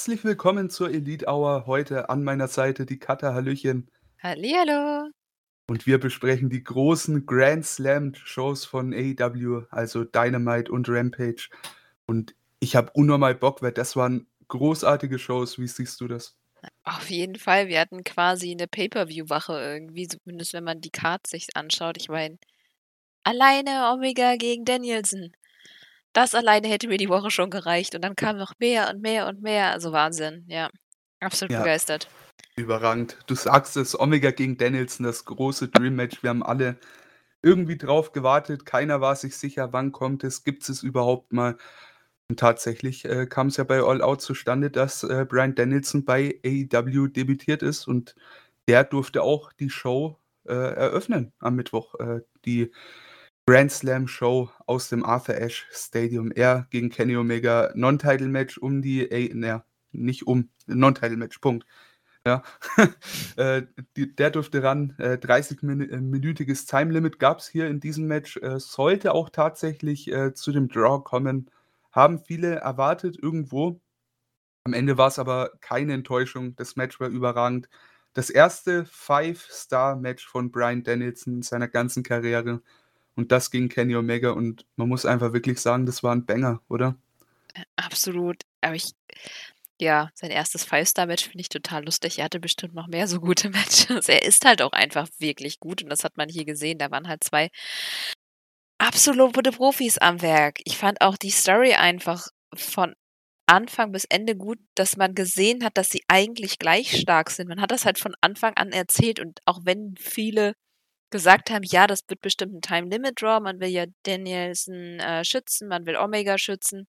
Herzlich willkommen zur Elite Hour. Heute an meiner Seite die Katha Hallöchen. Hallihallo. Und wir besprechen die großen Grand Slam Shows von AEW, also Dynamite und Rampage. Und ich habe unnormal Bock, weil das waren großartige Shows. Wie siehst du das? Auf jeden Fall. Wir hatten quasi eine Pay-Per-View-Wache irgendwie, zumindest wenn man die Cards sich anschaut. Ich meine, alleine Omega gegen Danielson. Das alleine hätte mir die Woche schon gereicht. Und dann kam noch mehr und mehr und mehr. Also Wahnsinn, ja. Absolut Ja. begeistert. Überragend. Du sagst es, Omega gegen Danielson, das große Dream Match. Wir haben alle irgendwie drauf gewartet. Keiner war sich sicher, wann kommt es, gibt es überhaupt mal. Und tatsächlich äh, kam es ja bei All Out zustande, dass äh, Brian Danielson bei AEW debütiert ist und der durfte auch die Show äh, eröffnen am Mittwoch. Äh, die Grand Slam Show aus dem Arthur Ashe Stadium. Er gegen Kenny Omega. Non-Title Match um die, A naja, nicht um, Non-Title Match, Punkt. Ja, äh, der durfte ran. Äh, 30-minütiges Time Limit gab es hier in diesem Match. Äh, sollte auch tatsächlich äh, zu dem Draw kommen. Haben viele erwartet irgendwo. Am Ende war es aber keine Enttäuschung. Das Match war überragend. Das erste Five-Star-Match von Brian Danielson in seiner ganzen Karriere. Und das gegen Kenny Omega. Und man muss einfach wirklich sagen, das war ein Banger, oder? Äh, Absolut. Aber ich, ja, sein erstes Five-Star-Match finde ich total lustig. Er hatte bestimmt noch mehr so gute Matches. Er ist halt auch einfach wirklich gut und das hat man hier gesehen. Da waren halt zwei absolute Profis am Werk. Ich fand auch die Story einfach von Anfang bis Ende gut, dass man gesehen hat, dass sie eigentlich gleich stark sind. Man hat das halt von Anfang an erzählt und auch wenn viele gesagt haben, ja, das wird bestimmt ein Time Limit Draw, man will ja Danielson äh, schützen, man will Omega schützen,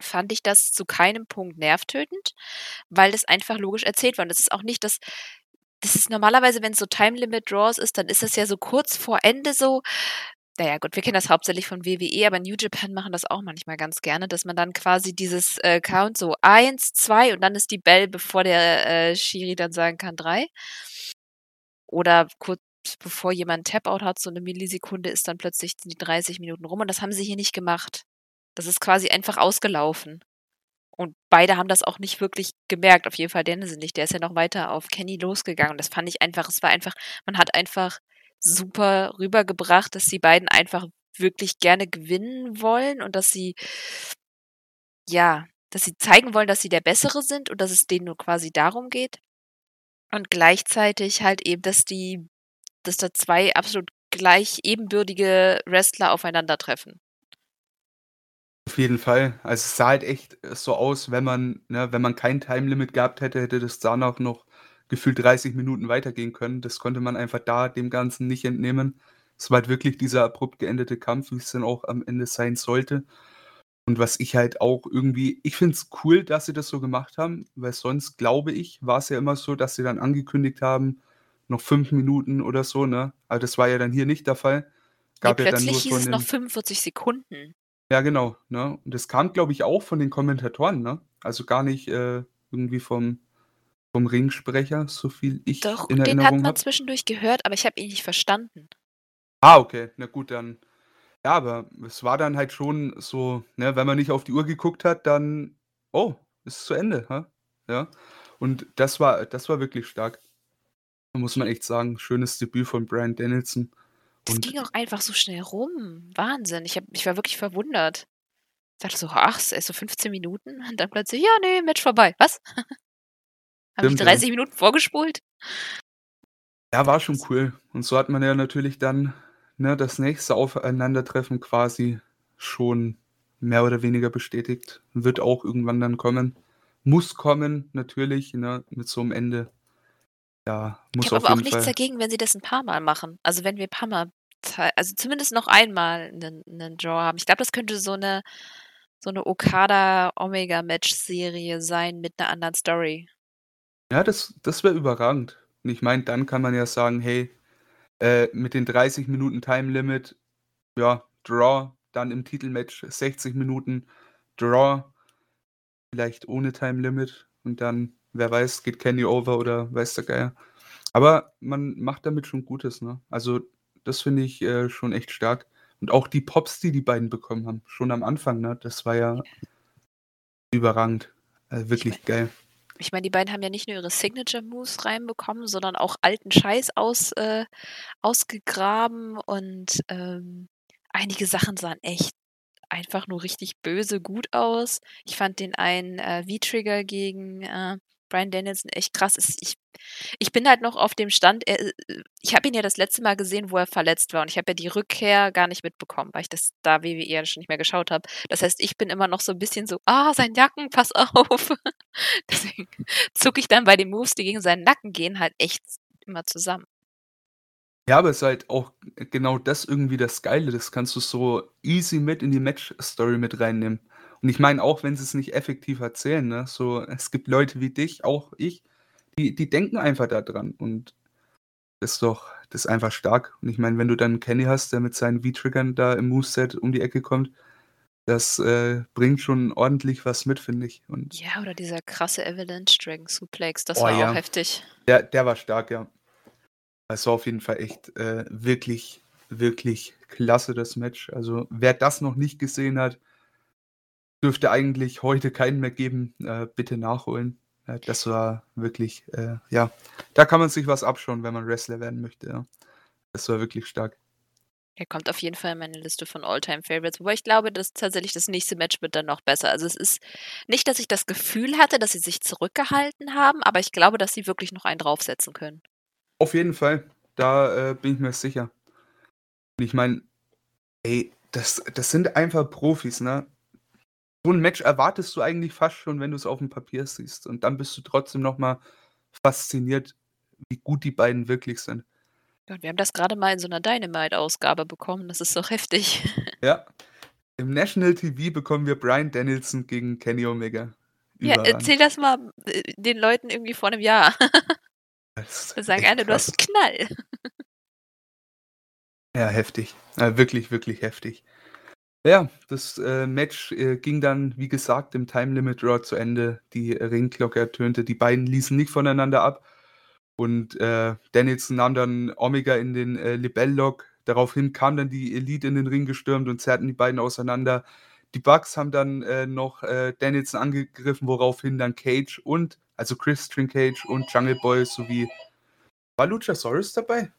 fand ich das zu keinem Punkt nervtötend, weil das einfach logisch erzählt war. Und das ist auch nicht das, das ist normalerweise, wenn es so Time Limit Draws ist, dann ist das ja so kurz vor Ende so. Naja, gut, wir kennen das hauptsächlich von WWE, aber New Japan machen das auch manchmal ganz gerne, dass man dann quasi dieses äh, Count so eins, zwei und dann ist die Bell, bevor der äh, Shiri dann sagen kann drei. Oder kurz bevor jemand Tap-Out hat, so eine Millisekunde ist dann plötzlich die 30 Minuten rum und das haben sie hier nicht gemacht. Das ist quasi einfach ausgelaufen. Und beide haben das auch nicht wirklich gemerkt. Auf jeden Fall Dennison nicht. Der ist ja noch weiter auf Kenny losgegangen. Und das fand ich einfach, es war einfach, man hat einfach super rübergebracht, dass die beiden einfach wirklich gerne gewinnen wollen und dass sie, ja, dass sie zeigen wollen, dass sie der Bessere sind und dass es denen nur quasi darum geht. Und gleichzeitig halt eben, dass die, dass da zwei absolut gleich ebenbürtige Wrestler aufeinandertreffen. Auf jeden Fall. Also es sah halt echt so aus, wenn man, ne, wenn man kein Time Limit gehabt hätte, hätte das danach noch gefühlt 30 Minuten weitergehen können. Das konnte man einfach da dem Ganzen nicht entnehmen. Es war halt wirklich dieser abrupt geendete Kampf, wie es dann auch am Ende sein sollte. Und was ich halt auch irgendwie, ich finde es cool, dass sie das so gemacht haben, weil sonst, glaube ich, war es ja immer so, dass sie dann angekündigt haben, noch fünf Minuten oder so, ne? Aber das war ja dann hier nicht der Fall. Gab nee, ja dann nur hieß von es den, noch 45 Sekunden. Ja, genau, ne? Und das kam, glaube ich, auch von den Kommentatoren, ne? Also gar nicht äh, irgendwie vom, vom Ringsprecher, so viel ich Doch, in den Erinnerung hat man habe. zwischendurch gehört, aber ich habe ihn nicht verstanden. Ah, okay, na gut, dann. Ja, aber es war dann halt schon so, ne, wenn man nicht auf die Uhr geguckt hat, dann, oh, ist zu Ende, hä? Ja. Und das war, das war wirklich stark. Muss man echt sagen. Schönes Debüt von Brian Danielson. Das Und ging auch einfach so schnell rum. Wahnsinn. Ich, hab, ich war wirklich verwundert. Ich dachte so, ach, es ist so 15 Minuten. Und dann plötzlich, ja, nee, Match vorbei. Was? Habe ich stimmt, ja. 30 Minuten vorgespult? Ja, war schon cool. Und so hat man ja natürlich dann ne, das nächste Aufeinandertreffen quasi schon mehr oder weniger bestätigt. Wird auch irgendwann dann kommen. Muss kommen, natürlich, ne, mit so einem Ende. Ich muss habe auf aber auch jeden nichts Fall. dagegen, wenn sie das ein paar Mal machen. Also wenn wir ein paar Mal, also zumindest noch einmal einen, einen Draw haben. Ich glaube, das könnte so eine, so eine Okada-Omega-Match-Serie sein mit einer anderen Story. Ja, das, das wäre überragend. Und ich meine, dann kann man ja sagen, hey, äh, mit den 30 Minuten Time Limit, ja, Draw, dann im Titelmatch 60 Minuten Draw, vielleicht ohne Time Limit und dann, wer weiß, geht Kenny over oder weiß der Geier. Aber man macht damit schon Gutes, ne? Also, das finde ich äh, schon echt stark. Und auch die Pops, die die beiden bekommen haben, schon am Anfang, ne? Das war ja überragend. Äh, Ich wirklich meine geil. ich meine, die beiden haben ja nicht nur ihre Signature Moves reinbekommen, sondern auch alten Scheiß aus äh, ausgegraben und, ähm, einige Sachen sahen echt einfach nur richtig böse gut aus. Ich fand den einen, äh, V-Trigger gegen, äh, Bryan Danielson echt krass. Es ich ich bin halt noch auf dem Stand, er äh, ich habe ihn ja das letzte Mal gesehen, wo er verletzt war und ich habe ja die Rückkehr gar nicht mitbekommen, weil ich das da WWE ja schon nicht mehr geschaut habe. Das heißt, ich bin immer noch so 'n bisschen so: „Ah, sein Nacken, pass auf.“ Deswegen zucke ich dann bei den Moves, die gegen seinen Nacken gehen, halt echt immer zusammen. Ja, aber ist halt auch genau das irgendwie das Geile. Das kannst du so easy mit in die Match-Story mit reinnehmen. Und ich meine, auch wenn sie's nicht effektiv erzählen, ne, so es gibt Leute wie dich, auch ich, die die denken einfach da dran und das ist doch das ist einfach stark. Und ich meine, wenn du dann Kenny hast, der mit seinen V-Triggern da im Moveset um die Ecke kommt, das, äh, bringt schon ordentlich was mit, finde ich. Und Ja, oder dieser krasse Avalanche Dragon Suplex, das Oh war auch ja. heftig. Der der war stark, ja. Es war auf jeden Fall echt, äh, wirklich, wirklich klasse, das Match. Also, wer das noch nicht gesehen hat dürfte eigentlich heute keinen mehr geben. Äh, bitte nachholen. Äh, das war wirklich, äh ja, da kann man sich was abschauen, wenn man Wrestler werden möchte, ja. Das war wirklich stark. Er kommt auf jeden Fall in meine Liste von All-Time Favorites, wobei ich glaube, dass tatsächlich das nächste Match wird dann noch besser. Also, es ist nicht, dass ich das Gefühl hatte, dass sie sich zurückgehalten haben, aber ich glaube, dass sie wirklich noch einen draufsetzen können. Auf jeden Fall, da, äh, bin ich mir sicher. Und ich meine, ey, das das sind einfach Profis, ne? So 'n Match erwartest du eigentlich fast schon, wenn du's aufm Papier siehst. Und dann bist du trotzdem noch mal fasziniert, wie gut die beiden wirklich sind. Ja, und wir haben das grade mal in so 'ner Dynamite-Ausgabe bekommen. Das ist doch heftig. Ja. Im National TV bekommen wir Bryan Danielson gegen Kenny Omega. Ja, erzähl das mal, äh, den Leuten irgendwie vor 'nem Jahr. Da ist sagen alle, du hast krass. 'n Knall. Ja, heftig. Äh, wirklich, wirklich heftig. Ja, das, äh, Match, äh, ging dann, wie gesagt, im Time Limit Draw zu Ende. Die Ringglocke ertönte. Die beiden ließen nicht voneinander ab. Und, äh, Danielson nahm dann Omega in den, äh, LeBell Lock. Daraufhin kam dann die Elite in den Ring gestürmt und zerrten die beiden auseinander. Die Bucks haben dann, äh, noch, äh, Danielson angegriffen, woraufhin dann Cage und also Christian Cage und Jungle Boy sowie war Luchasaurus dabei?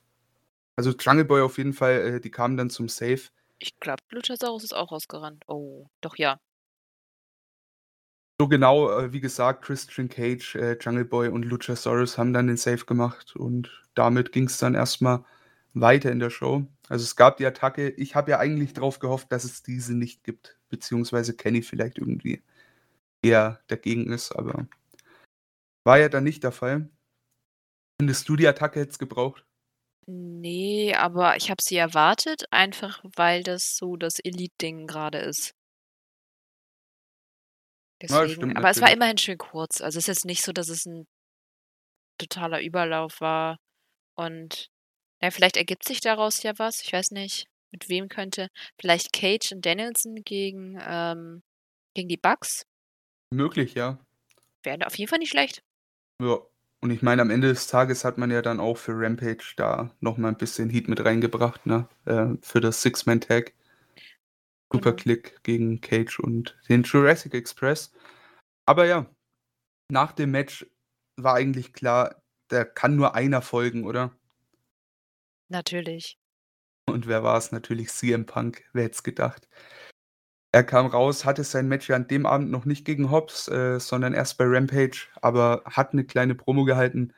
Also Jungle Boy auf jeden Fall, äh, die kamen dann zum Save. Ich glaube, Luchasaurus ist auch rausgerannt. Oh, doch, ja. So genau, äh, wie gesagt, Christian Cage, äh, Jungle Boy und Luchasaurus haben dann den Save gemacht und damit ging's dann erst mal weiter in der Show. Also, es gab die Attacke. Ich habe ja eigentlich drauf gehofft, dass es diese nicht gibt, beziehungsweise Kenny vielleicht irgendwie eher dagegen ist, aber war ja dann nicht der Fall. Findest du, die Attacke es gebraucht? Ne, aber ich habe sie erwartet, einfach weil das so das Elite-Ding grade ist. Ja, Deswegen stimmt aber es war natürlich. immerhin schön kurz. Also, es ist jetzt nicht so, dass es 'n totaler Überlauf war und ja, vielleicht ergibt sich daraus ja was. Ich weiß nicht, mit wem könnte vielleicht Cage und Danielson gegen, ähm gegen die Bucks? Möglich, ja. Wäre auf jeden Fall nicht schlecht. Ja, und ich meine, am Ende des Tages hat man ja dann auch für Rampage da noch mal 'n bisschen Heat mit reingebracht, ne, äh, für das Six-Man-Tag. Genau. Superklick gegen Cage und den Jurassic Express. Aber ja, nach dem Match war eigentlich klar, da kann nur einer folgen, oder? Natürlich. Und wer war's? Natürlich CM Punk. Wer hätte es gedacht? Er kam raus, hatte sein Match ja an dem Abend noch nicht gegen Hobbs, äh, sondern erst bei Rampage, aber hat 'ne kleine Promo gehalten.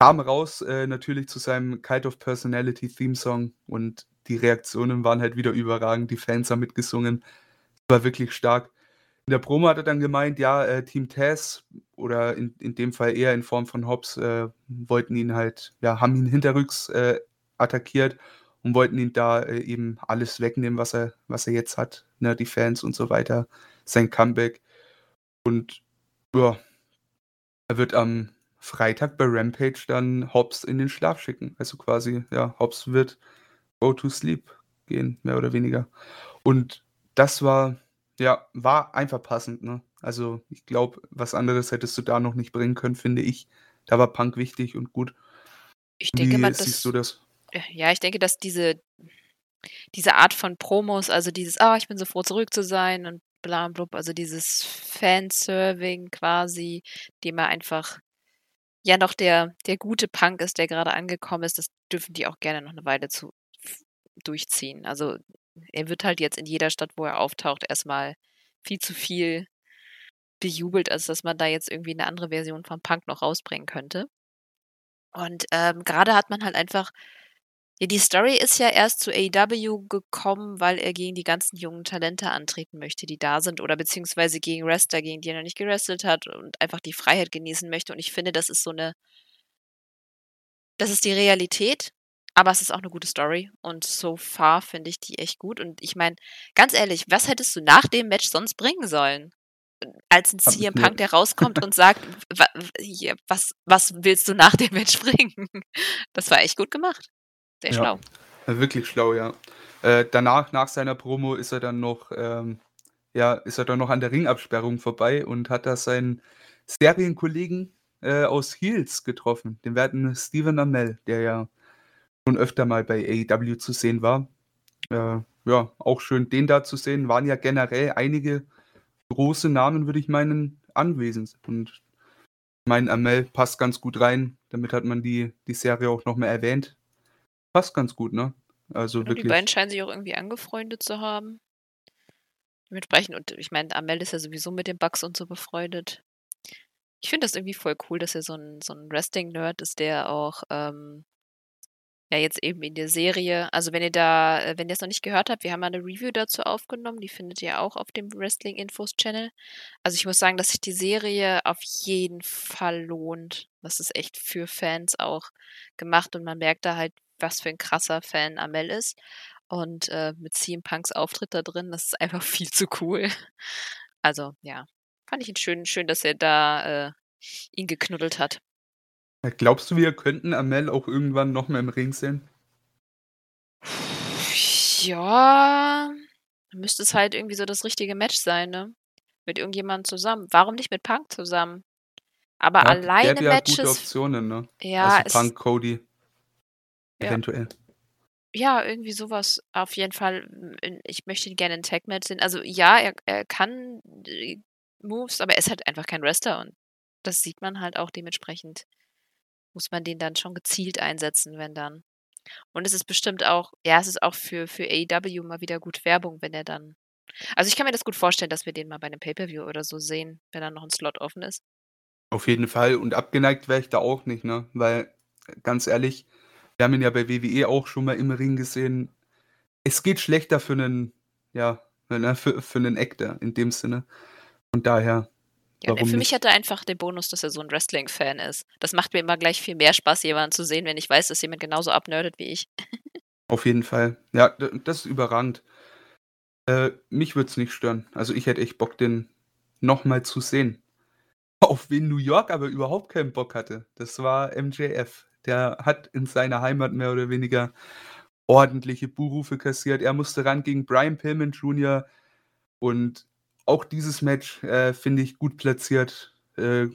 Kam raus, äh, natürlich zu seinem „Cult of Personality“ Theme-Song und die Reaktionen waren halt wieder überragend. Die Fans haben mitgesungen. War wirklich stark. In der Promo hat er dann gemeint, ja, äh, Team Taz oder in in dem Fall eher in Form von Hobbs, äh, wollten ihn halt ja, haben ihn hinterrücks, äh, attackiert und wollten ihn da, äh, eben alles wegnehmen, was er was er jetzt hat, ne, die Fans und so weiter, sein Comeback. Und ja er wird am Freitag bei Rampage dann Hobbs in den Schlaf schicken. Also, quasi, ja, Hobbs wird go to sleep gehen, mehr oder weniger. Und das war ja, war einfach passend, ne? Also, ich glaube, was anderes hättest du da noch nicht bringen können, finde ich. Da war Punk wichtig und gut. Ich denke Wie mal, siehst du dass das? ja, ich denke, dass diese diese Art von Promos, also dieses: „Ah, ich bin so froh, zurück zu sein“ und bla blub, also dieses Fanserving quasi, dem er einfach ja noch der der gute Punk ist, der gerade angekommen ist, das dürfen die auch gerne noch eine Weile zu durchziehen. Also, er wird halt jetzt in jeder Stadt, wo er auftaucht, erstmal viel zu viel bejubelt, als dass man da jetzt irgendwie eine andere Version von Punk noch rausbringen könnte. Und, ähm, grade hat man halt einfach ja, die Story ist ja erst zu AEW gekommen, weil er gegen die ganzen jungen Talente antreten möchte, die da sind oder beziehungsweise gegen Wrestler, gegen die er noch nicht gewrestelt hat und einfach die Freiheit genießen möchte. Und ich finde, das ist so eine das ist die Realität, aber es ist auch eine gute Story und so far finde ich die echt gut. Und ich meine, ganz ehrlich, was hättest du nach dem Match sonst bringen sollen? Als 'n Habe ich CM Punk, der rauskommt und sagt: „Wa hier, was was willst du nach dem Match bringen?“ Das war echt gut gemacht. Sehr Ja, schlau. äh, wirklich schlau, ja. Äh, danach, nach seiner Promo ist er dann noch, ähm ja, ist er dann noch an der Ringabsperrung vorbei und hat da seinen Serienkollegen, äh, aus Heels getroffen, den werten Stephen Amell, der ja schon öfter mal bei AEW zu sehen war. Äh, ja, auch schön, den da zu sehen. Waren ja generell einige große Namen, würde ich meinen, anwesend. Und ich meine, Amell passt ganz gut rein. Damit hat man die die Serie auch noch mal erwähnt. Passt ganz gut, ne? Also Ja, die beiden wirklich scheinen sich auch irgendwie angefreundet zu haben. Dementsprechend und ich meine, Amell ist ja sowieso mit den Bucks und so befreundet. Ich finde das irgendwie voll cool, dass er so 'n so 'n Wrestling-Nerd ist, der auch, ähm ja, jetzt eben in der Serie also, wenn ihr da äh, wenn ihr's noch nicht gehört habt, wir haben mal 'ne Review dazu aufgenommen, die findet ihr auch auf dem Wrestling-Infos-Channel. Also, ich muss sagen, dass sich die Serie auf jeden Fall lohnt. Das ist echt für Fans auch gemacht und man merkt da halt, was für 'n krasser Fan Amell ist. Und, äh, mit CM Punks Auftritt da drin, das ist einfach viel zu cool. Also, ja, fand ich ihn schön schön, dass er da, äh, ihn geknuddelt hat. Äh, glaubst du, wir könnten Amell auch irgendwann noch mal im Ring sehen? Ja, müsste es halt irgendwie so das richtige Match sein, ne? Mit irgendjemandem zusammen. Warum nicht mit Punk zusammen? Aber Ja, alleine gäbe ja gute Matches Optionen, ne? ja, Also, Punk, Cody Ja. eventuell. Ja, irgendwie so was auf jeden Fall. In ich möchte ihn gerne in Tag-Match sehen. Also, ja, er er kann die Moves, aber er ist halt einfach kein Wrestler und das sieht man halt auch dementsprechend muss man den dann schon gezielt einsetzen, wenn dann. Und es ist bestimmt auch ja, es ist auch für für AEW mal wieder gut Werbung, wenn er dann also, ich kann mir das gut vorstellen, dass wir den mal bei 'nem Pay-per-View oder so sehen, wenn da noch 'n Slot offen ist. Auf jeden Fall und abgeneigt wäre ich da auch nicht, ne? Weil, äh, ganz ehrlich, wir haben ihn ja bei WWE auch schon mal im Ring gesehen. Es geht schlechter für 'nen ja, ne, für für 'nen Actor in dem Sinne. Von daher, Ja, für mich nicht? hat er einfach den Bonus, dass er so 'n Wrestling-Fan ist. Das macht mir immer gleich viel mehr Spaß, jemanden zu sehen, wenn ich weiß, dass jemand genauso abnerdet wie ich. Auf jeden Fall. Ja, das ist überragend. Äh, mich würde es nicht stören. Also, ich hätte echt Bock, den noch mal zu sehen. Auf wen New York aber überhaupt keinen Bock hatte, das war MJF. Der hat in seiner Heimat mehr oder weniger ordentliche Buhrufe kassiert. Er musste ran gegen Brian Pillman Jr. und auch dieses Match, äh, finde ich gut platziert. Äh,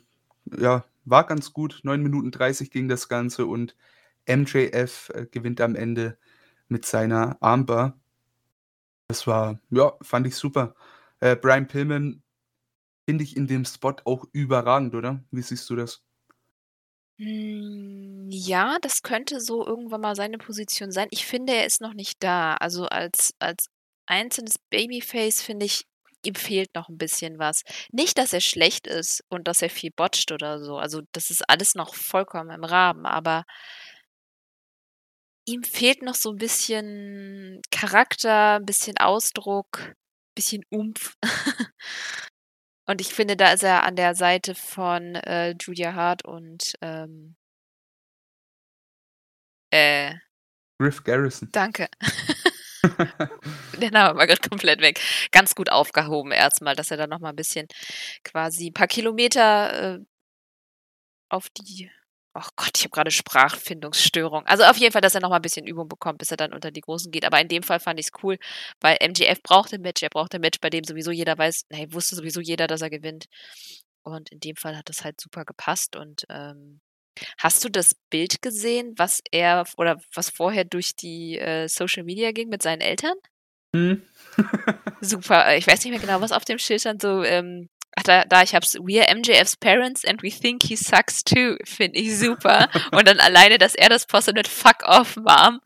ja, war ganz gut. 9 Minuten 30 ging das Ganze und MJF, äh, gewinnt am Ende mit seiner Armbar. Das war ja, fand ich super. Äh, Brian Pillman finde ich in dem Spot auch überragend, oder? Wie siehst du das? Hm, ja, das könnte so irgendwann mal seine Position sein. Ich finde, er ist noch nicht da. Also, als als einzelnes Babyface finde ich, ihm fehlt noch 'n bisschen was. Nicht, dass er schlecht ist und dass er viel botcht oder so. Also, das ist alles noch vollkommen im Rahmen, aber ihm fehlt noch so 'n bisschen Charakter, 'n bisschen Ausdruck, bisschen Umf. Und ich finde, da ist er an der Seite von, äh, Julia Hart und, ähm äh Griff Garrison. Danke. Der Name war grad komplett weg. Ganz gut aufgehoben erst mal, dass er da noch mal 'n bisschen quasi paar Kilometer, äh auf die ach Gott, ich habe grade Sprachfindungsstörung. Also, auf jeden Fall, dass er noch mal 'n bisschen Übung bekommt, bis er dann unter die Großen geht. Aber in dem Fall fand ich's cool, weil MJF braucht 'n Match. Er braucht 'n Match, bei dem sowieso jeder weiß ne, wusste sowieso jeder, dass er gewinnt. Und in dem Fall hat das halt super gepasst und, ähm hast du das Bild gesehen, was er oder was vorher durch die, äh, Social Media ging mit seinen Eltern? Mhm. Super. Ich weiß nicht mehr genau, was auf dem Schild stand. So, ähm, da, da, ich hab's. We are MJF's parents and we think he sucks too. Finde ich super. Und dann alleine, dass er das postet mit Fuck off, Mom.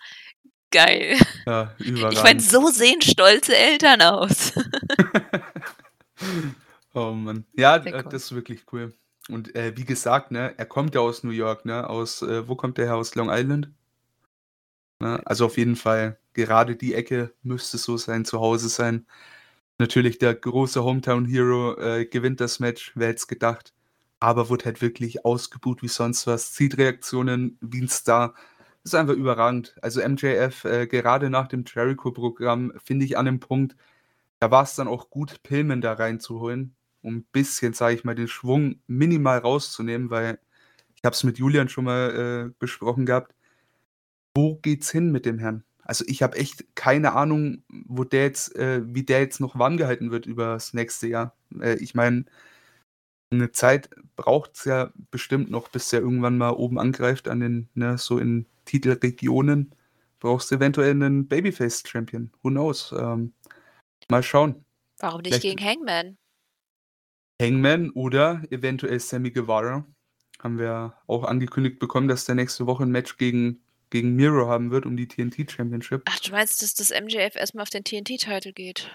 Geil. Ja, überragend. Ich meine, so sehen stolze Eltern aus. oh Mann. Ja, äh, cool. das ist wirklich cool. Und äh, wie gesagt, ne, er kommt ja aus New York, ne? Aus, äh, wo kommt der her? Aus Long Island? Ne? Also auf jeden Fall, gerade die Ecke müsste so sein Zuhause sein. Natürlich der große Hometown Hero äh, gewinnt das Match, wer hätte es gedacht. Aber wurde halt wirklich ausgebuht wie sonst was. Zieht Reaktionen wie ein Star. Das ist einfach überragend. Also MJF, äh, gerade nach dem Jericho-Programm, finde ich an dem Punkt, da war es dann auch gut, Pillman da reinzuholen, um ein bisschen, sage ich mal, den Schwung minimal rauszunehmen, weil ich habe es mit Julian schon mal äh, besprochen gehabt. Wo geht's hin mit dem Herrn? Also ich habe echt keine Ahnung, wo der jetzt, äh, wie der jetzt noch warm gehalten wird über das nächste Jahr. Äh, ich meine, eine Zeit braucht es ja bestimmt noch, bis der irgendwann mal oben angreift an den, ne, so in Titelregionen. Brauchst du eventuell einen Babyface-Champion. Who knows? Ähm, mal schauen. Warum nicht Vielleicht- gegen Hangman? Hangman oder eventuell Sammy Guevara. Haben wir auch angekündigt bekommen, dass der nächste Woche ein Match gegen, gegen Miro haben wird um die TNT Championship. Ach, du meinst, dass das MJF erstmal auf den TNT-Titel geht?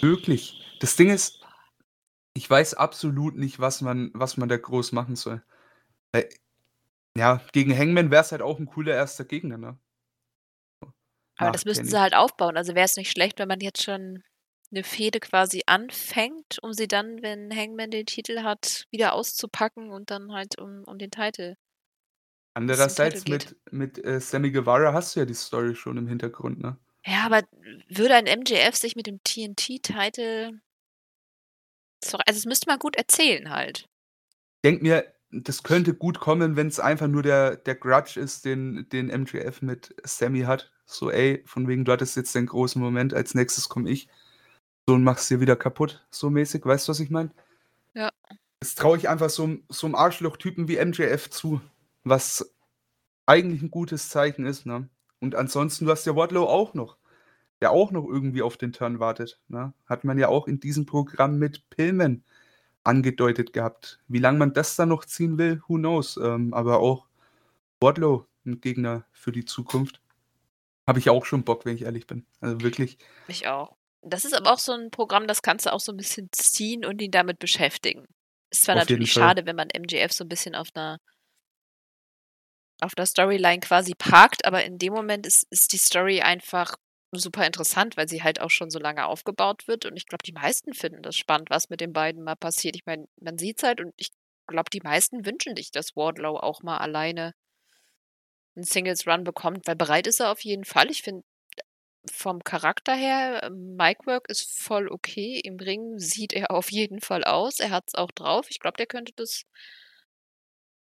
Möglich. Das Ding ist, ich weiß absolut nicht, was man, was man da groß machen soll. Ja, gegen Hangman wäre es halt auch ein cooler erster Gegner, ne? Aber Nach das müssten sie halt aufbauen. Also wäre es nicht schlecht, wenn man jetzt schon eine Fehde quasi anfängt, um sie dann, wenn Hangman den Titel hat, wieder auszupacken und dann halt um, um den Titel. Andererseits geht. mit, mit äh, Sammy Guevara hast du ja die Story schon im Hintergrund, ne? Ja, aber würde ein MJF sich mit dem TNT-Titel. Also, es müsste man gut erzählen halt. Denk mir, das könnte gut kommen, wenn es einfach nur der, der Grudge ist, den, den MJF mit Sammy hat. So, ey, von wegen, du hattest jetzt den großen Moment, als nächstes komme ich. So und machst dir wieder kaputt, so mäßig. Weißt du, was ich meine? Ja. Das traue ich einfach so, so einem Arschloch-Typen wie MJF zu, was eigentlich ein gutes Zeichen ist, ne? Und ansonsten, du hast ja Wardlow auch noch, der auch noch irgendwie auf den Turn wartet, ne? Hat man ja auch in diesem Programm mit Pillman angedeutet gehabt. Wie lange man das dann noch ziehen will, who knows. Ähm, aber auch Wardlow, ein Gegner für die Zukunft. Habe ich auch schon Bock, wenn ich ehrlich bin. Also wirklich, Ich auch. Das ist aber auch so ein Programm, das kannst du auch so ein bisschen ziehen und ihn damit beschäftigen. Ist zwar Auf natürlich schade, wenn man MJF so ein bisschen auf einer auf der Storyline quasi parkt, aber in dem Moment ist, ist die Story einfach super interessant, weil sie halt auch schon so lange aufgebaut wird und ich glaube, die meisten finden das spannend, was mit den beiden mal passiert. Ich meine, man sieht es halt und ich glaube, die meisten wünschen sich, dass Wardlow auch mal alleine einen Singles Run bekommt, weil bereit ist er auf jeden Fall. Ich finde, vom Charakter her, ähm, Micwork ist voll okay. Im Ring sieht er auf jeden Fall aus. Er hat es auch drauf. Ich glaube, der könnte das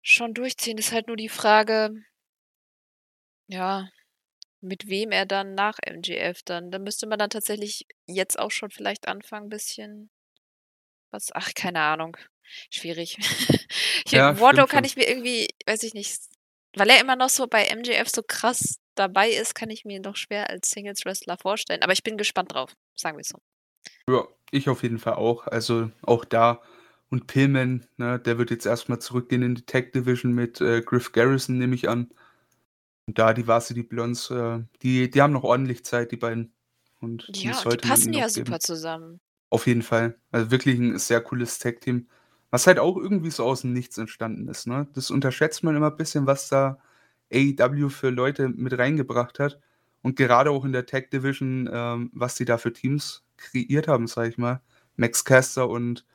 schon durchziehen. Ist halt nur die Frage, ja, mit wem er dann nach MGF dann. Da müsste man dann tatsächlich jetzt auch schon vielleicht anfangen, ein bisschen was. Ach, keine Ahnung. Schwierig. ich, Ja, Wardlow kann ich mir irgendwie, weiß ich nicht, weil er immer noch so bei MJF so krass dabei ist, kann ich mir ihn doch schwer als Singles-Wrestler vorstellen. Aber ich bin gespannt drauf, sagen wir es so. ja, ich auf jeden Fall auch. Also auch da. Und Pillman, ne, der wird jetzt erstmal zurückgehen in die Tag Division mit äh, Griff Garrison, nehme ich an. Und da die Varsity Blondes, äh, die, die haben noch ordentlich Zeit, die beiden. Und die Ja, die passen ja geben. super zusammen. Auf jeden Fall. Also wirklich ein sehr cooles Tag-Team. Was halt auch irgendwie so aus dem Nichts entstanden ist. Ne? Das unterschätzt man immer ein bisschen, was da AEW für Leute mit reingebracht hat. Und gerade auch in der Tag Division, ähm, was sie da für Teams kreiert haben, sag ich mal. Max Caster und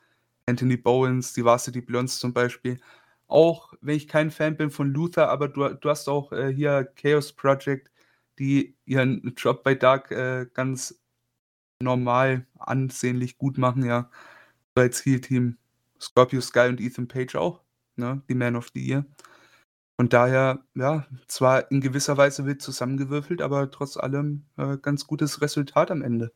Anthony Bowens, die Varsity Blondes zum Beispiel. Auch wenn ich kein Fan bin von Luther, aber du, du hast auch äh, hier Chaos Project, die ihren Job bei Dark äh, ganz normal ansehnlich gut machen, ja. So als Heal-Team. Scorpio Sky und Ethan Page auch, ne? Die Man of the Year. Von daher, ja, zwar in gewisser Weise wild zusammengewürfelt, aber trotz allem äh, ganz gutes Resultat am Ende.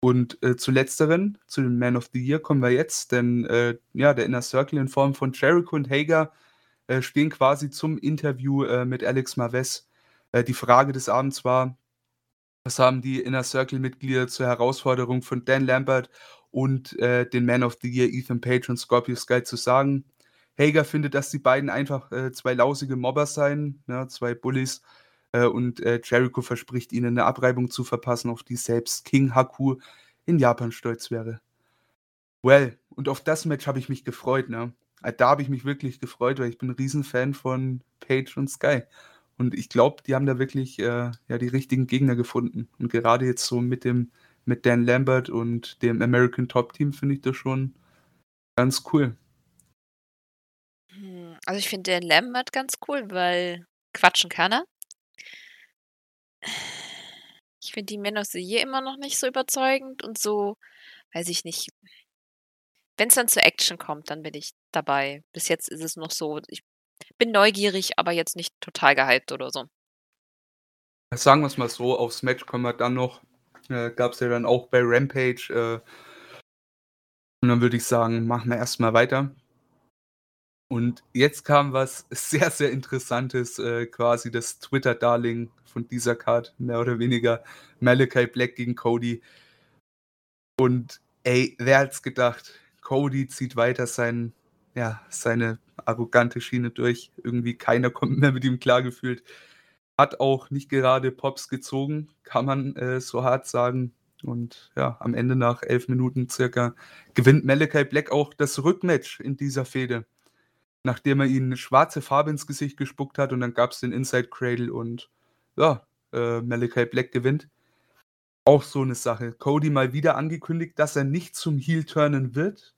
Und äh, zu letzteren, zu dem Man of the Year, kommen wir jetzt, denn äh, ja, der Inner Circle in Form von Jericho und Hager äh, stehen quasi zum Interview äh, mit Alex Marves. Äh, die Frage des Abends war, Was haben die Inner Circle-Mitglieder zur Herausforderung von Dan Lambert und, äh, den Man of the Year Ethan Page und Scorpio Sky zu sagen? Hager findet, dass die beiden einfach, 2 lausige Mobber seien, ne, 2 Bullies, äh, und, äh, Jericho verspricht ihnen 'ne Abreibung zu verpassen, auf die selbst King Haku in Japan stolz wäre. Well, und auf das Match habe ich mich gefreut, ne? Äh, da habe ich mich wirklich gefreut, weil ich bin 'n Riesenfan von Page und Sky. Und ich glaube, die haben da wirklich, äh, ja, die richtigen Gegner gefunden. Und gerade jetzt so mit dem mit Dan Lambert und dem American Top Team finde ich das schon ganz cool. Hm, also, ich finde Dan Lambert ganz cool, weil quatschen kann er. Ich finde die Man Year immer noch nicht so überzeugend und so weiß ich nicht. Wenn's dann zur Action kommt, dann bin ich dabei. Bis jetzt ist es noch so, ich bin neugierig, aber jetzt nicht total gehypt oder so. Sagen wir's mal so, aufs Match kommen wir dann noch. Äh, gab's ja dann auch bei Rampage, äh und dann würde ich sagen, machen wir erst mal weiter. Und jetzt kam was sehr, sehr Interessantes, äh, quasi das Twitter-Darling von dieser Card, mehr oder weniger Malachi Black gegen Cody. Und ey, wer es gedacht? Cody zieht weiter sein ja, seine arrogante Schiene durch. Irgendwie keiner kommt mehr mit ihm klar gefühlt. Hat auch nicht gerade Pops gezogen, kann man, äh, so hart sagen. Und ja, am Ende nach 11 Minuten circa gewinnt Malachi Black auch das Rückmatch in dieser Fehde. Nachdem er ihnen schwarze Farbe ins Gesicht gespuckt hat und dann gab's den Inside Cradle und ja, äh, Malachi Black gewinnt. Auch so 'ne Sache. Cody mal wieder angekündigt, dass er nicht zum Heel turnen wird.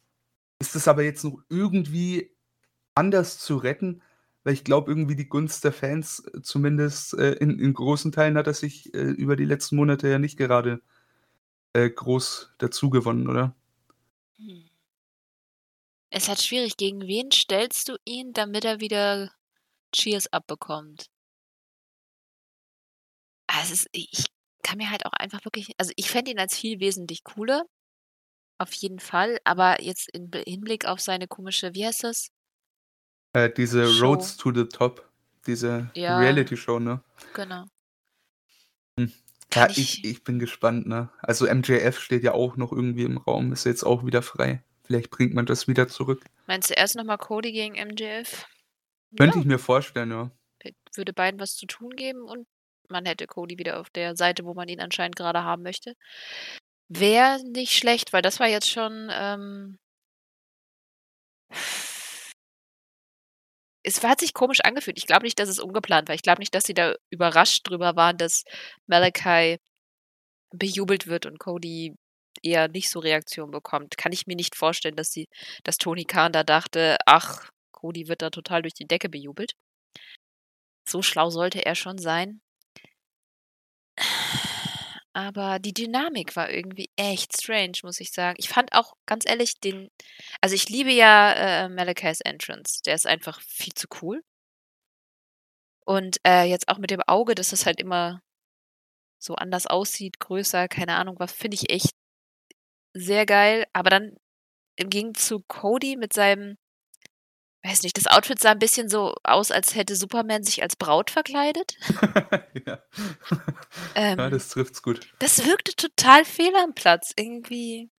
Ist es aber jetzt noch irgendwie anders zu retten? Weil ich glaube irgendwie die Gunst der Fans, äh, zumindest, äh, in in großen Teilen hat er sich, äh, über die letzten Monate ja nicht gerade, äh, groß dazugewonnen, oder? Hm. Ist halt schwierig. Gegen wen stellst du ihn, damit er wieder Cheers abbekommt? Es ist ich kann mir halt auch einfach wirklich also, ich fände ihn als Heel wesentlich cooler. Auf jeden Fall, aber jetzt Be Hinblick auf seine komische wie heißt das? Äh, diese Show. „Roads to the Top“, diese Ja, Reality-Show, ne? genau. Hm. Ja, ich ich bin gespannt, ne? Also, MJF steht ja auch noch irgendwie im Raum, ist jetzt auch wieder frei. Vielleicht bringt man das wieder zurück. Meinst du erst noch mal Cody gegen MJF? Könnte Ja. ich mir vorstellen, ja. Würde beiden was zu tun geben und man hätte Cody wieder auf der Seite, wo man ihn anscheinend grade haben möchte. Wäre nicht schlecht, weil das war jetzt schon, ähm es hat sich komisch angefühlt. Ich glaube nicht, dass es ungeplant war. Ich glaube nicht, dass sie da überrascht drüber waren, dass Malachi bejubelt wird und Cody eher nicht so Reaktion bekommt. Kann ich mir nicht vorstellen, dass sie dass Tony Khan da dachte: „Ach, Cody wird da total durch die Decke bejubelt.“ So schlau sollte er schon sein. Aber die Dynamik war irgendwie echt strange, muss ich sagen. Ich fand auch ganz ehrlich den also, ich liebe ja, äh, Malachis Entrance. Der ist einfach viel zu cool. Und, äh, jetzt auch mit dem Auge, dass es halt immer so anders aussieht, größer, keine Ahnung was, finde ich echt sehr geil. Aber dann im Gegenzug Cody mit seinem weiß nicht, das Outfit sah 'n bisschen so aus, als hätte Superman sich als Braut verkleidet. Ja. Ja, Ähm, das trifft's gut. das wirkte total fehl am Platz irgendwie.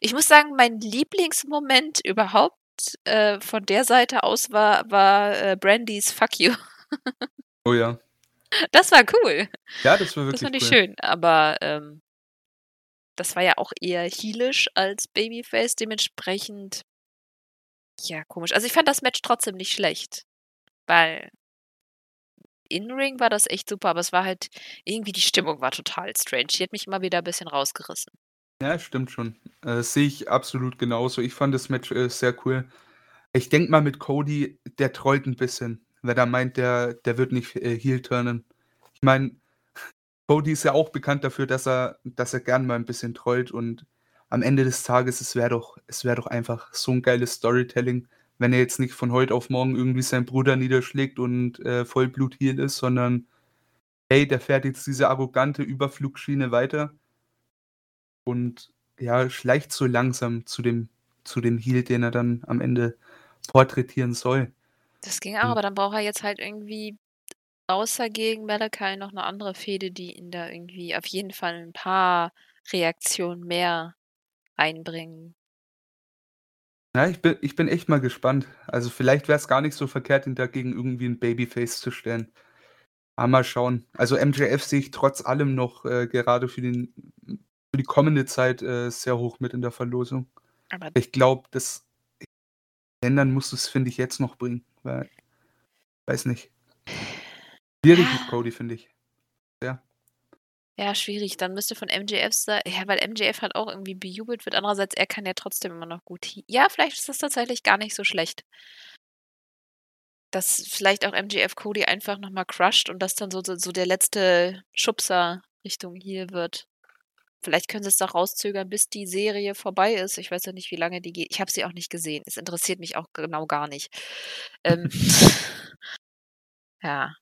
Ich muss sagen, mein Lieblingsmoment überhaupt, äh, von der Seite aus war war, äh, Brandys „Fuck you“. Oh ja. Das war cool. Ja, das war Das wirklich fand ich cool. schön, aber, ähm das war ja auch eher heelisch als Babyface, dementsprechend ja, komisch. Also, ich fand das Match trotzdem nicht schlecht, weil in Ring war das echt super, aber es war halt irgendwie die Stimmung war total strange. Die hat mich immer wieder bisschen rausgerissen. Ja, stimmt schon. Äh, sehe ich absolut genauso. Ich fand das Match, äh, sehr cool. Ich denke mal mit Cody, der trollt 'n bisschen, weil er meint, der der wird nicht, äh, Heel turnen. Ich meine, Cody ist ja auch bekannt dafür, dass er dass er gern mal 'n bisschen trollt und am Ende des Tages, es wäre doch es wäre doch einfach so 'n geiles Storytelling, wenn er jetzt nicht von heute auf morgen irgendwie seinen Bruder niederschlägt und, äh, Vollblut-Heel ist, sondern, hey, der fährt jetzt diese arrogante Überflugschiene weiter und, ja, schleicht so langsam zu dem zu dem Heel, den er dann am Ende porträtieren soll. Das ging auch, aber dann braucht er jetzt halt irgendwie außer gegen Malachi noch 'ne andere Fehde, die ihn da irgendwie auf jeden Fall 'n paar Reaktionen mehr einbringen? Ja, ich bin ich bin echt mal gespannt. Also, vielleicht wär's gar nicht so verkehrt, ihn dagegen irgendwie 'n Babyface zu stellen. Aber mal schauen. Also, MJF sehe ich trotz allem noch, äh, gerade für den für die kommende Zeit, äh, sehr hoch mit in der Verlosung. Aber Ich glaube, das wenn, dann musst du's, finde ich, jetzt noch bringen, weil weiß nicht. Schwierig mit Ja. Cody, finde ich. Sehr. Ja, schwierig. Dann müsste von MJF sei ja, weil MJF halt auch irgendwie bejubelt wird. Andererseits, er kann ja trotzdem immer noch gut ja, vielleicht ist das tatsächlich gar nicht so schlecht. Dass vielleicht auch MJF Cody einfach noch mal crusht und das dann so so so der letzte Schubser Richtung Heel wird. Vielleicht können sie's doch rauszögern, bis die Serie vorbei ist. Ich weiß ja nicht, wie lange die geht. Ich habe sie auch nicht gesehen. Es interessiert mich auch genau gar nicht. Ähm. Ja.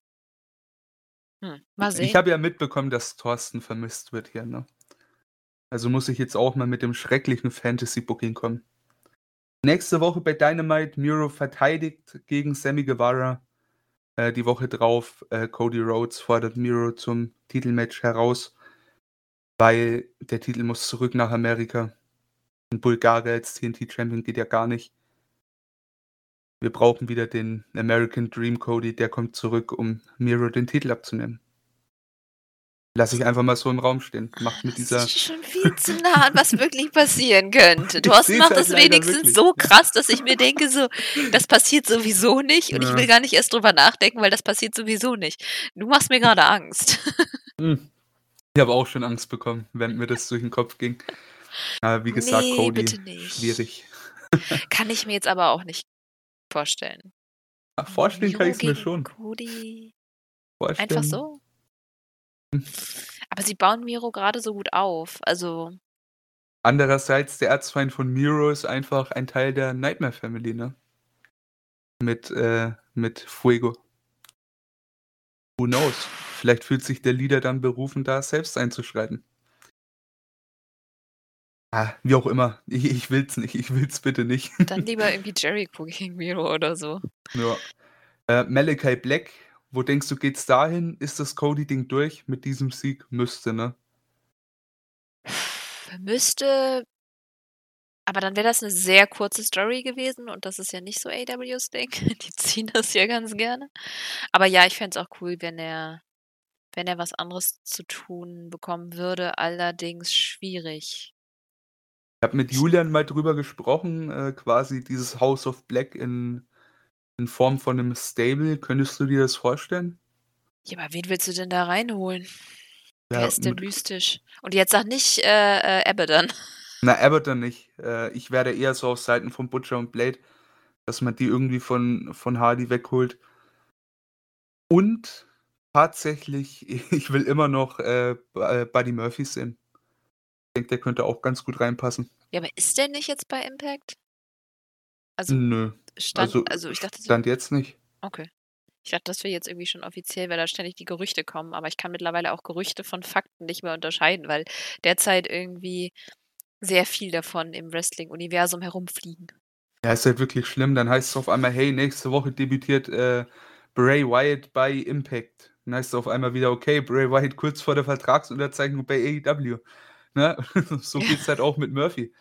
Hm, mal Ich sehen. habe ja mitbekommen, dass Thorsten vermisst wird hier, ne? Also, muss ich jetzt auch mal mit dem schrecklichen Fantasy-Booking kommen. Nächste Woche bei Dynamite, Miro verteidigt gegen Sammy Guevara. Äh, die Woche drauf, äh, Cody Rhodes fordert Miro zum Titelmatch heraus, weil der Titel muss zurück nach Amerika. 'N Bulgare als TNT-Champion geht ja gar nicht. Wir brauchen wieder den American Dream Cody, der kommt zurück, um Miro den Titel abzunehmen. Lasse ich einfach mal so im Raum stehen. Macht mit Das dieser ist schon viel zu nah an was wirklich passieren könnte. Ich Thorsten macht halt das leider wenigstens wirklich, so krass, dass ich mir denke so: „Das passiert sowieso nicht und ich Ja. will gar nicht erst drüber nachdenken, weil das passiert sowieso nicht.“ Du machst mir grade Angst. Hm. Ich habe auch schon Angst bekommen, wenn mir das durch 'n Kopf ging. Aber wie gesagt, Ne, Cody, bitte nicht. schwierig. Kann ich mir jetzt aber auch nicht vorstellen. Ach, vorstellen kann Miro ich's mir schon. Cody. Vorstellen Einfach so? Hm. Aber sie bauen Miro grade so gut auf. Also Andererseits, der Erzfeind von Miro ist einfach ein Teil der Nightmare Family, ne? Mit, äh mit Fuego. Who knows? Vielleicht fühlt sich der Leader dann berufen, da selbst einzuschreiten. Ah, wie auch immer. Ich ich will's nicht. Ich will's bitte nicht. dann lieber irgendwie Jericho gegen Miro oder so. Ja. Äh, Malachi Black, wo denkst du, geht's dahin? Ist das Cody-Ding durch mit diesem Sieg? Müsste, ne? Müsste aber dann wäre das 'ne sehr kurze Story gewesen und das ist ja nicht so AEWs Ding. Die ziehen das ja ganz gerne. Aber ja, ich fände es auch cool, wenn er wenn er was anderes zu tun bekommen würde, allerdings schwierig. Ich habe mit Julian mal drüber gesprochen, äh, quasi dieses House of Black in in Form von 'nem Stable. Könntest du dir das vorstellen? Ja, aber wen willst du denn da reinholen? Wer Ja, ist denn mystisch? Und jetzt sag nicht, äh, äh, Abaddon. Na, Abaddon nicht. Äh, ich wäre da eher so auf Seiten von Butcher und Blade, dass man die irgendwie von von Hardy wegholt. Und tatsächlich, ich will immer noch, äh, äh, Buddy Murphy sehen. Ich denke, der könnte auch ganz gut reinpassen. Ja, aber ist der nicht jetzt bei Impact? Also, Nö. stand Also, also, ich dachte Stand jetzt nicht. Okay. Ich dachte, das wäre jetzt irgendwie schon offiziell, weil da ständig die Gerüchte kommen, aber ich kann mittlerweile auch Gerüchte von Fakten nicht mehr unterscheiden, weil derzeit irgendwie sehr viel davon im Wrestling-Universum herumfliegen. Ja, ist halt wirklich schlimm. Dann heißt's auf einmal: „Hey, nächste Woche debütiert, äh, Bray Wyatt bei Impact.“ Dann heißt's auf einmal wieder: „Okay, Bray Wyatt kurz vor der Vertragsunterzeichnung bei AEW.“ Ne? So Ja. geht's halt auch mit Murphy.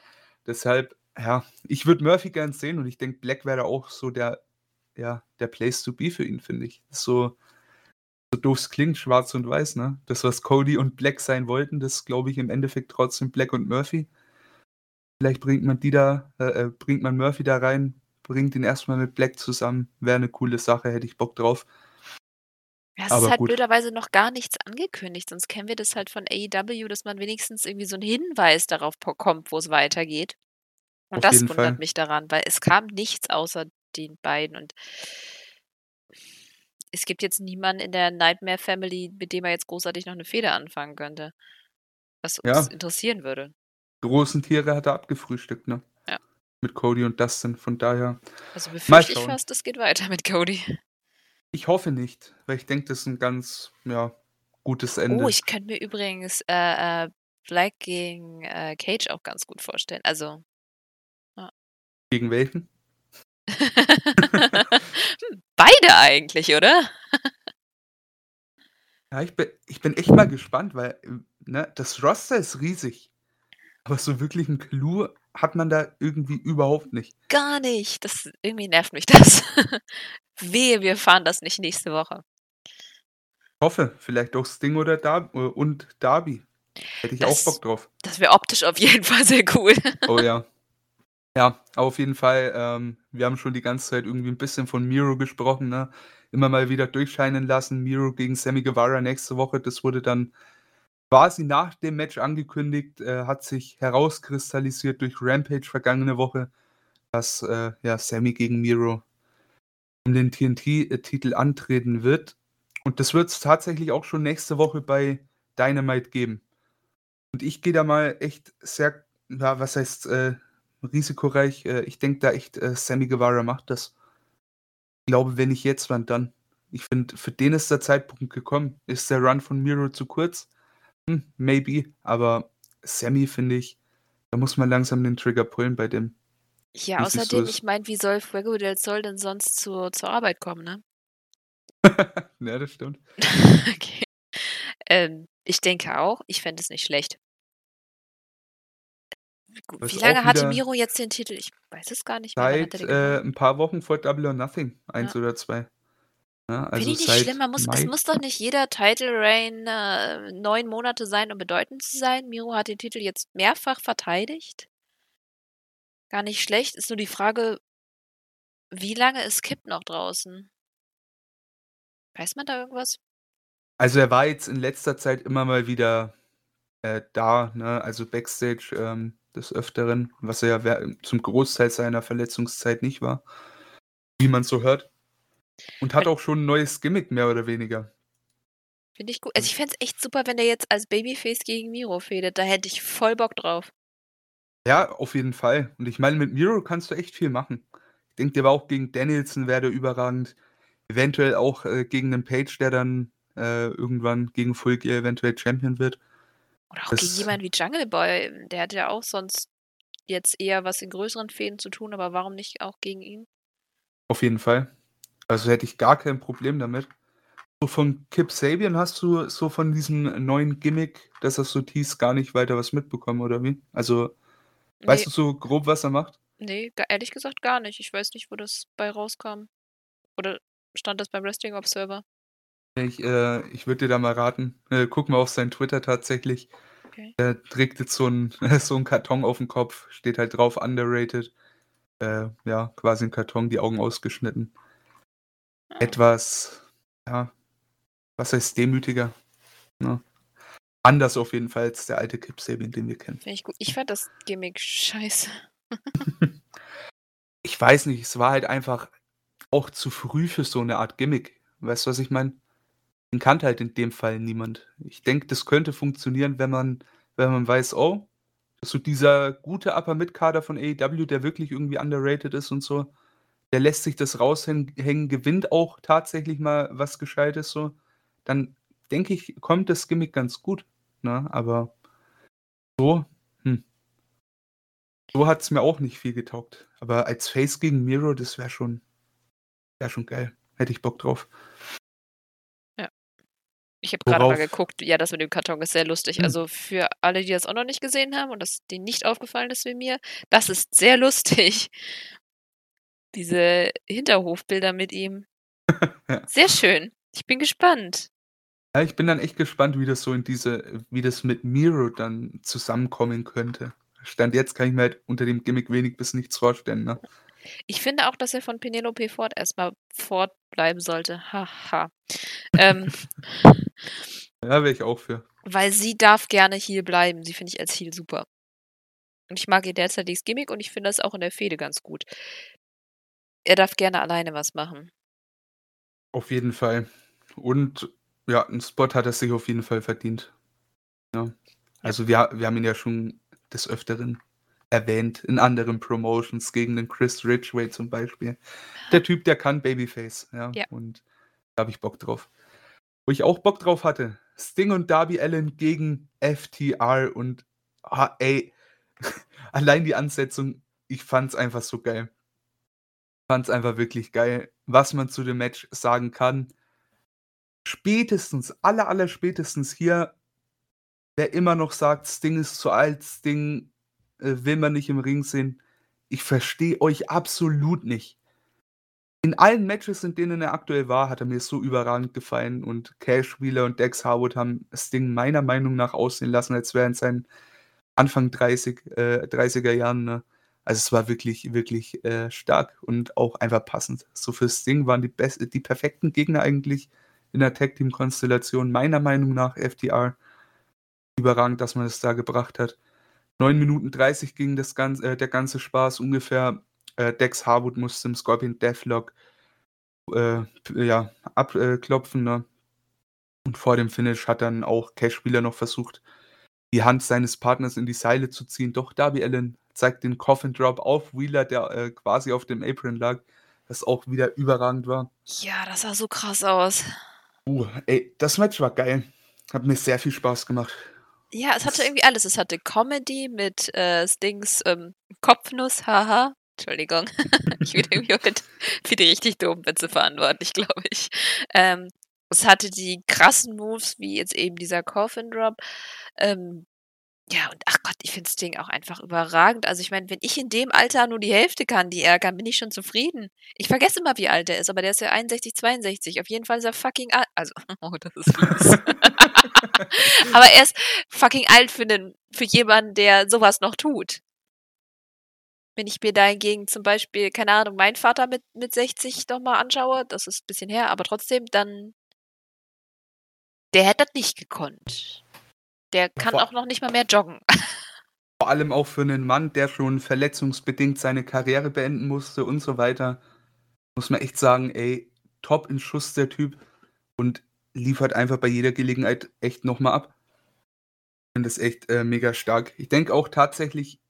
Deshalb, ja, ich würde Murphy gern sehen und ich denke, Black wäre auch so der ja, der Place to be für ihn, finde ich. So so doof es klingt, schwarz und weiß, ne? Das, was Cody und Black sein wollten, das glaube ich im Endeffekt trotzdem Black und Murphy. Vielleicht bringt man die da äh, äh, bringt man Murphy da rein, bringt ihn erst mal mit Black zusammen. Wäre 'ne coole Sache, hätte ich Bock drauf. Ja, es ist Aber halt gut. blöderweise noch gar nichts angekündigt, sonst kennen wir das halt von AEW, dass man wenigstens irgendwie so 'n Hinweis darauf bekommt, wo's weitergeht. Und Auf das wundert Fall. mich daran, weil es kam nichts außer den beiden und es gibt jetzt niemanden in der Nightmare Family, mit dem er jetzt großartig noch 'ne Fehde anfangen könnte, was uns Ja. interessieren würde. Großen Tiere hat er abgefrühstückt, ne? Ja. Mit Cody und Dustin, von daher Also, befürchte ich fast, es geht weiter mit Cody. Ich hoffe nicht, weil ich denke, das ist 'n ganz, ja, gutes Oh, Ende. ich könnte mir übrigens, äh, äh, Black gegen, äh, Cage auch ganz gut vorstellen. Also ja. Gegen welchen? Hm, beide eigentlich, oder? Ja, ich bin ich bin echt mal gespannt, weil, ne, das Roster ist riesig, aber so wirklich 'n Clou hat man da irgendwie überhaupt nicht. Gar nicht. Das irgendwie nervt mich das. Wehe, wir erfahren das nicht nächste Woche. Hoffe, vielleicht auch Sting oder Dar äh, und Darby. Hätte ich auch Das Bock drauf. das wäre optisch auf jeden Fall sehr cool. Oh ja. Ja, auf jeden Fall, ähm, wir haben schon die ganze Zeit irgendwie 'n bisschen von Miro gesprochen, ne? Immer mal wieder durchscheinen lassen. Miro gegen Sammy Guevara nächste Woche. Das wurde dann quasi nach dem Match angekündigt, äh, hat sich herauskristallisiert durch Rampage vergangene Woche, dass, äh, ja, Sammy gegen Miro um den TNT, äh, Titel antreten wird. Und das wird's tatsächlich auch schon nächste Woche bei Dynamite geben. Und ich gehe da mal echt sehr ja, was heißt, äh, risikoreich äh, ich denke da echt, äh, Sammy Guevara macht das. Ich glaube, wenn nicht jetzt, wann dann? Ich finde, für den ist der Zeitpunkt gekommen. Ist der Run von Miro zu kurz? Hm, maybe, aber Sammy finde ich, da muss man langsam den Trigger pullen bei dem. Ja, Wie außerdem, ich meine, wie soll Fuego del Sol denn sonst zur zur Arbeit kommen, ne? Ja, das stimmt. Okay. Ähm, ich denke auch, ich fände es nicht schlecht. Wie gu Was wie lange hatte Miro jetzt den Titel? Ich weiß es gar nicht mehr. Seit, äh, gewonnen? 'n paar Wochen vor Double or Nothing, Ja. 1 oder 2. Ja, Finde also ich nicht schlimm. Man muss es muss doch nicht jeder Title Reign, äh, 9 Monate sein, um bedeutend zu sein. Miro hat den Titel jetzt mehrfach verteidigt. Gar nicht schlecht. Ist nur die Frage wie lange ist Kip noch draußen? Weiß man da irgendwas? Also, er war jetzt in letzter Zeit immer mal wieder, äh, da, ne, also Backstage, ähm, des Öfteren, was er ja zum Großteil seiner Verletzungszeit nicht war, wie man so hört. Und hat auch schon 'n neues Gimmick mehr oder weniger. Finde ich gu also, ich fände es echt super, wenn der jetzt als Babyface gegen Miro fädet. Da hätte ich voll Bock drauf. Ja, auf jeden Fall. Und ich meine, mit Miro kannst du echt viel machen. Ich denke, der war auch gegen Danielson wäre der überragend. Eventuell auch, äh, gegen 'nen Page, der dann, äh, irgendwann gegen Full Gear eventuell Champion wird. Oder auch gegen Das jemanden wie Jungle Boy. Der hat ja auch sonst jetzt eher was in größeren Fehden zu tun, aber warum nicht auch gegen ihn? Auf jeden Fall. Also, hätte ich gar kein Problem damit. So von Kip Sabian hast du so von diesem neuen Gimmick, dass er so teased, gar nicht weiter was mitbekommen oder wie? Also, weißt Ne. du so grob, was er macht? Ne, ga ehrlich gesagt gar nicht. Ich weiß nicht, wo das bei rauskam. Oder stand das beim Wrestling Observer? Ich äh, ich würde dir da mal raten, äh, guck mal auf seinen Twitter tatsächlich. Okay. Er trägt jetzt so 'n so 'n Karton aufm Kopf, steht halt drauf underrated. Äh, ja, quasi 'n Karton, die Augen ausgeschnitten. Ah. Etwas, ja, was heißt demütiger, ne? Anders auf jeden Fall als der alte Kip Sabian, den wir kennen. Ich. Ich fand das Gimmick scheiße. Ich weiß nicht, es war halt einfach auch zu früh für so 'ne Art Gimmick. Weißt du, was ich meine? Den kannte halt in dem Fall niemand. Ich denke, das könnte funktionieren, wenn man wenn man weiß, oh, so dieser gute Upper-Mid-Kader von AEW, der wirklich irgendwie underrated ist und so, der lässt sich das raushängen hängen, gewinnt auch tatsächlich mal was Gescheites so, dann denke ich, kommt das Gimmick ganz gut, ne? Aber so, hm. So hat's mir auch nicht viel getaugt. Aber als Face gegen Miro, das wäre schon wäre schon geil. Hätte ich Bock drauf. Ja. Ich habe grade mal geguckt. Ja, das mit dem Karton ist sehr lustig. Hm. Also, für alle, die das auch noch nicht gesehen haben und das denen nicht aufgefallen ist wie mir, das ist sehr lustig. Diese Hinterhofbilder mit ihm. Ja. Sehr schön. Ich bin gespannt. Ja, ich bin dann echt gespannt, wie das so in diese wie das mit Miro dann zusammenkommen könnte. Stand jetzt kann ich mir halt unter dem Gimmick wenig bis nichts vorstellen, ne? Ich finde auch, dass er von Penelope Ford erst mal fortbleiben sollte. Ha, ha. Ähm Ja, wäre ich auch für. weil sie darf gerne Heel bleiben. Sie finde ich als Heel super. Und ich mag ihr derzeitiges Gimmick und ich finde das auch in der Fehde ganz gut. Er darf gerne alleine was machen. Auf jeden Fall. Und ja, 'n Spot hat er sich auf jeden Fall verdient. Ja. Also, wir wir haben ihn ja schon des Öfteren erwähnt in anderen Promotions gegen den Chris Ridgway zum Beispiel. Der Typ, der kann Babyface, ja, Ja. und da habe ich Bock drauf. Wo ich auch Bock drauf hatte, Sting und Darby Allin gegen FTR und ah, ey, allein die Ansetzung, ich fand's einfach so geil. Fand's einfach wirklich geil, was man zu dem Match sagen kann. Spätestens, aller, aller spätestens hier, wer immer noch sagt, Sting ist zu alt, Sting äh, will man nicht im Ring sehen. Ich verstehe euch absolut nicht. In allen Matches, in denen er aktuell war, hat er mir so überragend gefallen und Cash Wheeler und Dex Harwood haben Sting meiner Meinung nach aussehen lassen, als wäre in seinen Anfang 30, äh, 30er Jahren. Ne? Also es war wirklich, wirklich äh, stark und auch einfach passend. So für Sting waren die, best die perfekten Gegner eigentlich in der Tag Team Konstellation, meiner Meinung nach FTR. Überragend, dass man es da gebracht hat. 9 Minuten 30 ging das ganze, äh, der ganze Spaß ungefähr. Äh, Dex Harwood musste im Scorpion Deathlock äh, ja, abklopfen. Ne? Und vor dem Finish hat dann auch Cash Wheeler noch versucht, die Hand seines Partners in die Seile zu ziehen. Doch Darby Allen zeigt den Coffin Drop auf Wheeler, der äh, quasi auf dem Apron lag, das auch wieder überragend war. Ja, das sah so krass aus. Uh, ey, das Match war geil. Hat mir sehr viel Spaß gemacht. Ja, es hatte irgendwie alles. Es hatte Comedy mit äh, Stings ähm, Kopfnuss, haha. Entschuldigung. ich bin irgendwie heute für die richtig dummen Witze verantwortlich, glaube ich. Ähm, es hatte die krassen Moves, wie jetzt eben dieser Coffin Drop. Ähm, ja, und ach Gott, ich finde Sting auch einfach überragend. Also ich meine, wenn ich in dem Alter nur die Hälfte kann, die er kann, bin ich schon zufrieden. Ich vergesse immer, wie alt er ist, aber der ist ja 61, 62. Auf jeden Fall ist er fucking alt. Also, oh, das ist fies. aber er ist fucking alt für, den, für jemanden, der sowas noch tut. Wenn ich mir dahingegen zum Beispiel, keine Ahnung, meinen Vater mit, mit 60 doch mal anschaue, das ist ein bisschen her, aber trotzdem, dann, der hätte das nicht gekonnt. Der kann Vor auch noch nicht mal mehr joggen. Vor allem auch für einen Mann, der schon verletzungsbedingt seine Karriere beenden musste und so weiter, muss man echt sagen, ey, top in Schuss der Typ und liefert einfach bei jeder Gelegenheit echt nochmal ab. Ich finde das echt äh, mega stark. Ich denke auch tatsächlich,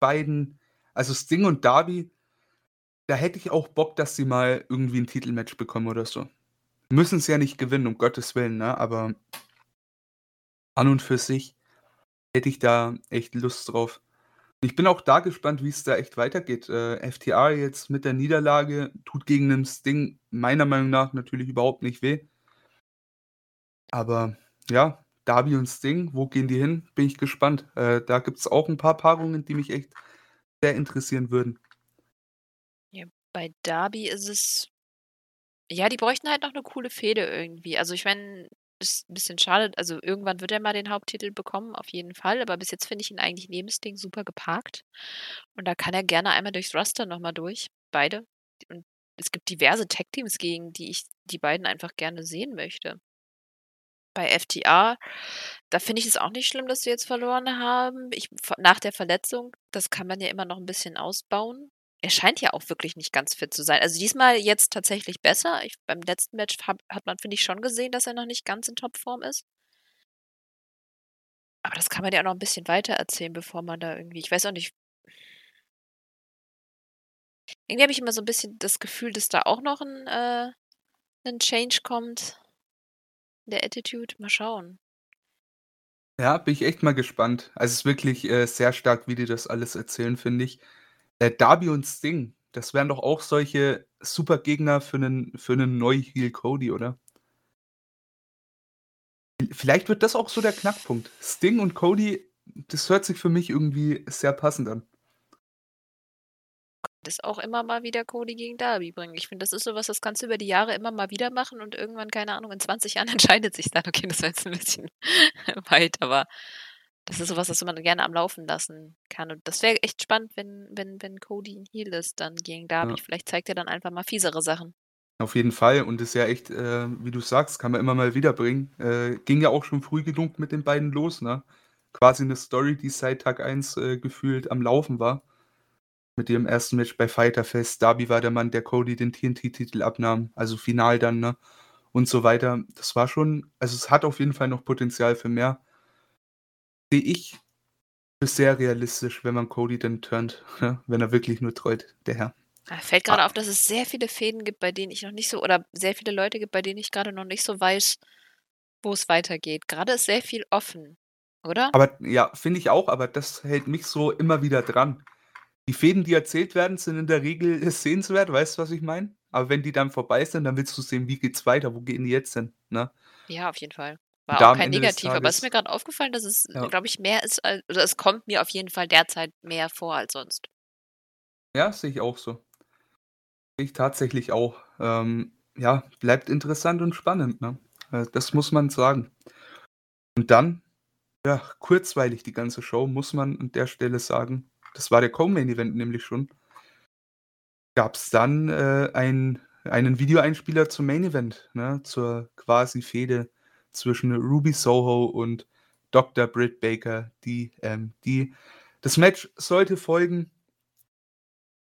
beiden, also Sting und Darby, da hätte ich auch Bock, dass sie mal irgendwie ein Titelmatch bekommen oder so. Müssen es ja nicht gewinnen, um Gottes Willen, ne? Aber an und für sich hätte ich da echt Lust drauf. Ich bin auch da gespannt, wie es da echt weitergeht. Äh, FTR jetzt mit der Niederlage tut gegen den Sting meiner Meinung nach natürlich überhaupt nicht weh. Aber ja, Darby und Sting, wo gehen die hin? Bin ich gespannt. Äh, da gibt es auch ein paar Paarungen, die mich echt sehr interessieren würden. Ja, bei Darby ist es. Ja, die bräuchten halt noch eine coole Fehde irgendwie. Also ich meine, ist ein bisschen schade. Also irgendwann wird er mal den Haupttitel bekommen, auf jeden Fall. Aber bis jetzt finde ich ihn eigentlich neben Sting super geparkt. Und da kann er gerne einmal durchs Roster nochmal durch. Beide. Und es gibt diverse Tag-Teams, gegen die ich die beiden einfach gerne sehen möchte. Bei FTA, da finde ich es auch nicht schlimm, dass sie jetzt verloren haben. Ich, nach der Verletzung, das kann man ja immer noch ein bisschen ausbauen er scheint ja auch wirklich nicht ganz fit zu sein. Also diesmal jetzt tatsächlich besser. Ich, beim letzten Match hab, hat man, finde ich, schon gesehen, dass er noch nicht ganz in Topform ist. Aber das kann man ja auch noch ein bisschen weiter erzählen, bevor man da irgendwie, ich weiß auch nicht. Irgendwie habe ich immer so ein bisschen das Gefühl, dass da auch noch ein, äh, ein Change kommt. In der Attitude. Mal schauen. Ja, bin ich echt mal gespannt. Also es ist wirklich äh, sehr stark, wie die das alles erzählen, finde ich. Äh, Darby und Sting, das wären doch auch solche super Gegner für einen für 'nen Neu-Heel Cody, oder? vielleicht wird das auch so der Knackpunkt. Sting und Cody, das hört sich für mich irgendwie sehr passend an. Das auch immer mal wieder Cody gegen Darby bringen. Ich finde, das ist so was, das kannst du über die Jahre immer mal wieder machen und irgendwann, keine Ahnung, in 20 Jahren entscheidet sich dann. Okay, das war jetzt ein bisschen weit, aber das ist sowas, was man gerne am Laufen lassen kann. Und das wäre echt spannend, wenn, wenn, wenn Cody ein Heal ist, dann gegen Darby. Ja. Vielleicht zeigt er dann einfach mal fiesere Sachen. Auf jeden Fall. Und das ist ja echt, äh, wie du sagst, kann man immer mal wieder bringen. Äh, ging ja auch schon früh genug mit den beiden los, ne? Quasi eine Story, die seit Tag 1 äh, gefühlt am Laufen war. Mit ihrem ersten Match bei Fighterfest. Darby war der Mann, der Cody den TNT-Titel abnahm. Also final dann, ne? Und so weiter. Das war schon, also es hat auf jeden Fall noch Potenzial für mehr sehe ich für sehr realistisch, wenn man Cody dann turnt, ne? wenn er wirklich nur treut, der Herr. Ja, fällt gerade ah. auf, dass es sehr viele Fäden gibt, bei denen ich noch nicht so, oder sehr viele Leute gibt, bei denen ich gerade noch nicht so weiß, wo es weitergeht. Gerade ist sehr viel offen, oder? Aber ja, finde ich auch, aber das hält mich so immer wieder dran. Die Fäden, die erzählt werden, sind in der Regel sehenswert, weißt du, was ich meine? aber wenn die dann vorbei sind, dann willst du sehen, wie geht's weiter, wo gehen die jetzt hin, ne? Ja, auf jeden Fall. War da auch kein Negativ, aber es ist mir grad aufgefallen, dass es, Ja. glaube ich, mehr ist al oder es kommt mir auf jeden Fall derzeit mehr vor als sonst. Ja, sehe ich auch so. Sehe ich tatsächlich auch. Ähm, ja, bleibt interessant und spannend, ne? Äh, das muss man sagen. Und dann, ja, kurzweilig die ganze Show, muss man an der Stelle sagen. Das war der Co-Main Event nämlich schon. Gab's dann, äh, ein einen Videoeinspieler zum Main Event, ne, zur quasi Fehde zwischen Ruby Soho und Dr. Britt Baker, die, ähm die das Match sollte folgen.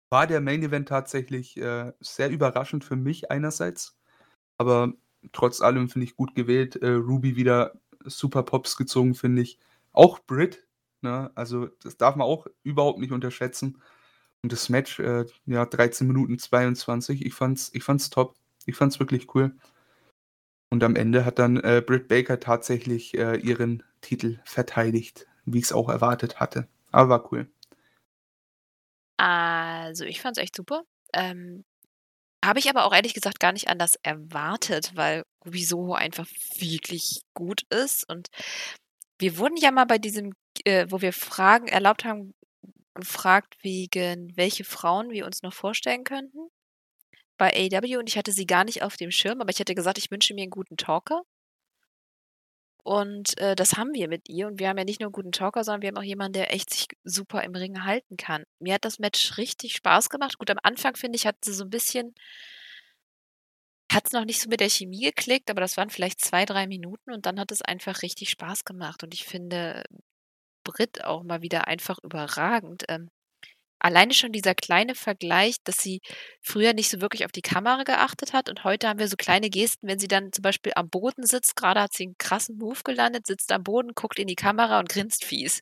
War der Main Event tatsächlich, äh, sehr überraschend für mich einerseits, aber trotz allem finde ich gut gewählt. Äh, Ruby wieder super Pops gezogen, finde ich. Auch Britt, ne? Also, das darf man auch überhaupt nicht unterschätzen. Und das Match, äh, ja, 13 Minuten 22. Ich fand's ich fand's top. Ich fand's wirklich cool. Und am Ende hat dann, äh, Britt Baker tatsächlich, äh, ihren Titel verteidigt, wie ich's auch erwartet hatte. Aber war cool. Also, ich fand's echt super. Ähm, habe ich aber auch ehrlich gesagt gar nicht anders erwartet, weil Ruby Soho einfach wirklich gut ist. Und wir wurden ja mal bei diesem, äh, wo wir Fragen erlaubt haben, gefragt wegen welche Frauen wir uns noch vorstellen könnten bei AEW und ich hatte sie gar nicht auf dem Schirm, aber ich hatte gesagt, ich wünsche mir 'n guten Talker. Und, äh, das haben wir mit ihr und wir haben ja nicht nur 'n guten Talker, sondern wir haben auch jemanden, der echt sich super im Ring halten kann. Mir hat das Match richtig Spaß gemacht. Gut, am Anfang, finde ich, hat sie so 'n bisschen hat's noch nicht so mit der Chemie geklickt, aber das waren vielleicht 2, 3 Minuten und dann hat es einfach richtig Spaß gemacht. Und ich finde Britt auch mal wieder einfach überragend. Ähm, alleine schon dieser kleine Vergleich, dass sie früher nicht so wirklich auf die Kamera geachtet hat und heute haben wir so kleine Gesten, wenn sie dann zum Beispiel am Boden sitzt, grade hat sie 'n krassen Move gelandet, sitzt am Boden, guckt in die Kamera und grinst fies.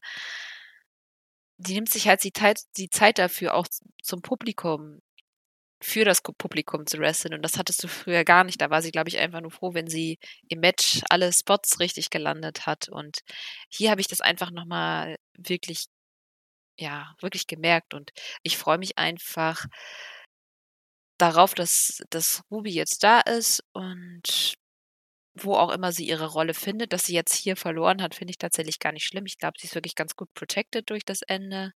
Die nimmt sich halt die Zeit die Zeit dafür, auch zum Publikum für das Ku Publikum zu wresteln und das hattest du früher gar nicht. Da war sie, glaube ich, einfach nur froh, wenn sie im Match alle Spots richtig gelandet hat. Und hier habe ich das einfach noch mal wirklich ja, wirklich gemerkt und ich freue mich einfach darauf, dass dass Ruby jetzt da ist und wo auch immer sie ihre Rolle findet. Dass sie jetzt hier verloren hat, finde ich tatsächlich gar nicht schlimm. Ich glaube, sie ist wirklich ganz gut protected durch das Ende.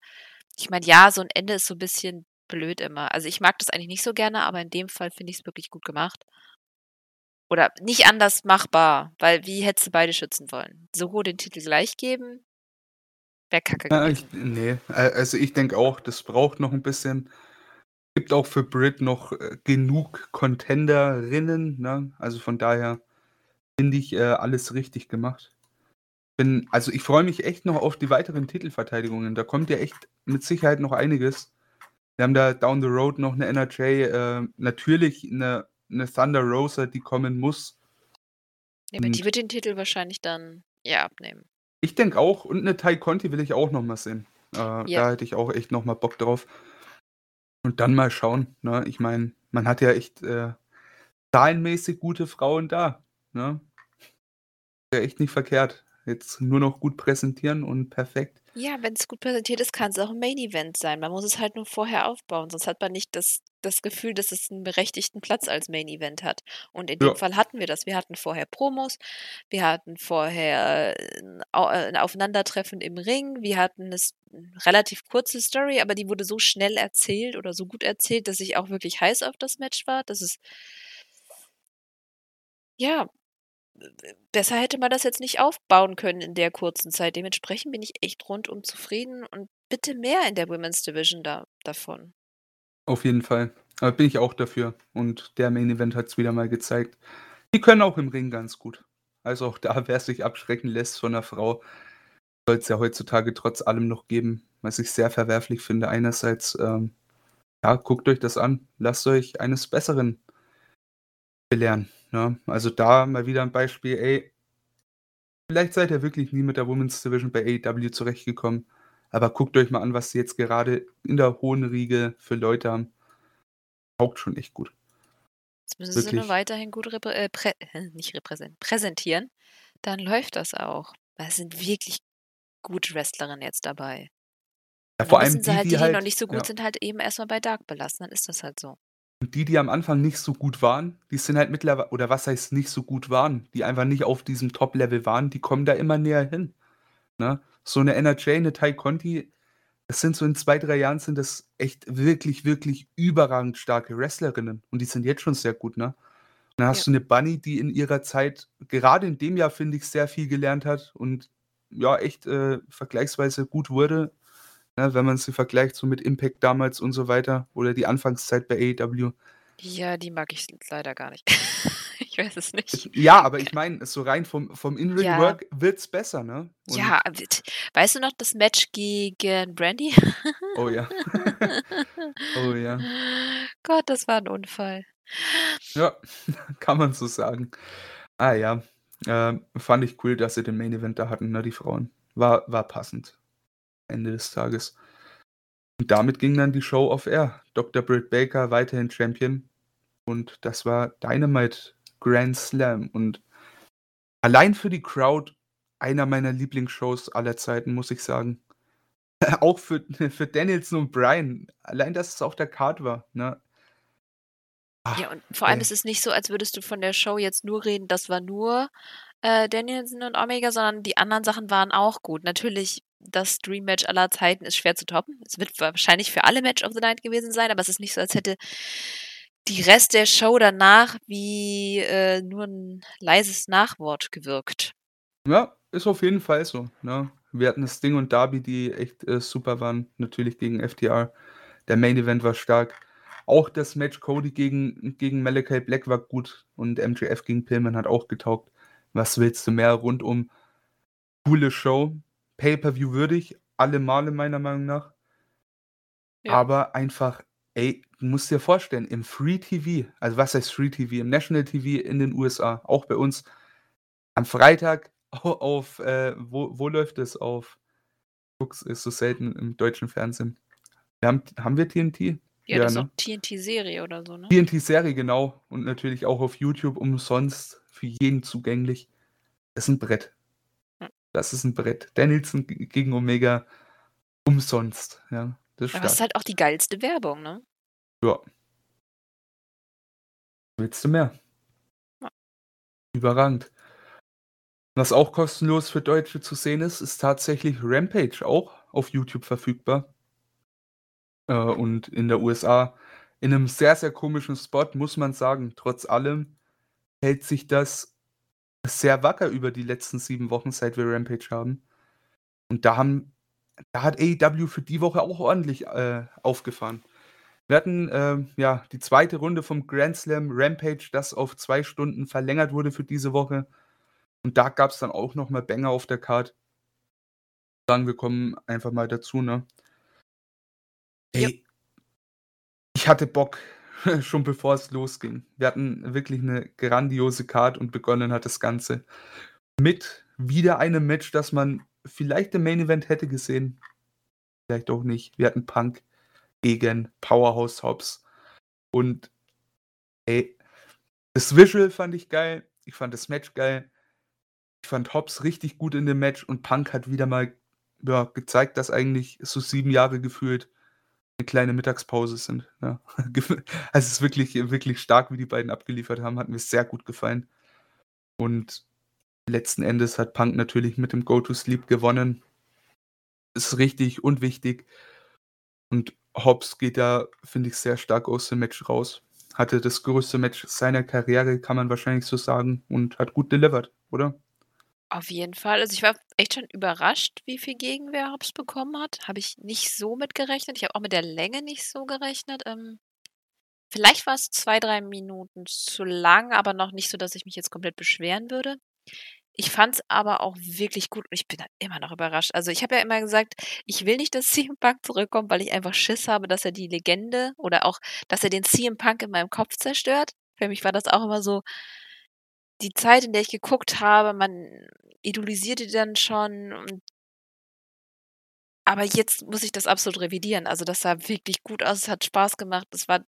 Ich meine, ja, so 'n Ende ist so 'n bisschen blöd immer. Also, ich mag das eigentlich nicht so gerne, aber in dem Fall finde ich's wirklich gut gemacht. Oder nicht anders machbar, weil wie hättest du beide schützen wollen? Soho den Titel gleich geben? Wäre Kacke Ja, ich gewesen. ne, a also, ich denke auch, das braucht noch 'n bisschen. Gibt auch für Britt noch, äh, genug Contenderinnen, ne? Also, von daher finde ich, äh, alles richtig gemacht. Bin also, ich freue mich echt noch auf die weiteren Titelverteidigungen. Da kommt ja echt mit Sicherheit noch einiges. Wir haben da down the road noch 'ne NRJ, äh, natürlich 'ne 'ne Thunder Rosa, die kommen muss. Ja, aber die wird den Titel wahrscheinlich dann ja abnehmen. Ich denke auch und 'ne Tay Conti will ich auch noch mal sehen. Äh, Ja. da hätte ich auch echt noch mal Bock drauf. Und dann mal schauen, ne? Ich meine, man hat ja echt, äh, zahlenmäßig gute Frauen da, ne? Wäre echt nicht verkehrt. Jetzt nur noch gut präsentieren und perfekt. Ja, wenn's gut präsentiert ist, kann's auch 'n Main Event sein. Man muss es halt nur vorher aufbauen, sonst hat man nicht das das Gefühl, dass es 'n berechtigten Platz als Main Event hat. Und in dem Ja. Fall hatten wir das. Wir hatten vorher Promos, wir hatten vorher Au äh, 'n Aufeinandertreffen im Ring, wir hatten 'ne s relativ kurze Story, aber die wurde so schnell erzählt oder so gut erzählt, dass ich auch wirklich heiß auf das Match war. Das ist ja, besser hätte man das jetzt nicht aufbauen können in der kurzen Zeit. Dementsprechend bin ich echt rundum zufrieden und bitte mehr in der Women's Division da davon. Auf jeden Fall. Da bin ich auch dafür und der Main Event hat's wieder mal gezeigt. Die können auch im Ring ganz gut. Also, auch da, wer sich abschrecken lässt von 'ner Frau, soll's ja heutzutage trotz allem noch geben, was ich sehr verwerflich finde einerseits. Ähm, ja, guckt euch das an. Lasst euch eines Besseren belehren, ne? Also, da mal wieder 'n Beispiel, ey vielleicht seid ihr wirklich nie mit der Women's Division bei AEW zurechtgekommen, aber guckt euch mal an, was sie jetzt gerade in der hohen Riege für Leute haben. Taugt schon echt gut. Jetzt müssen sie nur Wirklich. weiterhin gut reprä äh, prä nicht repräsent präsentieren, dann läuft das auch. Weil es sind wirklich gute Wrestlerinnen jetzt dabei. Ja, vor allem die, halt die, die die noch halt nicht so gut ja. sind, halt eben erst mal bei Dark belassen, dann ist das halt so. Und die, die am Anfang nicht so gut waren, die sind halt mittlerweile oder was heißt nicht so gut waren, die einfach nicht auf diesem Top-Level waren, die kommen da immer näher hin, ne? So 'ne NRJ, 'ne Ty Conti, das sind so in 2, 3 Jahren sind das echt wirklich, wirklich überragend starke Wrestlerinnen und die sind jetzt schon sehr gut, ne? Und dann Ja. hast du 'ne Bunny, die in ihrer Zeit gerade in dem Jahr, finde ich, sehr viel gelernt hat und ja, echt, äh, vergleichsweise gut wurde, ne, wenn man sie vergleicht so mit Impact damals und so weiter oder die Anfangszeit bei AEW. Ja, die mag ich leider gar nicht. Ich weiß es nicht. Ja, aber ich meine, so rein vom vom Ja. In-Ring-Work wird's besser, ne? Und Ja, weißt du noch das Match gegen Brandy? Oh ja. Oh ja. Gott, das war 'n Unfall. Ja, kann man so sagen. Ah ja, ähm, fand ich cool, dass sie den Main Event da hatten, ne, die Frauen. War war passend. Ende des Tages. Und damit ging dann die Show off air. Dr. Britt Baker weiterhin Champion und das war Dynamite Grand Slam und allein für die Crowd einer meiner Lieblingsshows aller Zeiten, muss ich sagen. Auch für für Danielson und Bryan, allein, dass es auf der Card war, ne? Ja, und vor allem ey. ist es nicht so, als würdest du von der Show jetzt nur reden, das war nur, äh, Danielson und Omega, sondern die anderen Sachen waren auch gut. Natürlich, das Dream-Match aller Zeiten ist schwer zu toppen. Es wird wahrscheinlich für alle Match of the Night gewesen sein, aber es ist nicht so, als hätte die Rest der Show danach wie, äh, nur 'n leises Nachwort gewirkt. Ja, ist auf jeden Fall so, ne? Wir hatten Sting und Darby, die echt, äh, super waren, natürlich gegen FTR. Der Main Event war stark. Auch das Match Cody gegen gegen Malachi Black war gut und MJF gegen Pillman hat auch getaugt. Was willst du mehr? Rundum coole Show, Pay-per-View würdig, alle Male meiner Meinung nach. Ja. Aber einfach ey, du musst dir vorstellen, im Free TV, also was heißt Free TV, im National TV in den USA, auch bei uns, am Freitag au auf, äh wo wo läuft es? Auf gucke es so selten im deutschen Fernsehen. Wir haben haben wir TNT? Ja, Ja, das ist ne? TNT-Serie oder so, ne? TNT-Serie, genau. Und natürlich auch auf YouTube umsonst für jeden zugänglich. Ist 'n Brett. Das ist 'n Brett. Danielson gegen Omega umsonst, ja. Das ist Aber es ist halt auch die geilste Werbung, ne? Ja. Willst du mehr? Ja. Überragend. Was auch kostenlos für Deutsche zu sehen ist, ist tatsächlich Rampage auch auf YouTube verfügbar. Äh, und in der USA in 'nem sehr, sehr komischen Spot, muss man sagen. Trotz allem hält sich das sehr wacker über die letzten 7 Wochen, seit wir Rampage haben. Und da haben da hat AEW für die Woche auch ordentlich, äh, aufgefahren. Wir hatten, ähm, ja, die 2. Runde vom Grand Slam Rampage, das auf 2 Stunden verlängert wurde für diese Woche. Und da gab's dann auch noch mal Banger auf der Card. Sagen wir kommen einfach mal dazu, ne? Ja. Ey ich hatte Bock, schon bevor es losging. Wir hatten wirklich 'ne grandiose Card und begonnen hat das Ganze mit wieder einem Match, das man vielleicht im Main Event hätte gesehen, vielleicht auch nicht. Wir hatten Punk gegen Powerhouse Hobbs. Und ey, das Visual fand ich geil. Ich fand das Match geil. Ich fand Hobbs richtig gut in dem Match und Punk hat wieder mal, ja, gezeigt, dass eigentlich so 7 Jahre gefühlt kleine Mittagspause sind, ja. Also, es ist wirklich wirklich stark, wie die beiden abgeliefert haben, hat mir sehr gut gefallen. Und letzten Endes hat Punk natürlich mit dem Go to Sleep gewonnen. Ist richtig und wichtig. Und Hobbs geht da, finde ich, sehr stark aus dem Match raus. Hatte das größte Match seiner Karriere, kann man wahrscheinlich so sagen, und hat gut delivered, oder? Auf jeden Fall. Also, ich war echt schon überrascht, wie viel Gegenwehr Hobbs bekommen hat. Habe ich nicht so mit gerechnet. Ich habe auch mit der Länge nicht so gerechnet. Ähm, vielleicht war's 2, 3 Minuten zu lang, aber noch nicht so, dass ich mich jetzt komplett beschweren würde. Ich fand's aber auch wirklich gut und ich bin immer noch überrascht. Also, ich habe ja immer gesagt, ich will nicht, dass CM Punk zurückkommt, weil ich einfach Schiss habe, dass er die Legende oder auch, dass er den CM Punk in meinem Kopf zerstört. Für mich war das auch immer so die Zeit, in der ich geguckt habe, man idolisierte dann schon aber jetzt muss ich das absolut revidieren. Also, das sah wirklich gut aus. Es hat Spaß gemacht. Es war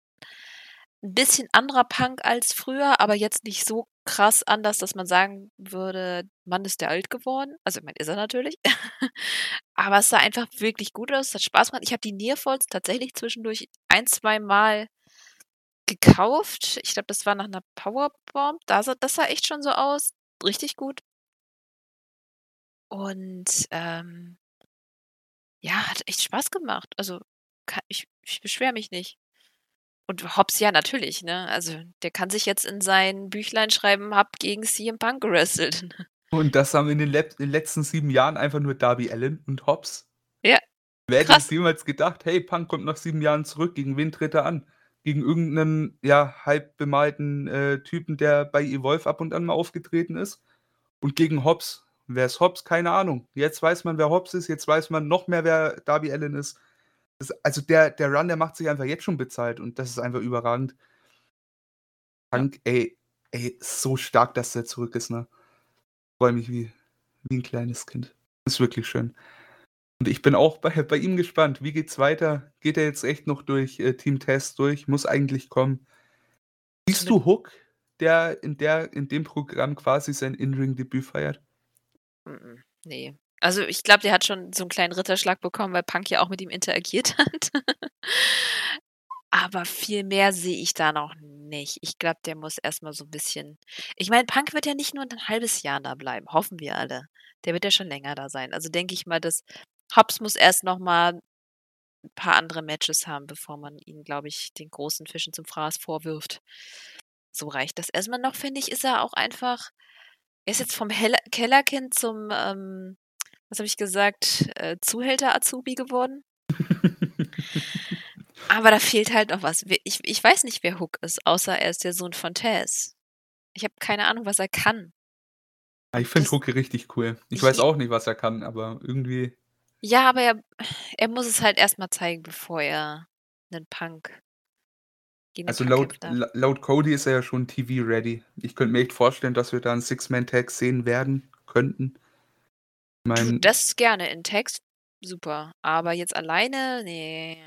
'n bisschen anderer Punk als früher, aber jetzt nicht so krass anders, dass man sagen würde: „Mann, ist der alt geworden.“ Also, ich meine, ist er natürlich. Aber es sah einfach wirklich gut aus. Es hat Spaß gemacht. Ich habe die Nearfalls tatsächlich zwischendurch ein, zweimal gekauft. Ich glaube, das war nach einer Powerbomb. Da sah das sah echt schon so aus. Richtig gut. Und, ähm ja, hat echt Spaß gemacht. Also, ka ich ich beschwere mich nicht. Und Hobbs ja natürlich, ne? Also, der kann sich jetzt in sein Büchlein schreiben: „Habe gegen CM Punk gewrestelt“, ne? Und das haben in den let in den letzten 7 Jahren einfach nur Darby Allin und Hobbs. Ja, Wer hätte das jemals gedacht: „Hey, Punk kommt nach 7 Jahren zurück. Gegen wen tritt er an?“ Gegen irgend 'nen, ja, halb bemalten, äh, Typen, der bei Evolve ab und an mal aufgetreten ist und gegen Hobbs. Wer ist Hobbs? Keine Ahnung. Jetzt weiß man, wer Hobbs ist, jetzt weiß man noch mehr, wer Darby Allin ist. Das also, der der Run, der macht sich einfach jetzt schon bezahlt und das ist einfach überragend. Ja. Punk, ey ey, so stark, dass der zurück ist, ne? Freue mich wie wie 'n kleines Kind. Ist wirklich schön. Und ich bin auch bei bei ihm gespannt. Wie geht's weiter? Geht er jetzt echt noch durch, äh, Team Test durch? Muss eigentlich kommen. Siehst du Hook, der in der in dem Programm quasi sein In-Ring-Debüt feiert? Mm-mm, ne. Also, ich glaube, der hat schon so 'n kleinen Ritterschlag bekommen, weil Punk ja auch mit ihm interagiert hat. Aber viel mehr sehe ich da noch nicht. Ich glaube, der muss erst mal so 'n bisschen ich meine, Punk wird ja nicht nur 'n halbes Jahr da bleiben, hoffen wir alle. Der wird ja schon länger da sein. Also, denke ich mal, dass Hobbs muss erst noch mal 'n paar andere Matches haben, bevor man ihn, glaube ich, den großen Fischen zum Fraß vorwirft. So reicht das erst mal noch, finde ich, ist er auch einfach er ist jetzt vom Helle Kellerkind zum, ähm, was habe ich gesagt, äh, Zuhälter-Azubi geworden. Aber da fehlt halt noch was. Ich ich weiß nicht, wer Hook ist, außer er ist der Sohn von Taz. Ich habe keine Ahnung, was er kann. Ah, ich finde Hook richtig cool. Ich ich weiß auch nicht, was er kann, aber irgendwie Ja, aber er er muss es halt erst mal zeigen, bevor er 'nen Punk gegen Also, laut laut Cody ist er ja schon TV-ready. Ich könnte mir echt vorstellen, dass wir da 'n Six-Man-Tag sehen werden könnten. Mein das gerne in Tags, super. Aber jetzt alleine, ne.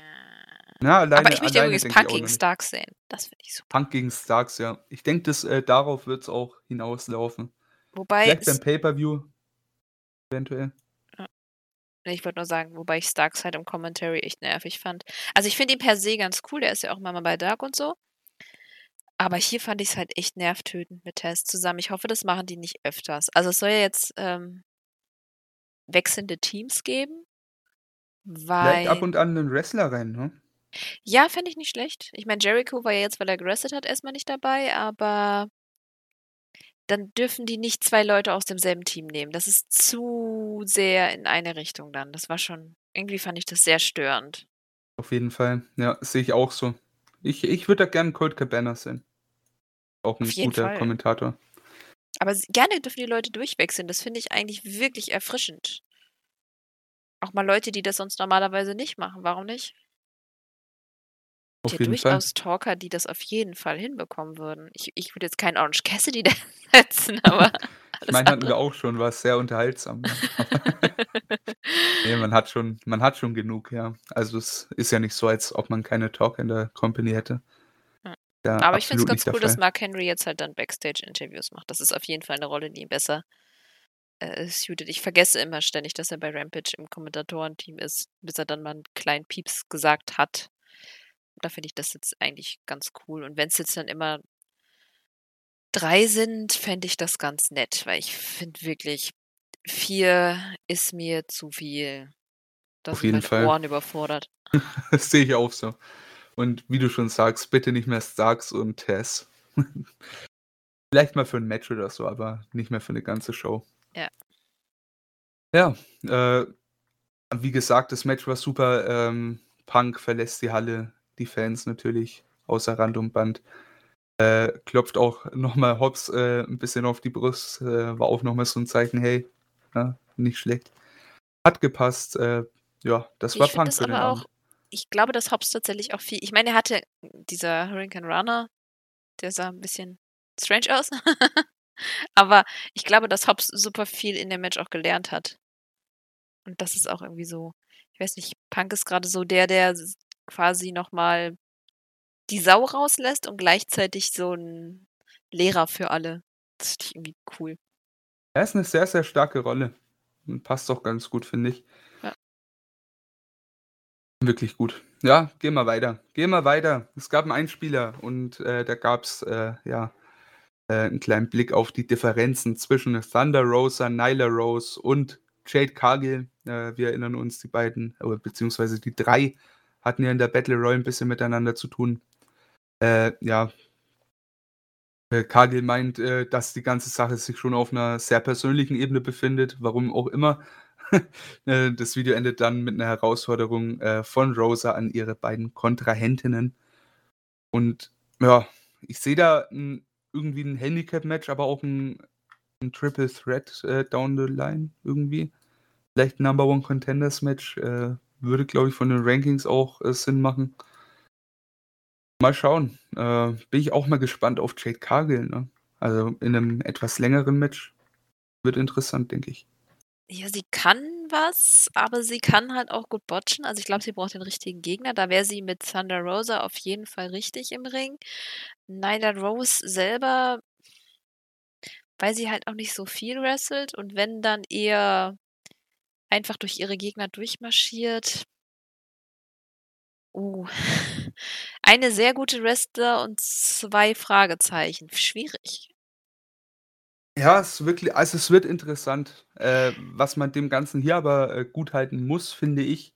Na, Aber ich alleine möchte alleine übrigens Punk gegen. Starks sehen. Das finde ich super. Punk gegen Starks, ja. Ich denke, äh, darauf wird's auch hinauslaufen. Wobei Vielleicht beim es Pay-per-View eventuell. Ne, ich wollte nur sagen, wobei ich Starks halt im Commentary echt nervig fand. Also, ich finde ihn per se ganz cool, der ist ja auch mal bei Dark und so. Aber hier fand ich's halt echt nervtötend mit Taz zusammen. Ich hoffe, das machen die nicht öfters. Also, es soll ja jetzt, ähm wechselnde Teams geben, Vielleicht ab weil und an 'nen Wrestler rein, ne? Ja, fände ich nicht schlecht. Ich meine, Jericho war ja jetzt, weil er gewrestelt hat, erst mal nicht dabei, aber dann dürfen die nicht 2 Leute aus demselben Team nehmen. Das ist zu sehr in eine Richtung dann. Das war schon irgendwie fand ich das sehr störend. Auf jeden Fall. Ja, sehe ich auch so. Ich ich würde da gern Colt Cabana sehen. Auch Auf 'n jeden guter Fall. Kommentator. Aber gerne dürfen die Leute durchwechseln. Das finde ich eigentlich wirklich erfrischend. Auch mal Leute, die das sonst normalerweise nicht machen. Warum nicht? Auf Ja, jeden Fall. durchaus Talker, die das auf jeden Fall hinbekommen würden. Ich ich würde jetzt keinen Orange Cassidy da setzen, aber Ich meine, hatten wir auch schon, war sehr unterhaltsam, ne? Ne, man hat schon man hat schon genug, ja. Also, es ist ja nicht so, als ob man keine Talker in der Company hätte. Ja. Ja, Aber ich finde es ganz cool, dass. Mark Henry jetzt halt dann Backstage-Interviews macht. Das ist auf jeden Fall 'ne Rolle, die ihm besser, äh, suited. Ich vergesse immer ständig, dass er bei Rampage im Kommentatorenteam ist, bis er dann mal 'n kleinen Pieps gesagt hat. Da finde ich das jetzt eigentlich ganz cool. Und wenn's jetzt dann immer 3 sind, fände ich das ganz nett, weil ich finde wirklich, 4 ist mir zu viel. Da Auf jeden Fall. Ohren überfordert. Das sehe ich auch so. Und wie du schon sagst, bitte nicht mehr Starks und Taz. Vielleicht mal für 'n Match oder so, aber nicht mehr für 'ne ganze Show. Ja. Ja, äh, wie gesagt, das Match war super. Ähm, Punk verlässt die Halle, die Fans natürlich außer Rand und Band. Äh, klopft auch noch mal Hobbs, äh, 'n bisschen auf die Brust, äh, war auch noch mal so 'n Zeichen: „Hey, ne, nicht schlecht.“ Hat gepasst, äh, ja, das war Ich Punk das für den Abend. auch ich glaube, dass Hobbs tatsächlich auch viel ich meine, er hatte dieser Hurricane Rana, der sah 'n bisschen strange aus. Aber ich glaube, dass Hobbs super viel in dem Match auch gelernt hat. Und das ist auch irgendwie so ich weiß nicht, Punk ist grade so der, der quasi noch mal die Sau rauslässt und gleichzeitig so 'n Lehrer für alle. Das finde ich irgendwie cool. Ja, ist 'ne sehr, sehr starke Rolle und passt auch ganz gut, finde ich. Ja. Wirklich gut. Ja, gehen wir weiter. Gehen wir weiter. Es gab 'n Einspieler und, äh, da gab's, äh, ja, äh, 'n kleinen Blick auf die Differenzen zwischen Thunder Rosa, Nyla Rose und Jade Cargill. Äh, wir erinnern uns, die beiden oder beziehungsweise die 3 hatten ja in der Battle Royal 'n bisschen miteinander zu tun. Äh, ja. Äh, Cargill meint, äh, dass die ganze Sache sich schon auf 'ner sehr persönlichen Ebene befindet, warum auch immer. Äh, das Video endet dann mit 'ner Herausforderung, äh, von Rosa an ihre beiden Kontrahentinnen. Und ja, ich sehe da 'n irgendwie 'n Handicap-Match, aber auch 'n 'n Triple Threat, äh, down the line irgendwie. Vielleicht 'n Number One Contenders Match, äh, würde, glaube ich, von den Rankings auch, äh, Sinn machen. Mal schauen. Äh, bin ich auch mal gespannt auf Jade Cargill, ne? Also, in 'nem etwas längeren Match. Wird interessant, denke ich. Ja, sie kann was, aber sie kann halt auch gut botchen. Also, ich glaube, sie braucht den richtigen Gegner. Da wäre sie mit Thunder Rosa auf jeden Fall richtig im Ring. Nyla Rose selber weil sie halt auch nicht so viel wrestelt und wenn, dann eher einfach durch ihre Gegner durchmarschiert. Oh. Eine sehr gute Wrestler und 2 Fragezeichen. Schwierig. Ja, es wirklich also, es wird interessant. Äh, was man dem Ganzen hier aber, äh, guthalten muss, finde ich,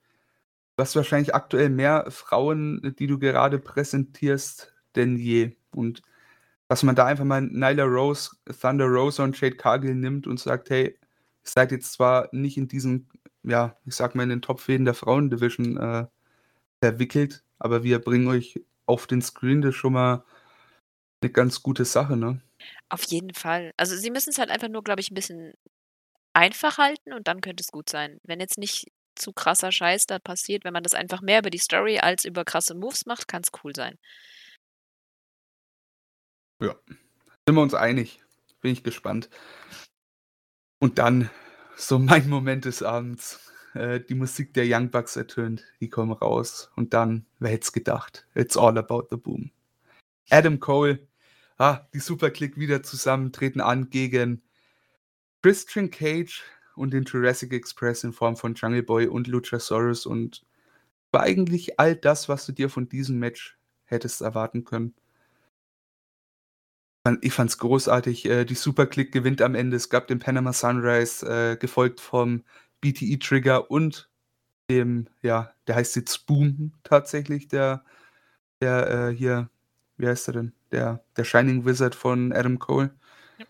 hast wahrscheinlich aktuell mehr Frauen, die du gerade präsentierst, denn je. Und dass man da einfach mal Nyla Rose, Thunder Rosa und Jade Cargill nimmt und sagt: „Hey, seid jetzt zwar nicht in diesen ja, ich sage mal, in den Top-Fäden der Frauen-Division, äh, verwickelt, aber wir bringen euch auf den Screen, das schon mal 'ne ganz gute Sache, ne? Auf jeden Fall. Also, sie müssen's halt einfach nur, glaube ich, 'n bisschen einfach halten und dann könnte es gut sein. Wenn jetzt nicht zu krasser Scheiß da passiert, wenn man das einfach mehr über die Story als über krasse Moves macht, kann's cool sein. Ja, sind wir uns einig. Bin ich gespannt. Und dann so mein Moment des Abends. Äh, die Musik der Young Bucks ertönt, die kommen raus und dann, wer hätte es gedacht? It's all about the boom. Adam Cole, ah, die Super Kliq wieder zusammen, treten an gegen Christian Cage und den Jurassic Express in Form von Jungle Boy und Luchasaurus und war eigentlich all das, was du dir von diesem Match hättest erwarten können. Ich fand's großartig. Äh, die Super Kliq gewinnt am Ende. Es gab den Panama Sunrise, äh, gefolgt vom BTE Trigger und dem ja, der heißt jetzt Boom tatsächlich, der der, äh, hier wie heißt er denn? Der der Shining Wizard von Adam Cole. Ja.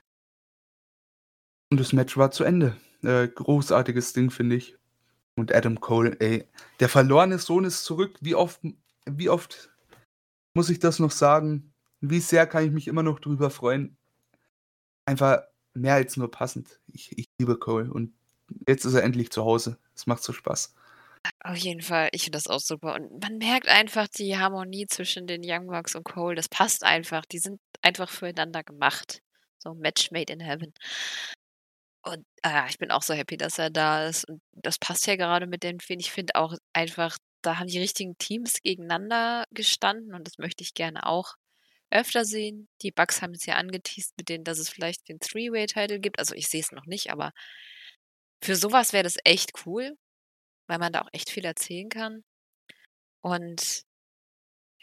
Und das Match war zu Ende. Äh, großartiges Ding, finde ich. Und Adam Cole, ey, der verlorene Sohn ist zurück. Wie oft wie oft muss ich das noch sagen? Wie sehr kann ich mich immer noch drüber freuen? Einfach mehr als nur passend. Ich ich liebe Cole und jetzt ist er endlich zu Hause. Es macht so Spaß. Auf jeden Fall, ich finde das auch super und man merkt einfach die Harmonie zwischen den Young Bucks und Cole. Das passt einfach. Die sind einfach füreinander gemacht. So Match made in heaven. Und, ah, ich bin auch so happy, dass er da ist und das passt ja gerade mit den vielen. Ich finde auch einfach, da haben die richtigen Teams gegeneinander gestanden und das möchte ich gerne auch öfter sehen. Die Bucks haben es ja angeteased mit denen, dass es vielleicht den Three-Way-Title gibt. Also, ich sehe es noch nicht, aber für so was wäre das echt cool, weil man da auch echt viel erzählen kann. Und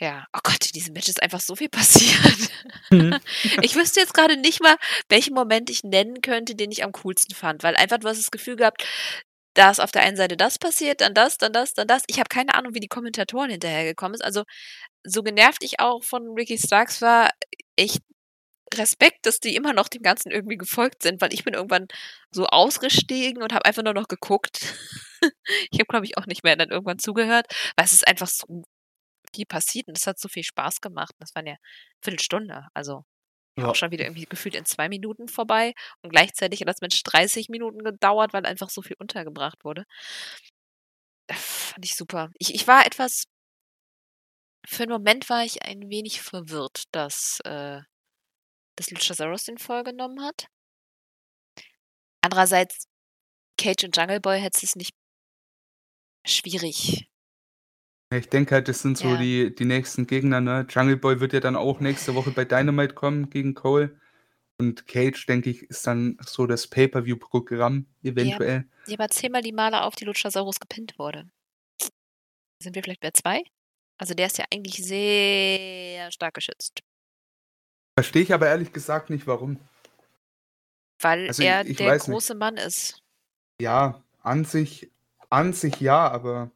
ja, oh Gott, in diesem Match ist einfach so viel passiert. Mhm. Ich wüsste jetzt grade nicht mal, welchen Moment ich nennen könnte, den ich am coolsten fand, weil einfach du hast das Gefühl gehabt, da ist auf der einen Seite das passiert, dann das, dann das, dann das. Ich habe keine Ahnung, wie die Kommentatoren hinterhergekommen ist. Also, so genervt ich auch von Ricky Starks war, echt Respekt, dass die immer noch dem Ganzen irgendwie gefolgt sind, weil ich bin irgendwann so ausgestiegen und habe einfach nur noch geguckt. Ich habe, glaube ich, auch nicht mehr dann irgendwann zugehört, weil es ist einfach so viel passiert und es hat so viel Spaß gemacht. Das waren ja Viertelstunde, also ja auch schon wieder irgendwie gefühlt in 2 Minuten vorbei und gleichzeitig hat das Match 30 Minuten gedauert, weil einfach so viel untergebracht wurde. Äh, fand ich super. Ich ich war etwas für 'n Moment war ich ein wenig verwirrt, dass, äh dass Luchasaurus den Fall genommen hat. Andererseits, Cage und Jungle Boy hättest du's nicht schwierig. Ich denke halt, das sind so Ja. die die nächsten Gegner, ne? Jungle Boy wird ja dann auch nächste Woche bei Dynamite kommen gegen Cole. Und Cage, denke ich, ist dann so das Pay-per-View-Programm eventuell. ja, aber zähl mal die Male auf, die Luchasaurus gepinnt wurde. sind wir vielleicht bei zwei? Also der ist ja eigentlich sehr stark geschützt. Verstehe ich aber ehrlich gesagt nicht, warum. Weil Also er ich, ich der weiß nicht. große Mann ist. Ja, an sich, an sich ja, aber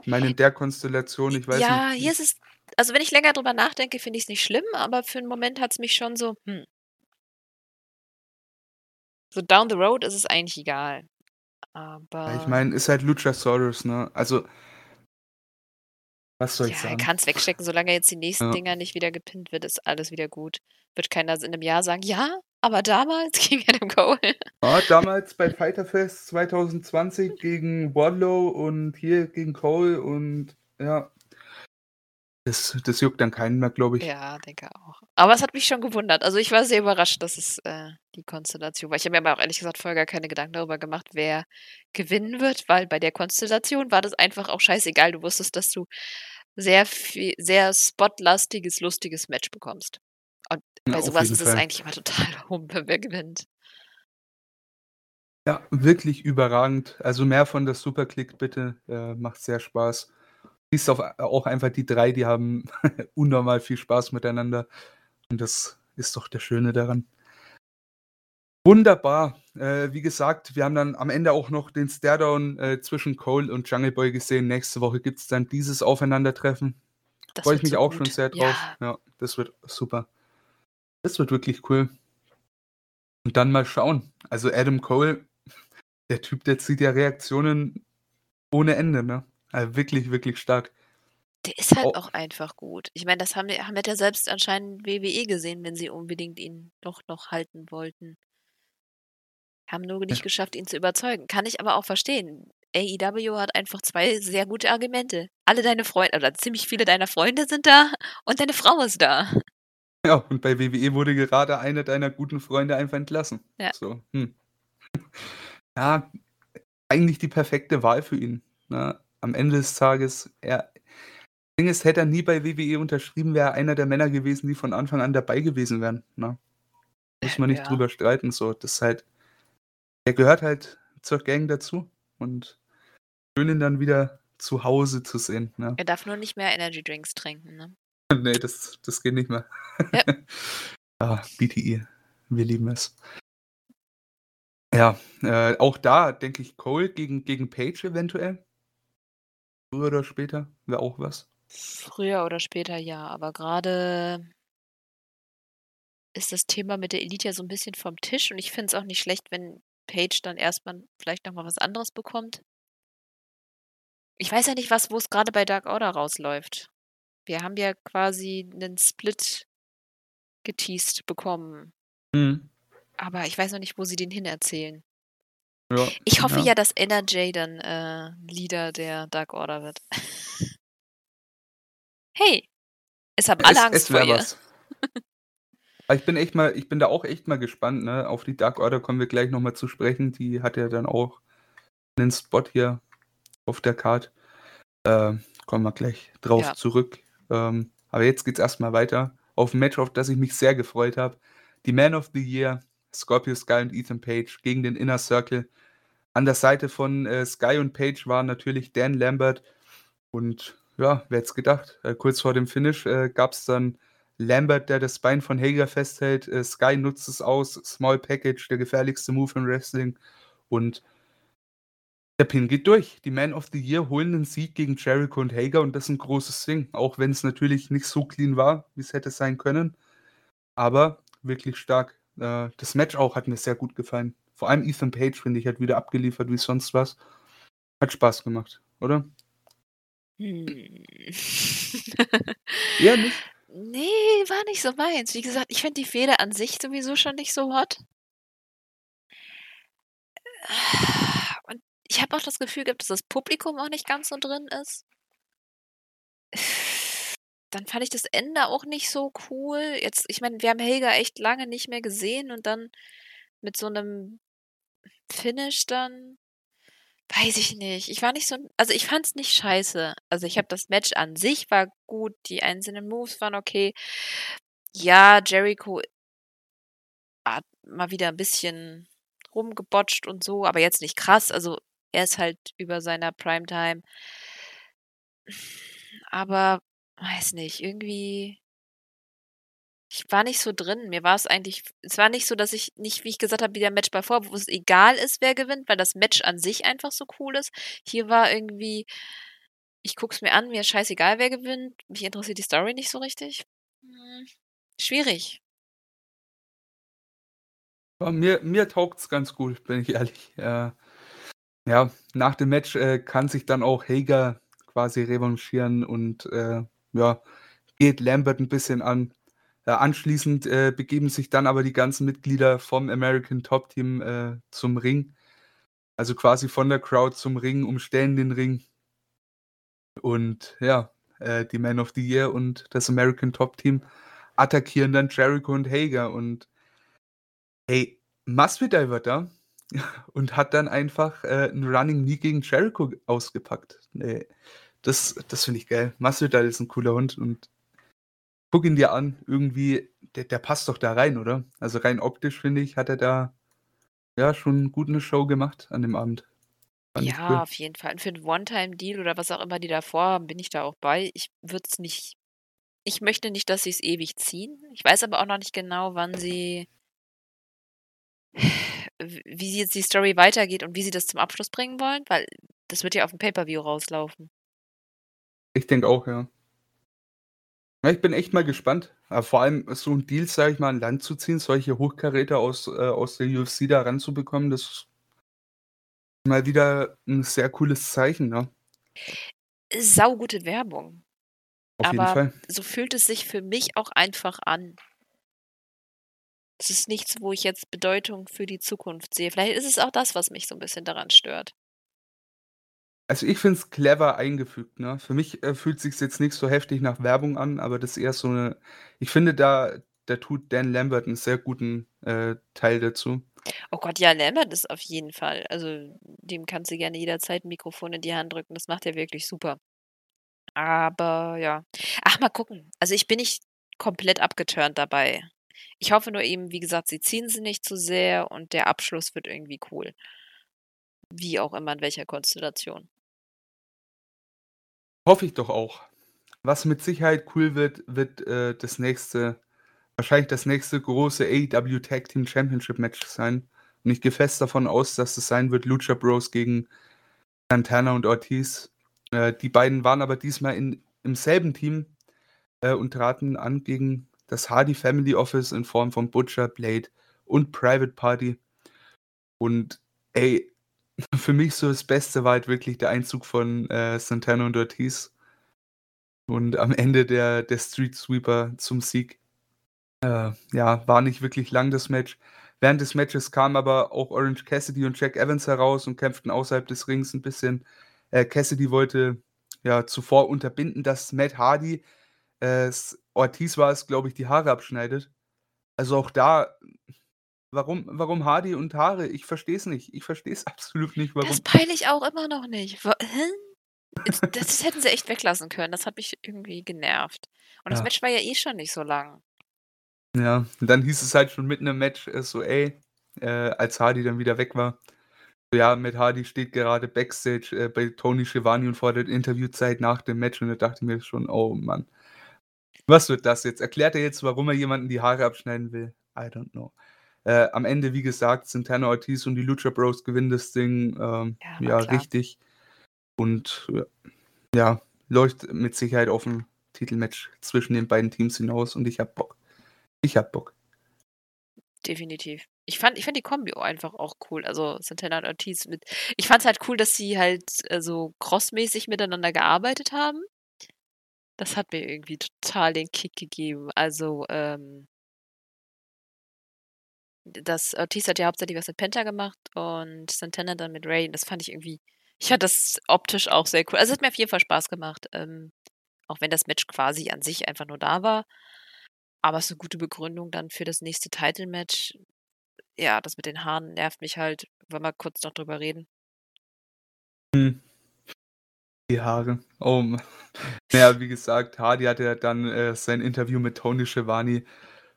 ich meine in der Konstellation, ich weiß Ja, nicht. hier ist es. Also wenn ich länger drüber nachdenke, finde ich es nicht schlimm, aber für einen Moment hat es mich schon so, hm. So down the road ist es eigentlich egal. Ja, ich Aber meine, ist halt Luchasaurus, ne? Also, was soll ich ja, er sagen? kann es wegstecken, solange jetzt die nächsten Ja. Dinger nicht wieder gepinnt wird, ist alles wieder gut. Wird keiner in einem Jahr sagen, ja, aber damals gegen Adam Cole. Ja, damals bei Fighter Fest 2020 gegen Wardlow und hier gegen Cole und ja. Das, das juckt dann keinen mehr, glaube ich. Ja, denke auch. Aber es hat mich schon gewundert. Also ich war sehr überrascht, dass es äh, die Konstellation war. Ich habe mir aber auch ehrlich gesagt vorher gar keine Gedanken darüber gemacht, wer gewinnen wird, weil bei der Konstellation war das einfach auch scheißegal. Du wusstest, dass du sehr viel, sehr spotlastiges, lustiges Match bekommst. Und Ja, bei auf sowas ist es Fall. eigentlich immer total Humpe, wer gewinnt. Ja, wirklich überragend. Also mehr von der Superclick bitte. Äh, macht sehr Spaß. Siehst auf, auch einfach die drei, die haben unnormal viel Spaß miteinander. Und das ist doch der Schöne daran. Wunderbar. Äh, wie gesagt, wir haben dann am Ende auch noch den Staredown äh, zwischen Cole und Jungle Boy gesehen. Nächste Woche gibt es dann dieses Aufeinandertreffen. Das Freue ich mich so auch gut. schon sehr drauf. Ja, Ja, das wird super. Das wird wirklich cool. Und dann mal schauen. Also Adam Cole, der Typ, der zieht ja Reaktionen ohne Ende, ne? Also wirklich, wirklich stark. der ist halt Oh. auch einfach gut. Ich meine, das haben wir, haben wir ja selbst anscheinend WWE gesehen, wenn sie unbedingt ihn doch noch halten wollten. Haben nur nicht Ja. geschafft, ihn zu überzeugen. Kann ich aber auch verstehen. AEW hat einfach zwei sehr gute Argumente. Alle deine Freunde, oder ziemlich viele deiner Freunde sind da und deine Frau ist da. Ja, und bei WWE wurde gerade einer deiner guten Freunde einfach entlassen. Ja. So, hm. Ja, eigentlich die perfekte Wahl für ihn. Ne? Am Ende des Tages, er, Ding ist, hätte er nie bei WWE unterschrieben, wäre er einer der Männer gewesen, die von Anfang an dabei gewesen wären. Ne? Muss man nicht Ja. drüber streiten. So, das ist halt, er gehört halt zur Gang dazu und schön ihn dann wieder zu Hause zu sehen. Ne? Er darf nur nicht mehr Energy Drinks trinken, ne? nee, das, das geht nicht mehr. Ja. ah, BTE, wir lieben es. Ja, äh, auch da denke ich Cole gegen, gegen Page eventuell. Früher oder später wäre auch was. Früher oder später ja, aber gerade ist das Thema mit der Elite ja so ein bisschen vom Tisch und ich finde es auch nicht schlecht, wenn Paige dann erstmal vielleicht noch mal was anderes bekommt. Ich weiß ja nicht, was wo es gerade bei Dark Order rausläuft. Wir haben ja quasi 'nen Split geteased bekommen, Mhm. aber ich weiß noch nicht, wo sie den hinerzählen. Ja, Ich hoffe ja. ja, dass NRJ dann, äh, Leader der Dark Order wird. Hey, es haben alle Es, Angst es vor ihr. was. Ich bin echt mal, ich bin da auch echt mal gespannt, ne? Auf die Dark Order kommen wir gleich nochmal zu sprechen. Die hat ja dann auch einen Spot hier auf der Card. Äh, kommen wir gleich drauf Ja. zurück. Ähm, aber jetzt geht's erstmal weiter auf ein Match, auf das ich mich sehr gefreut habe. Die Man of the Year, Scorpio Sky und Ethan Page gegen den Inner Circle. An der Seite von äh, Sky und Page war natürlich Dan Lambert. Und ja, wer hätte es gedacht? Äh, kurz vor dem Finish äh, gab es dann Lambert, der das Bein von Hager festhält. Äh, Sky nutzt es aus. Small Package, der gefährlichste Move im Wrestling. Und der Pin geht durch. Die Man of the Year holen den Sieg gegen Jericho und Hager und das ist ein großes Ding. Auch wenn es natürlich nicht so clean war, wie es hätte sein können. Aber wirklich stark. Äh, das Match auch hat mir sehr gut gefallen. Vor allem Ethan Page, finde ich, hat wieder abgeliefert wie sonst was. Hat Spaß gemacht, oder? Hm. Ja, nicht? Ne, war nicht so meins. Wie gesagt, ich finde die Fehde an sich sowieso schon nicht so hot. Und ich habe auch das Gefühl gehabt, dass das Publikum auch nicht ganz so drin ist. Dann fand ich das Ende auch nicht so cool. Jetzt, ich meine, wir haben Helga echt lange nicht mehr gesehen und dann mit so einem Finish dann, weiß ich nicht. Ich war nicht so, also ich fand es nicht scheiße. Also ich habe das Match an sich war gut, die einzelnen Moves waren okay. Ja, Jericho hat mal wieder ein bisschen rumgebotcht und so, aber jetzt nicht krass. Also er ist halt über seiner Primetime. aber weiß nicht, irgendwie ich war nicht so drin. Mir war es eigentlich es war nicht so, dass ich nicht, wie ich gesagt habe, wie der Match bei vor, wo es egal ist, wer gewinnt, weil das Match an sich einfach so cool ist. Hier war irgendwie ich gucke es mir an, mir ist scheißegal, wer gewinnt. Mich interessiert die Story nicht so richtig. Hm, schwierig. Ja, mir mir taugt's ganz gut, bin ich ehrlich. Äh, ja, nach dem Match, äh, kann sich dann auch Hager quasi revanchieren und, äh, ja, geht Lambert 'n bisschen an. Äh, anschließend, äh, begeben sich dann aber die ganzen Mitglieder vom American Top Team, äh, zum Ring. Also, quasi von der Crowd zum Ring, umstellen den Ring. Und ja, äh, die Man of the Year und das American Top Team attackieren dann Jericho und Hager und Ey, Masvidal war da und hat dann einfach, äh, 'n Running Knee gegen Jericho ausgepackt. Ne, das das finde ich geil. Masvidal ist 'n cooler Hund und guck ihn dir an, irgendwie, der der passt doch da rein, oder? Also, rein optisch, finde ich, hat er da, ja, schon gut 'ne Show gemacht an dem Abend. Fand Ja, cool. auf jeden Fall. Und für 'n One-Time-Deal oder was auch immer die da vorhaben, bin ich da auch bei. Ich würde es nicht ich möchte nicht, dass sie's ewig ziehen. Ich weiß aber auch noch nicht genau, wann sie wie jetzt die Story weitergeht und wie sie das zum Abschluss bringen wollen, weil das wird ja aufm Pay-per-View rauslaufen. Ich denke auch, ja. Ja, ich bin echt mal gespannt. Aber vor allem so 'n Deal, sage ich mal, an Land zu ziehen, solche Hochkaräter aus äh, aus der UFC da ranzubekommen, das mal wieder 'n sehr cooles Zeichen, ne? Saugute Werbung. Auf jeden Aber Fall. so fühlt es sich für mich auch einfach an. Es ist nichts, wo ich jetzt Bedeutung für die Zukunft sehe. Vielleicht ist es auch das, was mich so 'n bisschen daran stört. Also, ich finde es clever eingefügt, ne? Für mich, äh, fühlt sich's jetzt nicht so heftig nach Werbung an, aber das ist eher so 'ne ich finde, da da tut Dan Lambert 'n sehr guten, äh, Teil dazu. Oh Gott, ja, Lambert ist auf jeden Fall also, dem kannst du gerne jederzeit 'n Mikrofon in die Hand drücken. Das macht er wirklich super. Aber ja. Ach, mal gucken. Also, ich bin nicht komplett abgeturnt dabei. Ich hoffe nur eben, wie gesagt, sie ziehen sie nicht zu sehr und der Abschluss wird irgendwie cool. Wie auch immer, in welcher Konstellation. Hoffe ich doch auch. Was mit Sicherheit cool wird, wird, äh, das nächste wahrscheinlich das nächste große AEW Tag Team Championship Match sein. Und ich gehe fest davon aus, dass es sein wird Lucha Bros gegen Santana und Ortiz. Äh, die beiden waren aber diesmal in im selben Team, äh, und traten an gegen das Hardy Family Office in Form von Butcher, Blade und Private Party. Und ey, für mich so das Beste war halt wirklich der Einzug von, äh, Santana und Ortiz. Und am Ende der der Street Sweeper zum Sieg. Äh, ja, war nicht wirklich lang das Match. Während des Matches kamen aber auch Orange Cassidy und Jack Evans heraus und kämpften außerhalb des Rings 'n bisschen. Äh, Cassidy wollte, ja, zuvor unterbinden, dass Matt Hardy, äh, Ortiz war es, glaube ich, die Haare abschneidet. Also, auch da warum warum Hardy und Haare? Ich verstehe es nicht. Ich verstehe es absolut nicht, Das warum. peile ich auch immer noch nicht. Hä? Das das hätten sie echt weglassen können. Das hat mich irgendwie genervt. Und das Ja. Match war ja eh schon nicht so lang. Ja, und dann hieß es halt schon mitten im Match, äh, so: „Ey“, äh, als Hardy dann wieder weg war: „Ja, Matt Hardy steht gerade backstage, äh, bei Tony Schiavone und fordert Interviewzeit nach dem Match.“ Und da dachte ich mir schon: „Oh Mann. Was wird das jetzt? Erklärt er jetzt, warum er jemanden die Haare abschneiden will? I don't know.“ Äh, am Ende, wie gesagt, Santana Ortiz und die Lucha Bros gewinnen das Ding, ähm, Ja, ja, richtig. Und, äh, ja, läuft mit Sicherheit auf 'n Titelmatch zwischen den beiden Teams hinaus und ich habe Bock. Ich habe Bock. Definitiv. Ich fand ich fand die Kombi einfach auch cool. Also, Santana und Ortiz mit ich fand's halt cool, dass sie halt, äh, so crossmäßig miteinander gearbeitet haben. Das hat mir irgendwie total den Kick gegeben. Also, ähm das Ortiz hat ja hauptsächlich was mit Penta gemacht und Santana dann mit Rey. Das fand ich irgendwie ich fand das optisch auch sehr cool. Also, es hat mir auf jeden Fall Spaß gemacht, ähm, auch wenn das Match quasi an sich einfach nur da war. Aber es ist 'ne gute Begründung dann für das nächste Title-Match. Ja, das mit den Haaren nervt mich halt. Wollen wir kurz noch drüber reden? Mhm. Die Haare. Oh Ma na ja, wie gesagt, Hardy hatte ja dann, äh, sein Interview mit Tony Schiavone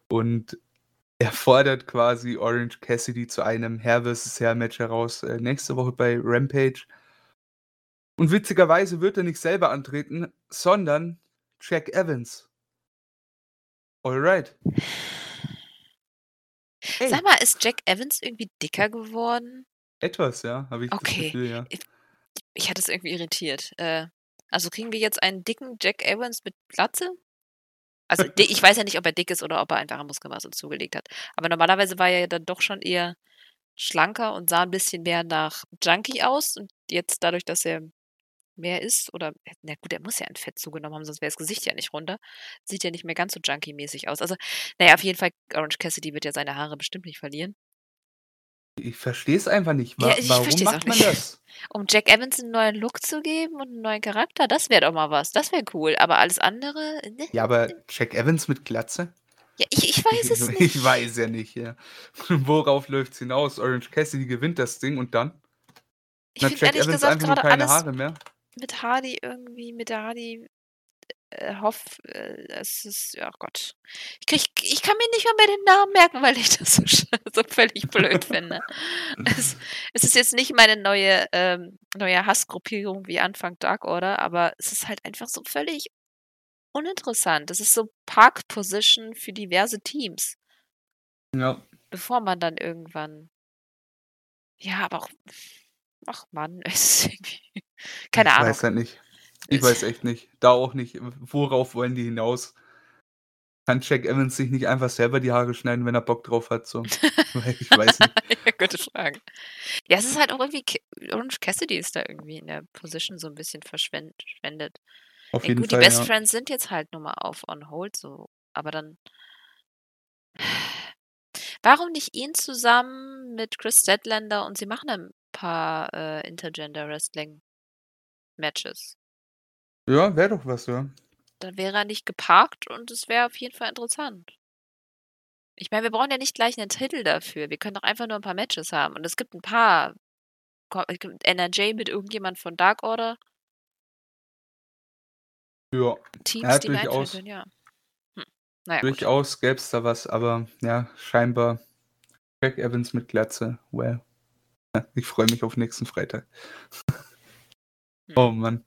und er fordert quasi Orange Cassidy zu einem Hair-versus-Hair-Match heraus, äh, nächste Woche bei Rampage. Und witzigerweise wird er nicht selber antreten, sondern Jack Evans. Alright. Ey. Sag mal, ist Jack Evans irgendwie dicker geworden? Etwas, ja, habe ich Okay. das Gefühl, ja. Ich, ich hatte es irgendwie irritiert. Äh, also kriegen wir jetzt einen dicken Jack Evans mit Glatze? Also ich weiß ja nicht, ob er dick ist oder ob er einfach an Muskelmasse zugelegt hat. Aber normalerweise war er ja dann doch schon eher schlanker und sah ein bisschen mehr nach Junkie aus. Und jetzt dadurch, dass er mehr ist, oder na gut, er muss ja an Fett zugenommen haben, sonst wäre das Gesicht ja nicht runter, sieht ja nicht mehr ganz so Junkie-mäßig aus. Also, naja, auf jeden Fall, Orange Cassidy wird ja seine Haare bestimmt nicht verlieren. Ich verstehe es einfach nicht. Wa Ja, ich warum macht man das? Um Jack Evans einen neuen Look zu geben und einen neuen Charakter, das wäre doch mal was. Das wäre cool. Aber alles andere, ne? Ja, aber Jack Evans mit Glatze? Ja, ich, ich weiß es Ich, nicht. ich weiß ja nicht, ja. Worauf läuft's hinaus? Orange Cassidy gewinnt das Ding und dann? Ich Na, finde Jack ehrlich Evans gesagt einfach nur gerade keine alles Haare mehr. mit Hardy irgendwie, mit der Hardy äh, Hoff, äh, es ist, ja Gott. Ich, krieg, ich kann mir nicht mal mehr den Namen merken, weil ich das so, so völlig blöd finde. Es, es ist jetzt nicht meine neue, ähm, neue Hassgruppierung wie Anfang Dark Order, aber es ist halt einfach so völlig uninteressant. Das ist so Park Position für diverse Teams, Ja. bevor man dann irgendwann. Ja, aber auch. Ach Mann, es ist irgendwie. Keine ich Ahnung. weiß halt nicht. Ich weiß echt nicht. Da auch nicht. Worauf wollen die hinaus? Kann Jack Evans sich nicht einfach selber die Haare schneiden, wenn er Bock drauf hat? So. Ich weiß nicht. ja, gute Frage. Ja, es ist halt auch irgendwie. Orange Cassidy ist da irgendwie in der Position so ein bisschen verschwen- verschwendet. Auf Ja, jeden gut, Fall. die Best ja. Friends sind jetzt halt nur mal auf On Hold so. Aber dann. Warum nicht ihn zusammen mit Chris Statlander und sie machen ein paar äh, Intergender Wrestling Matches? Ja, wäre doch was, ja. Dann wäre er nicht geparkt und es wäre auf jeden Fall interessant. Ich meine, wir brauchen ja nicht gleich einen Titel dafür. Wir können doch einfach nur ein paar Matches haben. Und es gibt ein paar. Es gibt NRJ mit irgendjemand von Dark Order. Ja, Teams, Ja, die durchaus. können, ja. Hm. Naja, durchaus gäbe es da was, aber ja, scheinbar Jack Evans mit Glatze. Well. Ich freue mich auf nächsten Freitag. Hm. Oh Mann.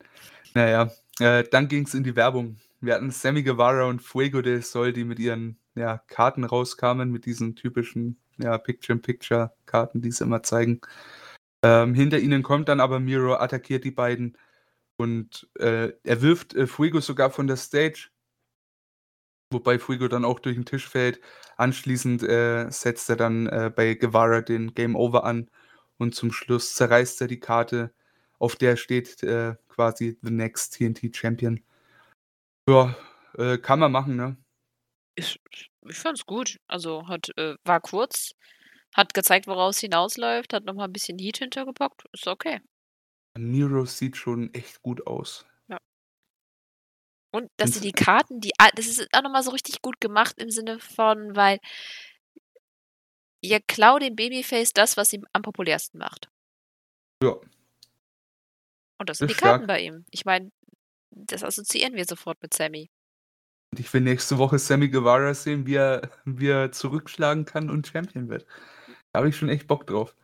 Naja, äh, dann ging es in die Werbung. Wir hatten Sammy Guevara und Fuego del Sol, die mit ihren ja, Karten rauskamen, mit diesen typischen ja, Picture-in-Picture-Karten, die sie immer zeigen. Ähm, hinter ihnen kommt dann aber Miro, attackiert die beiden und äh, er wirft äh, Fuego sogar von der Stage, wobei Fuego dann auch durch den Tisch fällt. Anschließend äh, setzt er dann äh, bei Guevara den Game Over an und zum Schluss zerreißt er die Karte, auf der steht äh, quasi The Next TNT Champion. Ja, äh, kann man machen, ne? Ich, ich fand's gut. Also hat, äh, war kurz, hat gezeigt, woraus hinausläuft, hat nochmal ein bisschen Heat hintergepackt. Ist okay. Miro sieht schon echt gut aus. Und dass sie Find's- die Karten, die, das ist auch nochmal so richtig gut gemacht im Sinne von, weil ihr klaut dem Babyface das, was ihm am populärsten macht. Ja, Und das sind die Karten stark. bei ihm. Ich meine, das assoziieren wir sofort mit Sammy. und ich will nächste Woche Sammy Guevara sehen, wie er, wie er zurückschlagen kann und Champion wird. Da habe ich schon echt Bock drauf.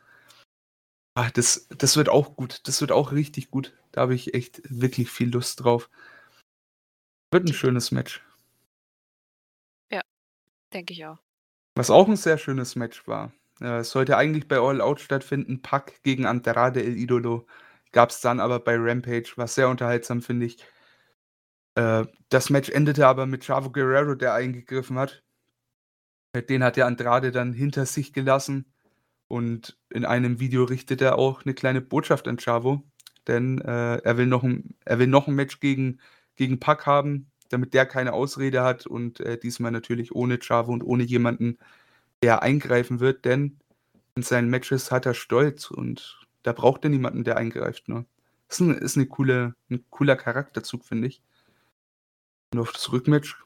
Ah, das, das wird auch gut. Das wird auch richtig gut. Da habe ich echt wirklich viel Lust drauf. Wird ein schönes Match. Denke ich auch. Was auch ein sehr schönes Match war. Äh, es sollte eigentlich bei All Out stattfinden. Pack gegen Andrade El Idolo. Gab es dann aber bei Rampage. War sehr unterhaltsam, finde ich. Äh, das Match endete aber mit Chavo Guerrero, der eingegriffen hat. Den hat der Andrade dann hinter sich gelassen. Und in einem Video richtet er auch eine kleine Botschaft an Chavo. Denn äh, er, will noch ein, er will noch ein Match gegen, gegen Pack haben, damit der keine Ausrede hat. Und äh, diesmal natürlich ohne Chavo und ohne jemanden, der eingreifen wird. Denn in seinen Matches hat er Stolz und da braucht er niemanden, der eingreift. Ne? Das ist, ein, ist eine coole, ein cooler Charakterzug, finde ich. Und auf das Rückmatch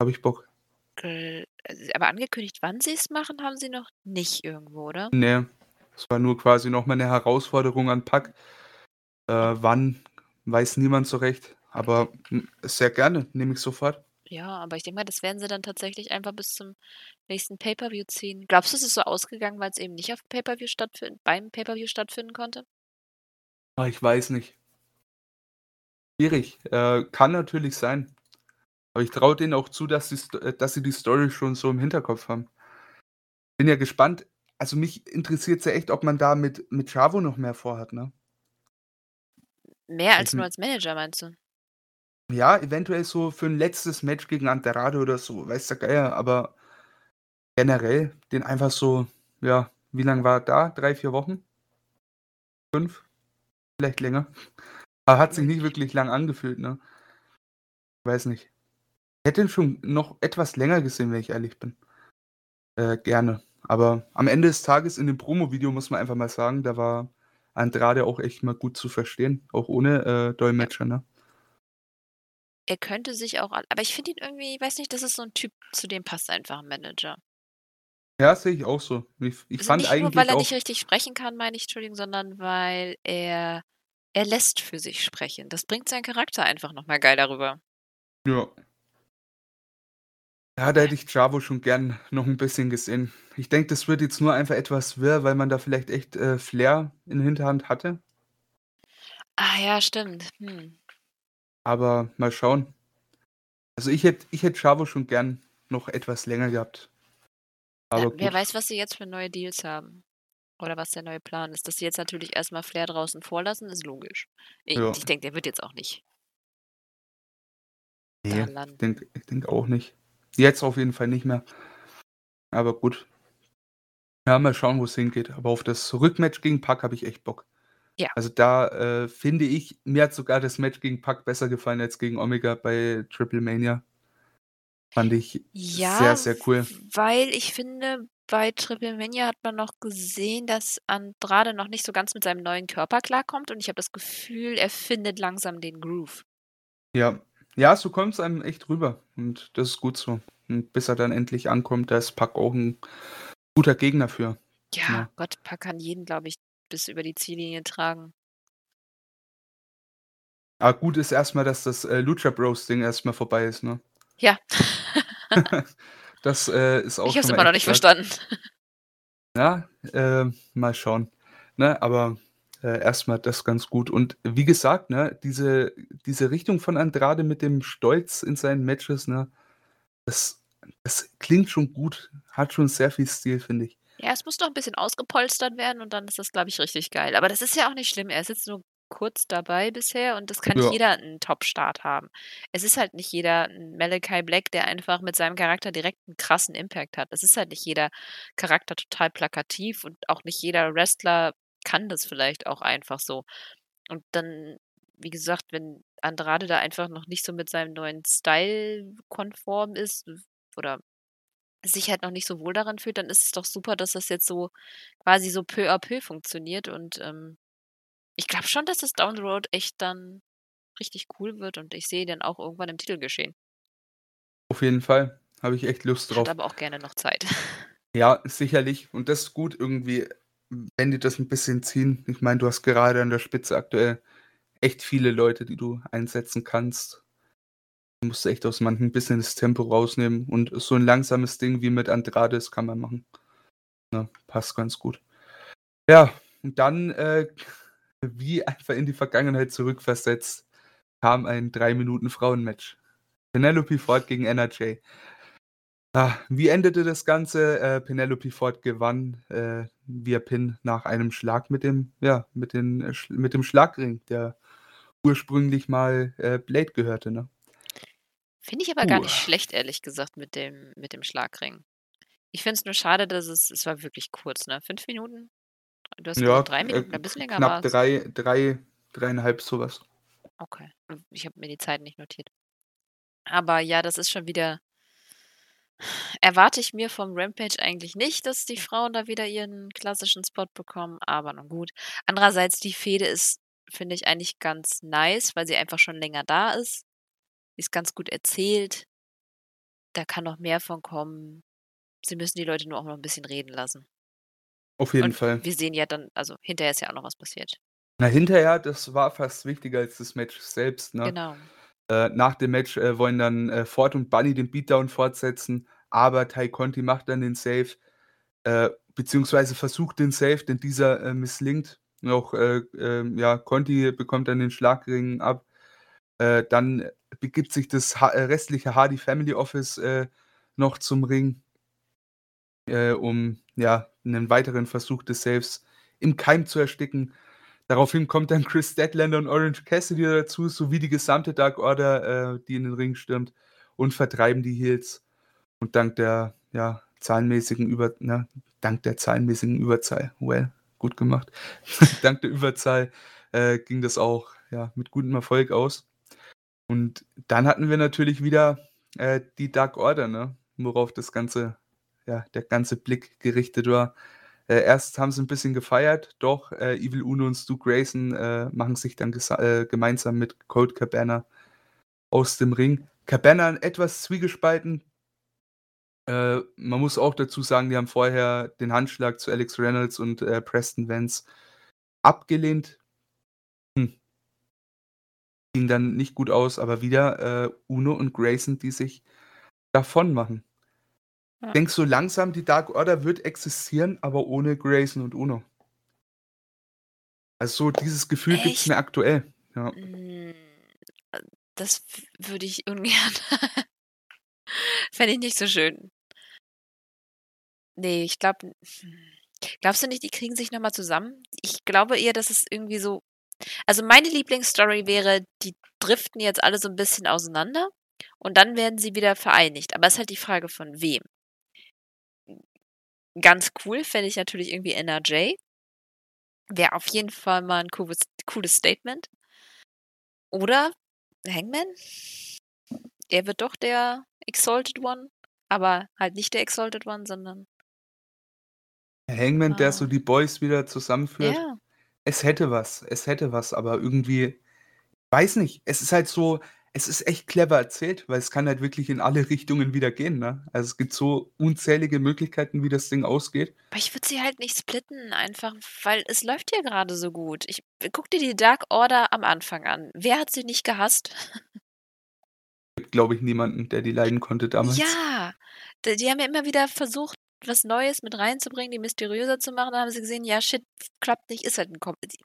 habe ich Bock. Also, Aber angekündigt, wann sie es machen, haben sie noch nicht irgendwo, oder? Nee, das war nur quasi nochmal eine Herausforderung an Pack. Äh, wann, weiß niemand so recht. Aber sehr gerne, nehme ich sofort. Ja, aber ich denke mal, das werden sie dann tatsächlich einfach bis zum nächsten Pay-Per-View ziehen. Glaubst du, es ist so ausgegangen, weil es eben nicht auf Pay-Per-View stattfinden, beim Pay-Per-View stattfinden konnte? Ah, ich weiß nicht. Schwierig. Äh, kann natürlich sein. Aber ich traue denen auch zu, dass, die, äh, dass sie die Story schon so im Hinterkopf haben. Bin ja gespannt. Also mich interessiert ja echt, ob man da mit, mit Chavo noch mehr vorhat, ne? Mehr als nur als Manager, meinst du? Ja, eventuell so für ein letztes Match gegen Andrade oder so, weiß der Geier, aber generell den einfach so, ja, wie lange war er da? Drei, vier Wochen? Fünf? Vielleicht länger. Aber hat sich nicht wirklich lang angefühlt, ne? Weiß nicht. Ich hätte ihn schon noch etwas länger gesehen, wenn ich ehrlich bin. Äh, gerne. Aber am Ende des Tages in dem Promo-Video muss man einfach mal sagen, da war Andrade auch echt mal gut zu verstehen, auch ohne äh, Dolmetscher, ne? Er könnte sich auch, aber ich finde ihn irgendwie, ich weiß nicht, das ist so ein Typ, zu dem passt einfach ein Manager. Ja, sehe ich auch so. Ich, ich Also fand nicht eigentlich nur, weil er nicht richtig sprechen kann, meine ich, Entschuldigung, sondern weil er, er lässt für sich sprechen. Das bringt seinen Charakter einfach nochmal geil darüber. ja. Ja, da hätte ich Chavo schon gern noch ein bisschen gesehen. Ich denke, das wird jetzt nur einfach etwas wirr, weil man da vielleicht echt äh, Flair in Hinterhand hatte. Ah ja, stimmt. Hm. Aber mal schauen. Also ich hätte ich hätt Chavo schon gern noch etwas länger gehabt. Ja, Aber wer gut. weiß, was sie jetzt für neue Deals haben. Oder was der neue Plan ist. Dass sie jetzt natürlich erstmal Flair draußen vorlassen, ist logisch. Ich, Ja. ich denke, der wird jetzt auch nicht Nee, ich denke denk auch nicht. Jetzt auf jeden Fall nicht mehr. Aber gut. Ja, mal schauen, wo es hingeht. Aber auf das Rückmatch gegen Pac habe ich echt Bock. Ja. Also da äh, finde ich, mir hat sogar das Match gegen Pac besser gefallen als gegen Omega bei Triple Mania. Fand ich Ja, sehr, sehr cool. weil ich finde, bei Triple Mania hat man noch gesehen, dass Andrade noch nicht so ganz mit seinem neuen Körper klarkommt und ich habe das Gefühl, er findet langsam den Groove. Ja. Ja, so kommt es einem echt rüber. Und das ist gut so. Und bis er dann endlich ankommt, da ist Pac auch ein guter Gegner für. Ja, Ja. Gott, Pac kann jeden, glaube ich, bis über die Ziellinie tragen. Aber gut ist erstmal, dass das äh, Lucha Bros Ding erstmal vorbei ist, ne? Ja. Das äh, ist auch ich habe es schon immer noch nicht verstanden. Ja, äh, mal schauen. Ne, aber äh, erstmal das ganz gut. Und wie gesagt, ne, diese, diese Richtung von Andrade mit dem Stolz in seinen Matches, ne, das, das klingt schon gut. Hat schon sehr viel Stil, finde ich. Ja, es muss noch ein bisschen ausgepolstert werden und dann ist das, glaube ich, richtig geil. Aber das ist ja auch nicht schlimm. Er ist jetzt nur kurz dabei bisher und das kann Ja. jeder einen Top-Start haben. Es ist halt nicht jeder ein Malachi Black, der einfach mit seinem Charakter direkt einen krassen Impact hat. Es ist halt nicht jeder Charakter total plakativ und auch nicht jeder Wrestler kann das vielleicht auch einfach so. Und dann, wie gesagt, wenn Andrade da einfach noch nicht so mit seinem neuen Style konform ist oder sich halt noch nicht so wohl daran fühlt, dann ist es doch super, dass das jetzt so quasi so peu à peu funktioniert. Und ähm, ich glaube schon, dass das Down the Road echt dann richtig cool wird und ich sehe dann auch irgendwann im Titel geschehen. Auf jeden Fall. Habe ich echt Lust Hat drauf. aber auch gerne noch Zeit. Ja, sicherlich. Und das ist gut irgendwie, wenn die das ein bisschen ziehen. Ich meine, du hast gerade an der Spitze aktuell echt viele Leute, die du einsetzen kannst. Musst echt aus manchen ein bisschen das Tempo rausnehmen. Und so ein langsames Ding wie mit Andrade, das kann man machen. Ne, passt ganz gut. Ja, und dann, äh, wie einfach in die Vergangenheit zurückversetzt, kam ein 3-Minuten-Frauen-Match. Penelope Ford gegen NRJ. Ah, wie endete das Ganze? Äh, Penelope Ford gewann äh, via Pin nach einem Schlag mit dem, ja, mit, den, äh, mit dem Schlagring, der ursprünglich mal äh, Blade gehörte, ne? Finde ich aber gar Uh. nicht schlecht, ehrlich gesagt, mit dem, mit dem Schlagring. Ich finde es nur schade, dass es, es war wirklich kurz, ne? Fünf Minuten? Du hast Ja, drei äh, Minuten, ein bisschen länger knapp war es. drei, drei, dreieinhalb sowas. Okay. Ich habe mir die Zeit nicht notiert. Aber ja, das ist schon wieder. Erwarte ich mir vom Rampage eigentlich nicht, dass die Frauen da wieder ihren klassischen Spot bekommen, aber nun gut. Andererseits, die Fehde ist, finde ich, eigentlich ganz nice, weil sie einfach schon länger da ist. Ist ganz gut erzählt. Da kann noch mehr von kommen. Sie müssen die Leute nur auch noch ein bisschen reden lassen. Auf jeden Und Fall. wir sehen ja dann, also hinterher ist ja auch noch was passiert. Na, hinterher, das war fast wichtiger als das Match selbst, ne? Genau. Äh, nach dem Match äh, wollen dann äh, Ford und Bunny den Beatdown fortsetzen, aber Ty Conti macht dann den Save, äh, beziehungsweise versucht den Save, denn dieser äh, misslingt. Und Auch äh, ähm, ja, Conti bekommt dann den Schlagring ab. Dann begibt sich das äh, restliche Hardy Family Office äh, noch zum Ring, äh, um ja einen weiteren Versuch des Saves im Keim zu ersticken. Daraufhin kommt dann Chris Statlander und Orange Cassidy dazu, sowie die gesamte Dark Order, äh, die in den Ring stürmt und vertreiben die Heels. Und dank der ja, zahlenmäßigen Über na, dank der zahlenmäßigen Überzahl, well, gut gemacht. dank der Überzahl äh, ging das auch ja, mit gutem Erfolg aus. Und dann hatten wir natürlich wieder äh, die Dark Order, ne? worauf das ganze, ja, der ganze Blick gerichtet war. Äh, erst haben sie ein bisschen gefeiert, doch äh, Evil Uno und Stu Grayson äh, machen sich dann äh, gemeinsam mit Cold Cabana aus dem Ring. Cabana etwas zwiegespalten. Äh, man muss auch dazu sagen, die haben vorher den Handschlag zu Alex Reynolds und Preston Vance abgelehnt. Ging dann nicht gut aus, aber wieder Uno und Grayson, die sich davon machen. Ich denke so langsam, die Dark Order wird existieren, aber ohne Grayson und Uno. Also so dieses Gefühl gibt es mir aktuell. Ja. Hm, das würde ich ungern. Fände ich nicht so schön. Nee, ich glaube. Hm, glaubst du nicht, die kriegen sich nochmal zusammen? Ich glaube eher, dass es irgendwie so. Also meine Lieblingsstory wäre, die driften jetzt alle so ein bisschen auseinander und dann werden sie wieder vereinigt. Aber es ist halt die Frage von wem. Ganz cool fände ich natürlich irgendwie NRJ. Wäre auf jeden Fall mal ein cooles, cooles Statement. Oder Hangman? Er wird doch der Exalted One, aber halt nicht der Exalted One, sondern. Hangman, ah. der so die Boys wieder zusammenführt. Ja. Es hätte was, es hätte was, aber irgendwie, weiß nicht, es ist halt so, es ist echt clever erzählt, weil es kann halt wirklich in alle Richtungen wieder gehen, ne? Also, es gibt so unzählige Möglichkeiten, wie das Ding ausgeht. Aber ich würde sie halt nicht splitten einfach, weil es läuft ja gerade so gut. Ich guck dir die Dark Order am Anfang an. Wer hat sie nicht gehasst? Gibt, glaube ich, niemanden, der die leiden konnte damals. Ja, die haben ja immer wieder versucht, was Neues mit reinzubringen, die mysteriöser zu machen. Da haben sie gesehen, ja, shit, klappt nicht, ist halt ein Comedy.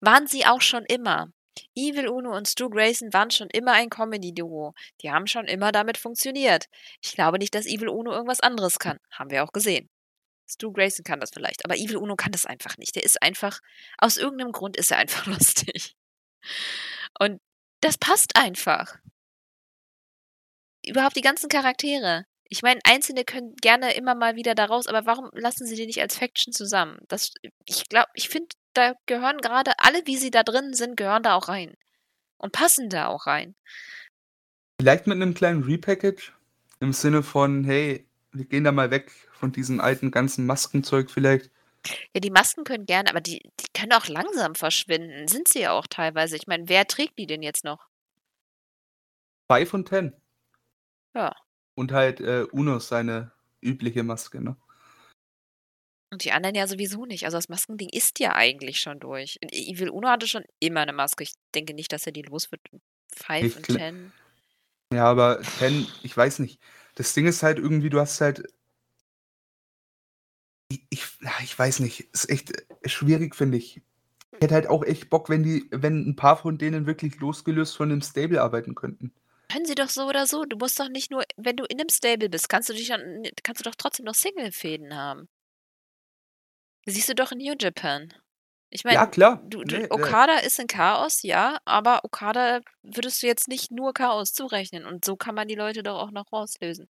Waren sie auch schon immer. Evil Uno und Stu Grayson waren schon immer ein Comedy-Duo. Die haben schon immer damit funktioniert. Ich glaube nicht, dass Evil Uno irgendwas anderes kann. Haben wir auch gesehen. Stu Grayson kann das vielleicht, aber Evil Uno kann das einfach nicht. Der ist einfach, aus irgendeinem Grund ist er einfach lustig. Und das passt einfach. Überhaupt die ganzen Charaktere. Ich meine, Einzelne können gerne immer mal wieder da raus, aber warum lassen sie die nicht als Faction zusammen? Das, ich glaube, ich finde, da gehören gerade alle, wie sie da drin sind, gehören da auch rein. Und passen da auch rein. Vielleicht mit einem kleinen Repackage im Sinne von, hey, wir gehen da mal weg von diesem alten ganzen Maskenzeug vielleicht. Ja, die Masken können gerne, aber die, die können auch langsam verschwinden. Sind sie ja auch teilweise. Ich meine, wer trägt die denn jetzt noch? Five und Ten. Ja. Und halt äh, Uno seine übliche Maske, ne? Und die anderen ja sowieso nicht. Also das Maskending ist ja eigentlich schon durch. Evil Uno hatte schon immer eine Maske. Ich denke nicht, dass er die los wird. Five und Ten. Ja, aber Ten, ich weiß nicht. Das Ding ist halt irgendwie, du hast halt. Ich, ich, ich weiß nicht. Ist echt äh, schwierig, finde ich. Ich hätte halt auch echt Bock, wenn die, wenn ein paar von denen wirklich losgelöst von dem Stable arbeiten könnten. Können sie doch so oder so. Du musst doch nicht nur, wenn du in einem Stable bist, kannst du dich dann, kannst du doch trotzdem noch Single-Fäden haben. Siehst du doch in New Japan. Ich meine, Ja, klar. du, du, Nee, Okada ist in Chaos, ja, aber Okada würdest du jetzt nicht nur Chaos zurechnen. Und so kann man die Leute doch auch noch rauslösen.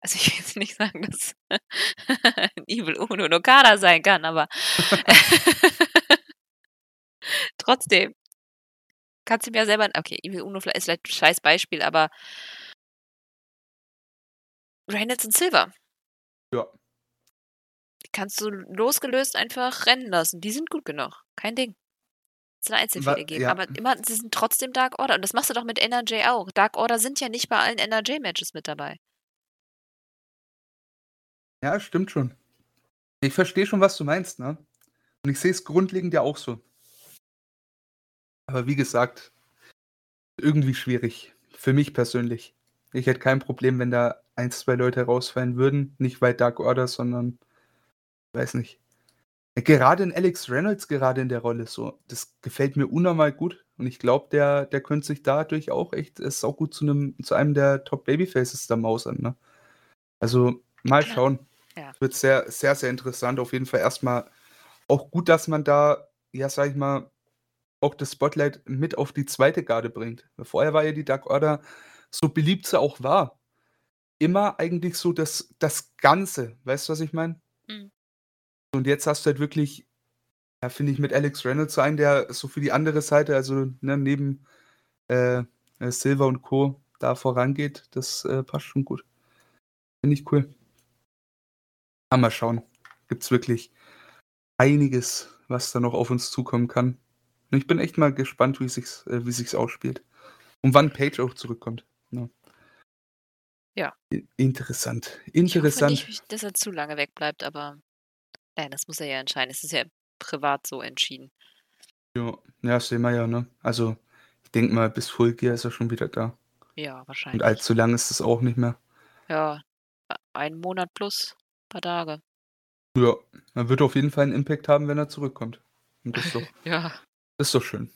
Also ich will jetzt nicht sagen, dass Evil Uno und Okada sein kann, aber trotzdem. Kannst du mir ja selber. Okay, Evil Uno ist vielleicht ein scheiß Beispiel, aber Reynolds und Silver. Ja. Die kannst du losgelöst einfach rennen lassen. Die sind gut genug. Kein Ding. Es eine Einzelfehler geben. Ja. Aber immer, sie sind trotzdem Dark Order. Und das machst du doch mit NRJ auch. Dark Order sind ja nicht bei allen NRJ-Matches mit dabei. Ja, stimmt schon. Ich verstehe schon, was du meinst, ne? Und ich sehe es grundlegend ja auch so. Aber wie gesagt, irgendwie schwierig. Für mich persönlich. Ich hätte kein Problem, wenn da ein, zwei Leute rausfallen würden. Nicht weil Dark Order, sondern weiß nicht. Gerade in Alex Reynolds gerade in der Rolle so, das gefällt mir unnormal gut und ich glaube, der der könnte sich dadurch auch echt äh, saugut zu 'nem zu einem der Top Babyfaces da mausern, ne? Also, mal schauen. Ja. Wird sehr, sehr, sehr interessant. Auf jeden Fall erst mal auch gut, dass man da, ja, sage ich mal, auch das Spotlight mit auf die zweite Garde bringt. Vorher war ja die Dark Order, so beliebt sie auch war, immer eigentlich so das das Ganze. Weißt du, was ich meine? Mhm. Und jetzt hast du halt wirklich, ja, finde ich, mit Alex Reynolds so einen, der so für die andere Seite, also, ne, neben, äh, äh, Silver und Co. da vorangeht. Das, äh, passt schon gut. Finde ich cool. Ah, mal schauen. Gibt's wirklich einiges, was da noch auf uns zukommen kann. Und ich bin echt mal gespannt, wie sich's äh, wie sich's ausspielt. Und wann Paige auch zurückkommt, ne? Ja. I interessant, Ich hoffe interessant. nicht, dass er zu lange wegbleibt, aber äh, das muss er ja entscheiden. Es ist ja privat so entschieden. Ja, ja, sehen wir ja, ne? Also, ich denke mal, bis Full Gear ist er schon wieder da. Ja, Und wahrscheinlich. allzu lang ist es auch nicht mehr. Ja, e einen Monat plus paar Tage. Ja, er wird auf jeden Fall 'n Impact haben, wenn er zurückkommt. Und das doch Ja. Ist doch schön.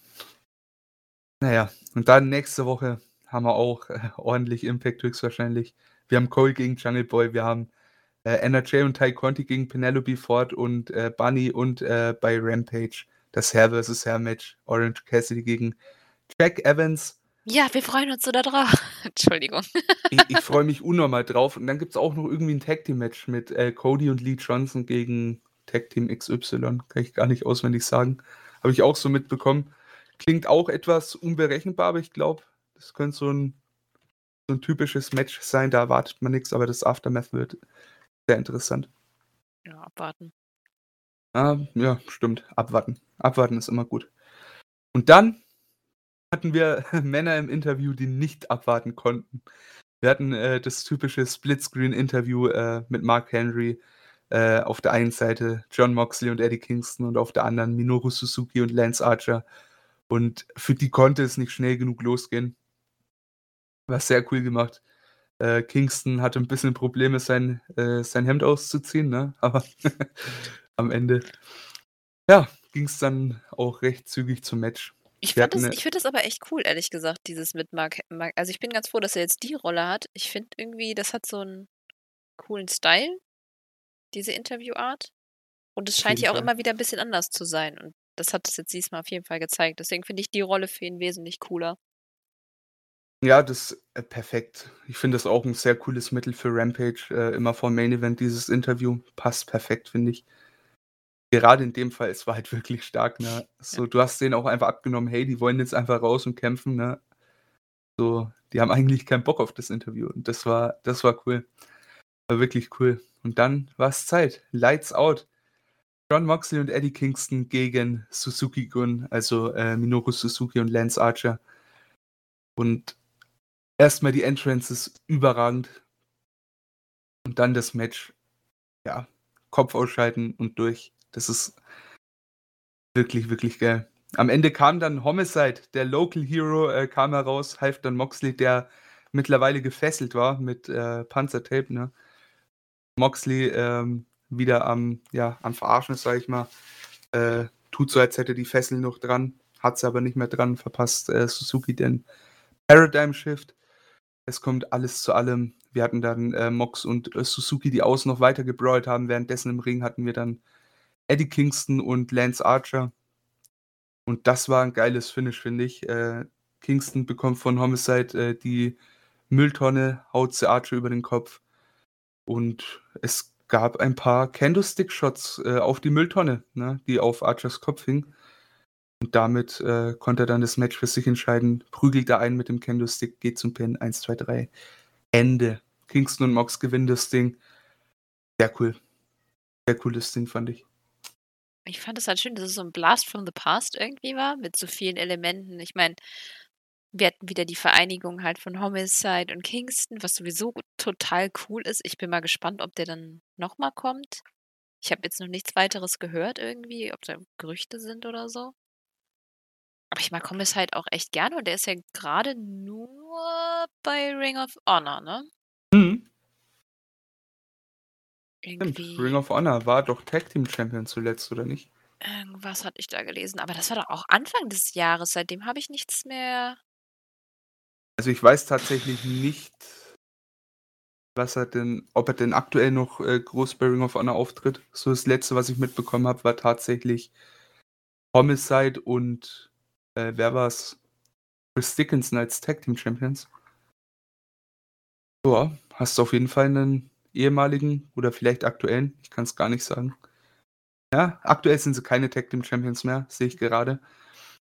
Na ja, und dann nächste Woche haben wir auch, äh, ordentlich Impact höchstwahrscheinlich. Wir haben Cole gegen Jungle Boy, wir haben, äh, NRJ und Tay Conti gegen Penelope Ford und, äh, Bunny und, äh, bei Rampage das Hair versus Hair Match. Orange Cassidy gegen Jack Evans. Ja, wir freuen uns so da drauf. Entschuldigung. I ich freue mich unnormal drauf. Und dann gibt's auch noch irgendwie 'n Tag Team Match mit, äh, Cody und Lee Johnson gegen Tag Team XY. Kann ich gar nicht auswendig sagen. Habe ich auch so mitbekommen. Klingt auch etwas unberechenbar, aber ich glaube, das könnte so 'n so 'n typisches Match sein, da erwartet man nix, aber das Aftermath wird sehr interessant. Ja, abwarten. Ah, ja, stimmt. Abwarten. Abwarten ist immer gut. Und dann hatten wir Männer im Interview, die nicht abwarten konnten. Wir hatten, äh, das typische Splitscreen-Interview, äh, mit Mark Henry. Äh, auf der einen Seite Jon Moxley und Eddie Kingston und auf der anderen Minoru Suzuki und Lance Archer. Und für die konnte es nicht schnell genug losgehen. War sehr cool gemacht. Äh, Kingston hatte 'n bisschen Probleme, sein äh, sein Hemd auszuziehen, ne? Aber am Ende, ja, ging's dann auch recht zügig zum Match. Ich hatten das ich finde das aber echt cool, ehrlich gesagt, dieses mit Mark Mark also, ich bin ganz froh, dass er jetzt die Rolle hat. Ich finde irgendwie, das hat so 'n coolen Style, diese Interviewart. Und es scheint ja auch Fall. immer wieder 'n bisschen anders zu sein. Und das hat es jetzt diesmal auf jeden Fall gezeigt. Deswegen finde ich die Rolle für ihn wesentlich cooler. Ja, das äh, perfekt. Ich finde das auch 'n sehr cooles Mittel für Rampage, äh, immer vorm Main Event dieses Interview. Passt perfekt, finde ich. Gerade in dem Fall, es war halt wirklich stark, ne? Ja. So, du hast denen auch einfach abgenommen: „Hey, die wollen jetzt einfach raus und kämpfen“, ne? So, die haben eigentlich keinen Bock auf das Interview und das war das war cool. War wirklich cool. Und dann war's Zeit. Lights out. Jon Moxley und Eddie Kingston gegen Suzuki-Gun, also, äh, Minoru Suzuki und Lance Archer. Und erst mal die Entrances überragend. Und dann das Match. Ja, Kopf ausschalten und durch. Das ist wirklich, wirklich geil. Am Ende kam dann Homicide, der Local Hero, äh, kam heraus, half dann Moxley, der mittlerweile gefesselt war mit, äh, Panzertape, ne? Moxley, ähm, wieder am ja, am Verarschen ist, sage ich mal. Äh, tut so, als hätte die Fesseln noch dran, hat sie aber nicht mehr dran, verpasst, äh, Suzuki den Paradigm Shift. Es kommt alles zu allem. Wir hatten dann, äh, Mox und, äh, Suzuki, die außen noch weiter gebrawlt haben. Währenddessen im Ring hatten wir dann Eddie Kingston und Lance Archer. Und das war 'n geiles Finish, finde ich. Äh, Kingston bekommt von Homicide, äh, die Mülltonne, haut sie Archer über den Kopf. Und es gab ein paar Kendo-Stick-Shots, äh, auf die Mülltonne, ne, die auf Archers Kopf hing. Und damit, äh, konnte er dann das Match für sich entscheiden, prügelt da einen mit dem Kendo-Stick, geht zum Pin, 1, 2, 3, Ende. Kingston und Mox gewinnen das Ding. Sehr cool. Sehr cooles Ding, fand ich. Ich fand es halt schön, dass es so 'n Blast from the Past irgendwie war mit so vielen Elementen. Ich meine, wir hatten wieder die Vereinigung halt von Homicide und Kingston, was sowieso total cool ist. Ich bin mal gespannt, ob der dann noch mal kommt. Ich habe jetzt noch nichts Weiteres gehört irgendwie, ob da Gerüchte sind oder so. Aber ich mag Homicide auch echt gerne und der ist ja grade nur bei Ring of Honor, ne? Mhm. Stimmt, Ring of Honor war doch Tag Team Champion zuletzt, oder nicht? irgendwas hatte ich da gelesen, aber das war doch auch Anfang des Jahres. Seitdem habe ich nichts mehr Also, ich weiß tatsächlich nicht was er denn ob er denn aktuell noch, äh, groß bei Ring of Honor auftritt. So das Letzte, was ich mitbekommen habe, war tatsächlich Homicide und, äh, wer war's? Chris Dickinson als Tag Team Champions. Ja, hast du auf jeden Fall 'nen ehemaligen oder vielleicht aktuellen, ich kann's gar nicht sagen. Ja, aktuell sind sie keine Tag Team Champions mehr, sehe ich gerade.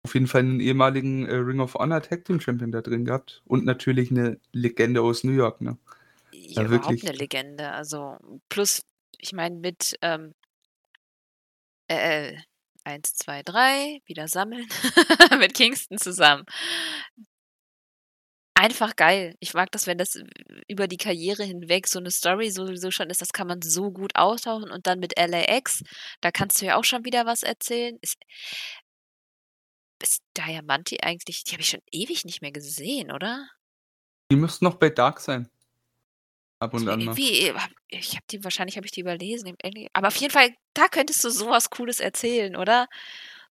Auf jeden Fall 'nen ehemaligen, äh, Ring of Honor Tag Team Champion da drin gehabt und natürlich 'ne Legende aus New York, ne? Ja, Ja, überhaupt wirklich 'ne Legende. Also, plus ich meine mit, ähm äh, äh, 1, 2, 3, wieder sammeln, mit Kingston zusammen. Einfach geil. Ich mag das, wenn das über die Karriere hinweg so 'ne Story sowieso schon ist, das kann man so gut austauschen und dann mit LAX, da kannst du ja auch schon wieder was erzählen. Ist ist Diamante eigentlich die habe ich schon ewig nicht mehr gesehen, oder? Die müssten noch bei Dark sein. Ab und an äh, ich habe die wahrscheinlich habe ich die überlesen aber auf jeden Fall, da könntest du so was Cooles erzählen, oder?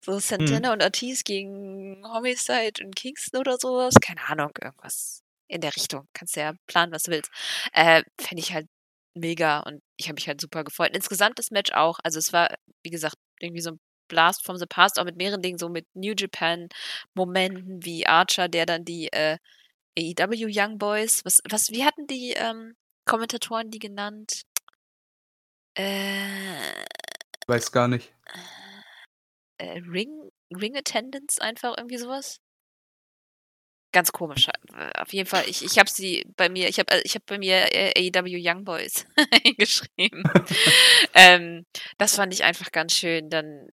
So Mhm. Santana und Ortiz gegen Homicide und Kingston oder so was? Keine Ahnung, irgendwas in der Richtung. Kannst ja planen, was du willst. Äh, fände ich halt mega und ich habe mich halt super gefreut. Insgesamt das Match auch. Also, es war, wie gesagt, irgendwie so 'n Blast from the Past, auch mit mehreren Dingen, so mit New Japan Momenten wie Archer, der dann die, äh, AEW Young Boys was was wie hatten die, ähm, Kommentatoren die genannt? Äh Weiß gar nicht. äh, Ring Ring Attendants einfach, irgendwie so was? Ganz komisch. Äh, auf jeden Fall, ich ich habe sie bei mir ich habe äh, ich habe bei mir, äh, AEW Young Boys hingeschrieben. Ähm, das fand ich einfach ganz schön. Dann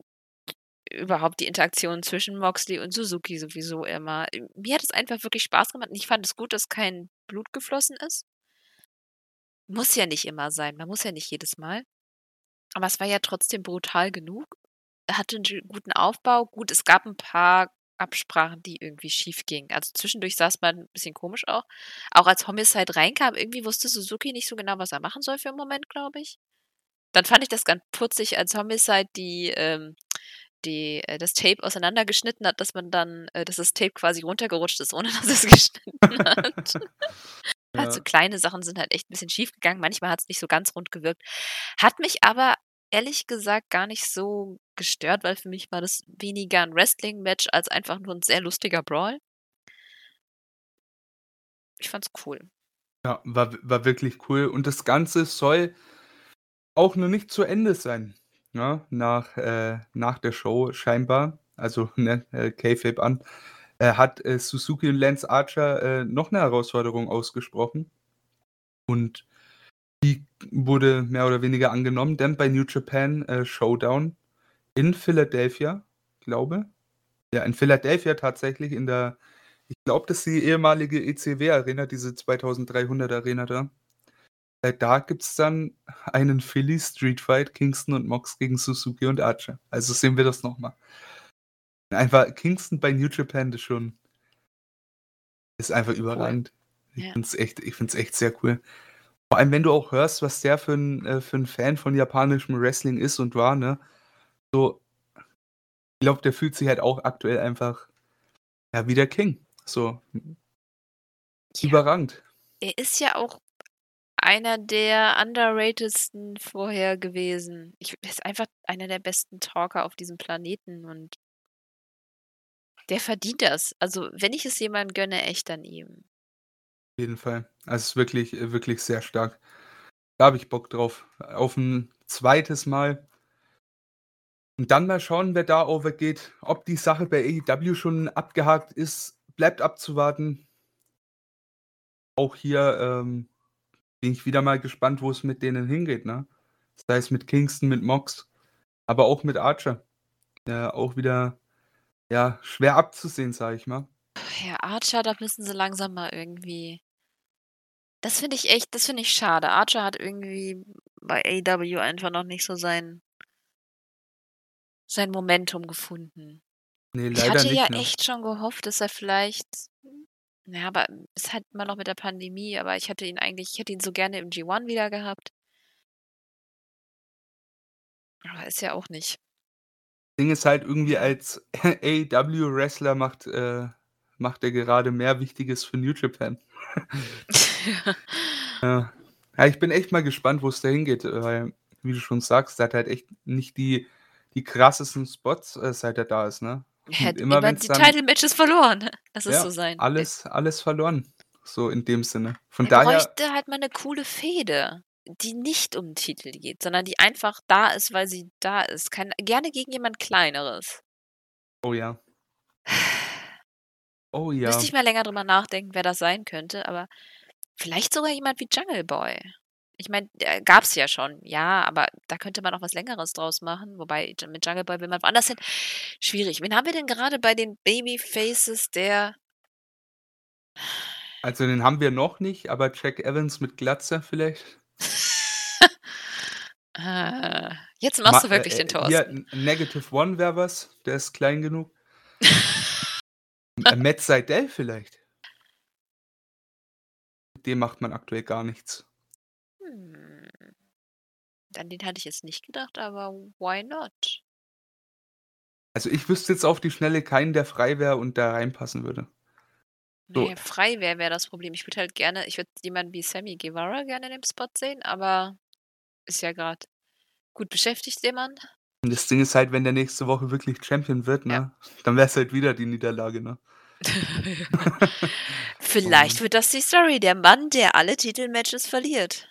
überhaupt die Interaktion zwischen Moxley und Suzuki sowieso immer. Mir hat es einfach wirklich Spaß gemacht und ich fand es gut, dass kein Blut geflossen ist. Muss ja nicht immer sein. Man muss ja nicht jedes Mal. Aber es war ja trotzdem brutal genug. Hatte 'n sch guten Aufbau. Gut, es gab 'n paar Absprachen, die irgendwie schiefgingen. Also, zwischendurch sah's mal 'n bisschen komisch auch. Auch als Homicide reinkam, irgendwie wusste Suzuki nicht so genau, was er machen soll für 'n Moment, glaube ich. Dann fand ich das ganz putzig, als Homicide die, ähm die äh, das Tape auseinandergeschnitten hat, dass man dann äh, dass das Tape quasi runtergerutscht ist, ohne dass er's geschnitten hat. Halt so Ja. kleine Sachen sind halt echt 'n bisschen schiefgegangen. Manchmal hat's nicht so ganz rund gewirkt. Hat mich aber ehrlich gesagt gar nicht so gestört, weil für mich war das weniger 'n Wrestling-Match als einfach nur 'n sehr lustiger Brawl. Ich fand's cool. Ja, war war wirklich cool und das Ganze soll auch noch nicht zu Ende sein, ne? Nach äh, nach der Show scheinbar, also, ne, äh, Kayfabe an, äh, hat, äh, Suzuki und Lance Archer, äh, noch 'ne Herausforderung ausgesprochen. Und die wurde mehr oder weniger angenommen, denn bei New Japan, äh, Showdown in Philadelphia, glaube ja, in Philadelphia tatsächlich in der ich glaube, das ist die ehemalige ECW Arena, diese 2.300 Arena da. Äh, da gibt's dann einen Philly Street Fight, Kingston und Mox gegen Suzuki und Archer. Also, sehen wir das noch mal. Einfach Kingston bei New Japan ist schon ist einfach Cool. überragend. Ich Ja. finde es echt ich finde es echt sehr cool. Vor allem, wenn du auch hörst, was der für 'n äh, für 'n Fan von japanischem Wrestling ist und war, ne? So ich glaube, der fühlt sich halt auch aktuell einfach, ja, wie der King, so. Ja. Überragend. Er ist ja auch einer der underratedsten vorher gewesen. Ich ist einfach einer der besten Talker auf diesem Planeten und der verdient das. Also, wenn ich es jemandem gönne, echt dann ihm. Jeden Fall. Also, ist wirklich äh, wirklich sehr stark. Da habe ich Bock drauf, auf 'n 2. Mal. Und dann mal schauen, wer da overgeht. Ob die Sache bei AEW schon abgehakt ist, bleibt abzuwarten. Auch hier, ähm, bin ich wieder mal gespannt, wo's mit denen hingeht, ne? Sei es mit Kingston, mit Mox, aber auch mit Archer. Der auch wieder, ja, schwer abzusehen, sage ich mal. Ja, Archer, da müssen sie langsam mal irgendwie das finde ich echt das finde ich schade. Archer hat irgendwie bei AEW einfach noch nicht so sein sein Momentum gefunden. Ne, Ich hatte ja nicht, ne? echt schon gehofft, dass er vielleicht ja, aber ist halt immer noch mit der Pandemie, aber ich hatte ihn eigentlich ich hätte ihn so gerne im G1 wieder gehabt. Aber ist ja auch nicht. Ding ist halt irgendwie als AEW-Wrestler macht, äh macht er gerade mehr Wichtiges für New Japan. Ja. Ja. Ich bin echt mal gespannt, wo's da hingeht, weil, wie du schon sagst, der hat halt echt nicht die die krassesten Spots, äh, seit er da ist, ne? Hat immer wenn's die dann Title-Matches verloren. Das ist Ja, so sein alles alles verloren, so in dem Sinne. Von Er daher bräuchte halt mal 'ne coole Fehde, die nicht um Titel geht, sondern die einfach da ist, weil sie da ist. Kein gerne gegen jemand Kleineres. Oh ja. Oh Müsste ja. ich mal länger drüber nachdenken, wer das sein könnte, aber vielleicht sogar jemand wie Jungle Boy. Ich meine, äh, gab's ja schon, ja, aber da könnte man auch was Längeres draus machen, wobei mit Jungle Boy will man woanders hin. Schwierig. Wen haben wir denn gerade bei den Babyfaces, der Also, den haben wir noch nicht, aber Jack Evans mit Glatze vielleicht? Ah, jetzt machst Ma du wirklich äh, den äh, Thorsten. N Negative One wäre was, der ist klein genug. Äh, Matt Sydal vielleicht? Mit dem macht man aktuell gar nichts. Hm. An den hatte ich jetzt nicht gedacht, aber why not? Also, ich wüsste jetzt auf die Schnelle keinen, der frei wäre und da reinpassen würde. So. Ne, frei wäre wäre das Problem. Ich würde halt gerne ich würde jemanden wie Sammy Guevara gerne in dem Spot sehen, aber ist ja grad gut beschäftigt, der Mann. Und das Ding ist halt, wenn der nächste Woche wirklich Champion wird, Ja. ne, dann wär's halt wieder die Niederlage, ne? Vielleicht Und wird das die Story, der Mann, der alle Titelmatches verliert.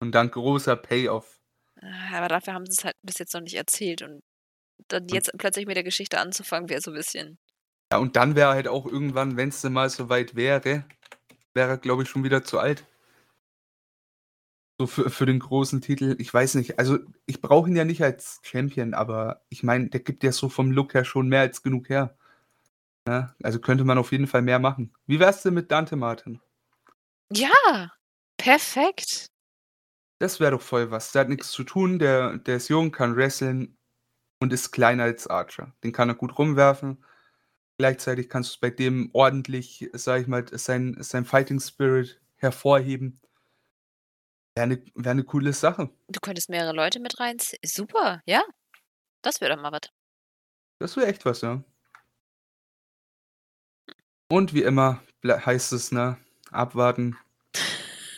Und dann großer Payoff. Ah, aber dafür haben sie's halt bis jetzt noch nicht erzählt und dann Und jetzt plötzlich mit der Geschichte anzufangen, wäre so bisschen Ja, und dann wäre halt auch irgendwann, wenn's denn mal so weit wäre wäre er, glaube ich, schon wieder zu alt. So für für den großen Titel. Ich weiß nicht. Also, ich brauche ihn ja nicht als Champion, aber ich meine, der gibt ja so vom Look her schon mehr als genug her. Ne? Also, könnte man auf jeden Fall mehr machen. Wie wär's denn mit Dante Martin? Ja, perfekt. Das wäre doch voll was. Der hat nix zu tun, der der ist jung, kann wresteln und ist kleiner als Archer. Den kann er gut rumwerfen. Gleichzeitig kannst du's bei dem ordentlich, sage ich mal, sein sein Fighting Spirit hervorheben. Wäre 'ne wäre 'ne coole Sache. Du könntest mehrere Leute mit reinzie super, ja. Das wäre doch mal was. Das wäre echt was, ja. Und wie immer heißt es, ne, abwarten.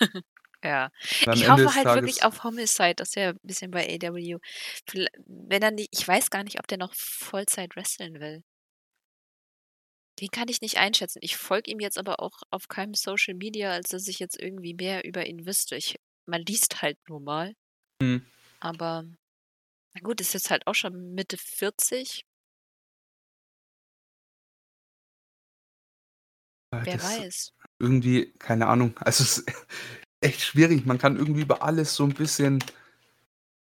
Ja. Am Ich Ende hoffe halt wirklich Tages auf Homicide, das ist ja 'n bisschen bei. Viellei wenn er nicht ich weiß gar nicht, ob der noch Vollzeit wresteln will. Den kann ich nicht einschätzen. Ich folge ihm jetzt aber auch auf keinem Social Media, als dass ich jetzt irgendwie mehr über ihn wüsste. Ich man liest halt nur mal. Mhm. Aber na gut, ist jetzt halt auch schon Mitte 40. Ah, Wer das weiß. irgendwie keine Ahnung. Also, es ist echt schwierig. Man kann irgendwie über alles so 'n bisschen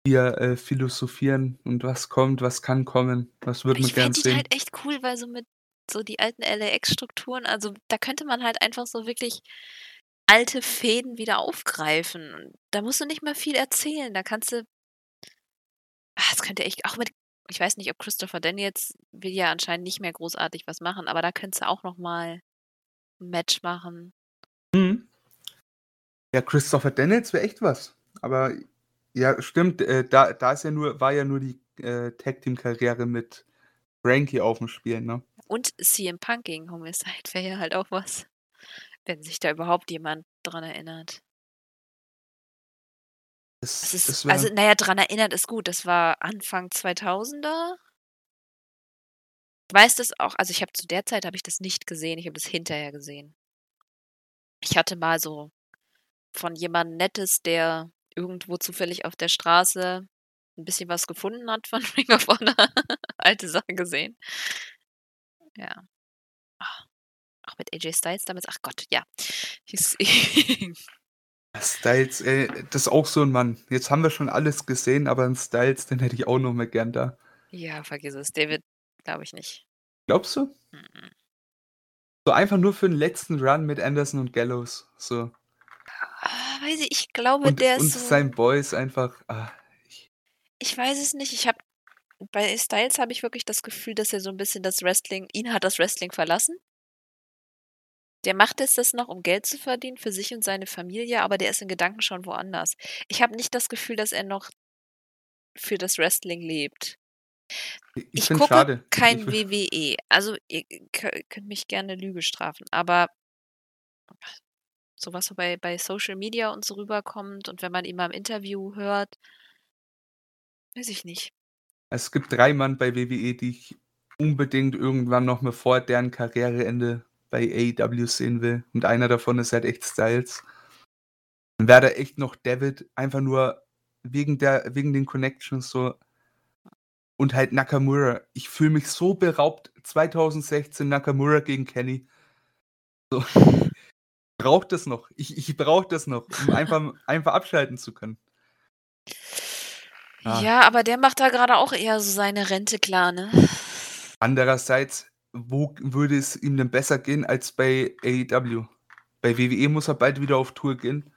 hier, äh, philosophieren und was kommt, was kann kommen, was würde man Ich gern fände ihn sehen. halt echt cool, weil so mit so die alten LAX-Strukturen also, da könnte man halt einfach so wirklich alte Fäden wieder aufgreifen und da musst du nicht mal viel erzählen. Da kannst du ah, das könnte echt auch mit ich weiß nicht, ob Christopher Daniels will ja anscheinend nicht mehr großartig was machen, aber da könntest du auch noch mal 'n Match machen. Mhm. Ja, Christopher Daniels wäre echt was. Aber ja, stimmt, äh, da da ist ja nur war ja nur die, äh, Tag-Team-Karriere mit Frankie aufm Spiel, ne? Und CM Punk gegen Homicide wäre ja halt auch was, wenn sich da überhaupt jemand dran erinnert. Das ist das also, wäre na ja, dran erinnert ist gut. Das war Anfang 2000er. Ich weiß das auch also, ich habe zu der Zeit habe ich das nicht gesehen, ich habe das hinterher gesehen. Ich hatte mal so von jemandem Nettes, der irgendwo zufällig auf der Straße 'n bisschen was gefunden hat von Ring of Honor, alte Sachen gesehen. Ja. Ah, auch mit AJ Styles damals. Ach Gott, ja. Styles, ey, das ist auch so 'n Mann. Jetzt haben wir schon alles gesehen, aber 'n Styles, den hätte ich auch noch mal gern da. Ja, vergiss es. Wird glaube ich nicht. Glaubst du? Mm-mm. So einfach nur für 'n letzten Run mit Anderson und Gallows, so. Ah, weiß ich ich glaube, Und der und ist so sein Boys einfach ah, ich Ich weiß es nicht. Ich habe bei Styles habe ich wirklich das Gefühl, dass er so 'n bisschen das Wrestling ihn hat das Wrestling verlassen. Der macht jetzt das noch, um Geld zu verdienen für sich und seine Familie, aber der ist in Gedanken schon woanders. Ich habe nicht das Gefühl, dass er noch für das Wrestling lebt. Ich Ich gucke schade. Kein WWE. Also, ihr kö könnt mich gerne Lüge strafen, aber so was so bei bei Social Media und so rüberkommt und wenn man ihn mal im Interview hört weiß ich nicht. Es gibt 3 Mann bei WWE, die ich unbedingt irgendwann noch mal vor deren Karriereende bei AEW sehen will und einer davon ist halt echt Styles. Dann wäre da echt noch David, einfach nur wegen der wegen den Connections so. Und halt Nakamura. Ich fühle mich so beraubt. 2016 Nakamura gegen Kenny. So. Brauche das noch. Ich ich brauche das noch, um einfach einfach abschalten zu können. Ah. Ja, aber der macht da grade auch eher so seine Rente klar, ne? Andererseits, wo würde es ihm denn besser gehen als bei AEW? Bei WWE muss er bald wieder auf Tour gehen.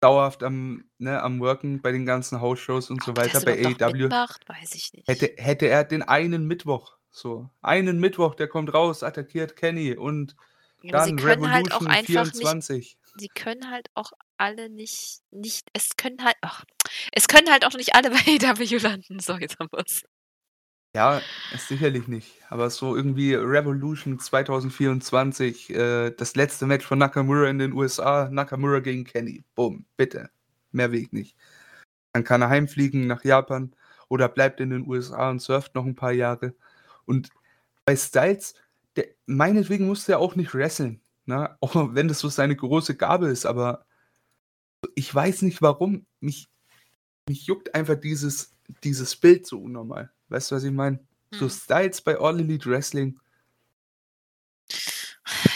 Dauerhaft am ne, am Worken bei den ganzen House-Shows und so weiter. Bei AEW mitmacht, weiß ich nicht. hätte hätte er den einen Mittwoch so. Einen Mittwoch, der kommt raus, attackiert Kenny und Ja, aber sie dann können halt auch Revolution einfach nicht 24. sie können halt auch alle nicht nicht es können halt ach, es können halt auch nicht alle bei AEW landen. So, jetzt haben wir's. Ja, sicherlich nicht. Aber so irgendwie Revolution 2024, äh, das letzte Match von Nakamura in den USA, Nakamura gegen Kenny. Bumm, bitte. Mehr ich nicht. Dann kann er heimfliegen nach Japan oder bleibt in den USA und surft noch 'n paar Jahre. Und bei Styles, der meinetwegen muss der auch nicht wresteln, ne? Auch wenn das so seine große Gabe ist, aber ich weiß nicht warum. Mich mich juckt einfach dieses dieses Bild so unnormal. Weißt du, was ich meine? So Mhm. Styles bei All Elite Wrestling.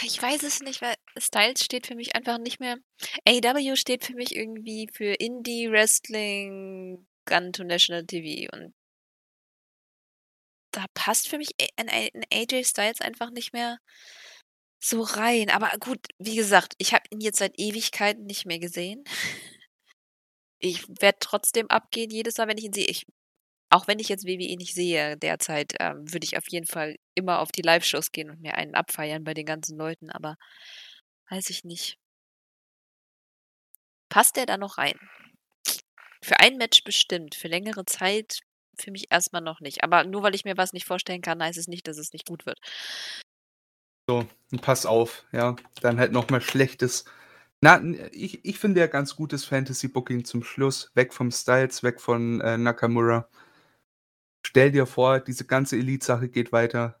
Ich weiß es nicht, weil Styles steht für mich einfach nicht mehr AEW steht für mich irgendwie für Indie Wrestling Gun to National TV und da passt für mich A 'n A 'n AJ Styles einfach nicht mehr so rein. Aber gut, wie gesagt, ich habe ihn jetzt seit Ewigkeiten nicht mehr gesehen. Ich werde trotzdem abgehen jedes Mal, wenn ich ihn sehe. Ich auch wenn ich jetzt WWE nicht sehe derzeit, ähm, würde ich auf jeden Fall immer auf die Liveshows gehen und mir einen abfeiern bei den ganzen Leuten, aber weiß ich nicht. Passt der da noch rein? Für ein Match bestimmt, für längere Zeit für mich erst mal noch nicht. Aber nur weil ich mir was nicht vorstellen kann, heißt es nicht, dass es nicht gut wird. So, und pass auf, ja, dann halt noch mal schlechtes na, ich ich finde ja ganz gutes Fantasy-Booking zum Schluss. Weg vom Styles, weg von, äh, Nakamura. Stell dir vor, diese ganze Elite-Sache geht weiter.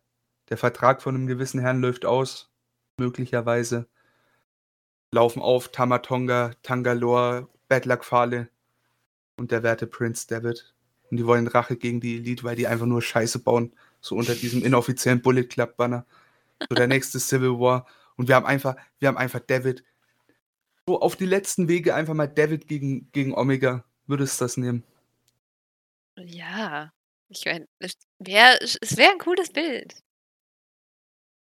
Der Vertrag von 'nem gewissen Herrn läuft aus, möglicherweise. Laufen auf Tama Tonga, Tangaloa, Bad Luck Fale und der werte Prince Devitt. Und die wollen Rache gegen die Elite, weil die einfach nur Scheiße bauen, so unter diesem inoffiziellen Bullet Club Banner. So der nächste Civil War. Und wir haben einfach wir haben einfach Devitt so auf die letzten Wege einfach mal Devitt gegen gegen Omega. Würdest das nehmen? Ja, ich meine, es wäre es wäre 'n cooles Bild.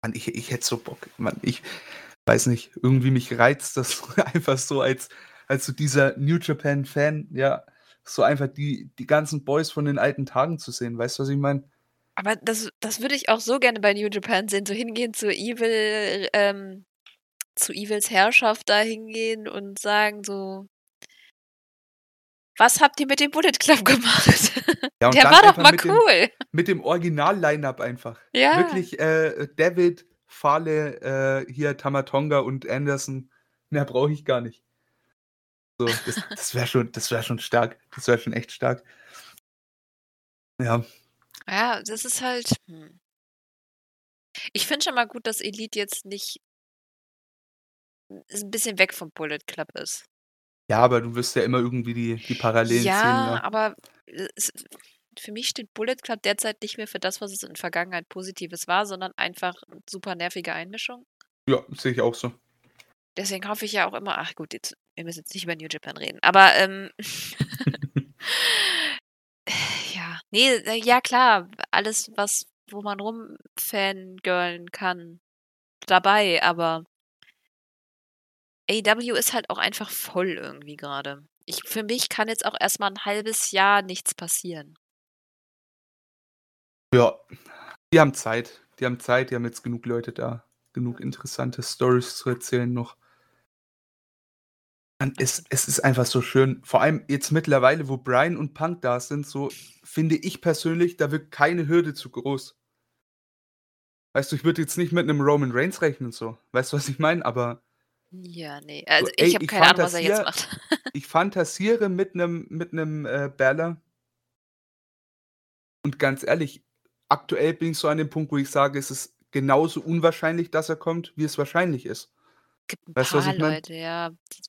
Mann, ich ich hätte so Bock. Mann, ich weiß nicht, irgendwie mich reizt das einfach so als als so dieser New Japan Fan, ja, so einfach die die ganzen Boys von den alten Tagen zu sehen. Weißt du, was ich meine? Aber das das würde ich auch so gerne bei New Japan sehen, so hingehen zu Evil ähm, zu Evils Herrschaft da hingehen und sagen so „Was habt ihr mit dem Bullet Club gemacht? Ja, Der war doch mal mit dem cool.“ mit dem Original-Line-Up einfach. Ja. Wirklich, äh, Devitt, Fale, äh, hier Tama Tonga und Anderson. Mehr brauche ich gar nicht. So, das das wäre schon das wäre schon stark. Das wäre schon echt stark. Ja. Ja, das ist halt hm. Ich finde schon mal gut, dass Elite jetzt nicht 'n bisschen weg vom Bullet Club ist. Ja, aber du wirst ja immer irgendwie die die Parallelen ziehen, Ja, ne? aber es für mich steht Bullet Club derzeit nicht mehr für das, was es in Vergangenheit Positives war, sondern einfach super nervige Einmischung. Ja, sehe ich auch so. Deswegen hoffe ich ja auch immer ach gut, jetzt wir müssen jetzt nicht über New Japan reden, aber, ähm ja, ne, ja klar, alles, was wo man rum-fangirlen kann, dabei, aber AEW ist halt auch einfach voll irgendwie grade. Ich für mich kann jetzt auch erst mal 'n halbes Jahr nichts passieren. Ja, die haben Zeit. Die haben Zeit, die haben jetzt genug Leute da, genug interessante Storys zu erzählen noch. Man, es es ist einfach so schön. Vor allem jetzt mittlerweile, wo Bryan und Punk da sind, so finde ich persönlich, da wird keine Hürde zu groß. Weißt du, ich würde jetzt nicht mit 'nem Roman Reigns rechnen so. Weißt du, was ich meine? Aber Ja, ne. so, Also, ich habe keine Ahnung, was er jetzt macht. ich fantasiere mit 'nem mit äh, Balor und ganz ehrlich, aktuell bin ich so an dem Punkt, wo ich sage, es ist genauso unwahrscheinlich, dass er kommt, wie es wahrscheinlich ist. Gibt 'n Weißt du, was paar ich meine? Leute, ja, die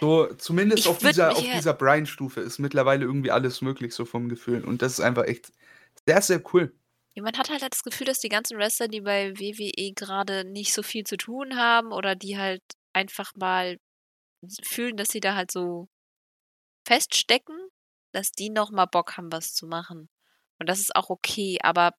So, zumindest auf Ich würde dieser auf dieser Bryan-Stufe ist mittlerweile irgendwie alles möglich, so vom Gefühl. Und das ist einfach echt sehr, sehr cool. Ja, man hat halt das Gefühl, dass die ganzen Wrestler, die bei WWE grade nicht so viel zu tun haben oder die halt einfach mal fühlen, dass sie da halt so feststecken, dass die noch mal Bock haben, was zu machen. Und das ist auch okay, aber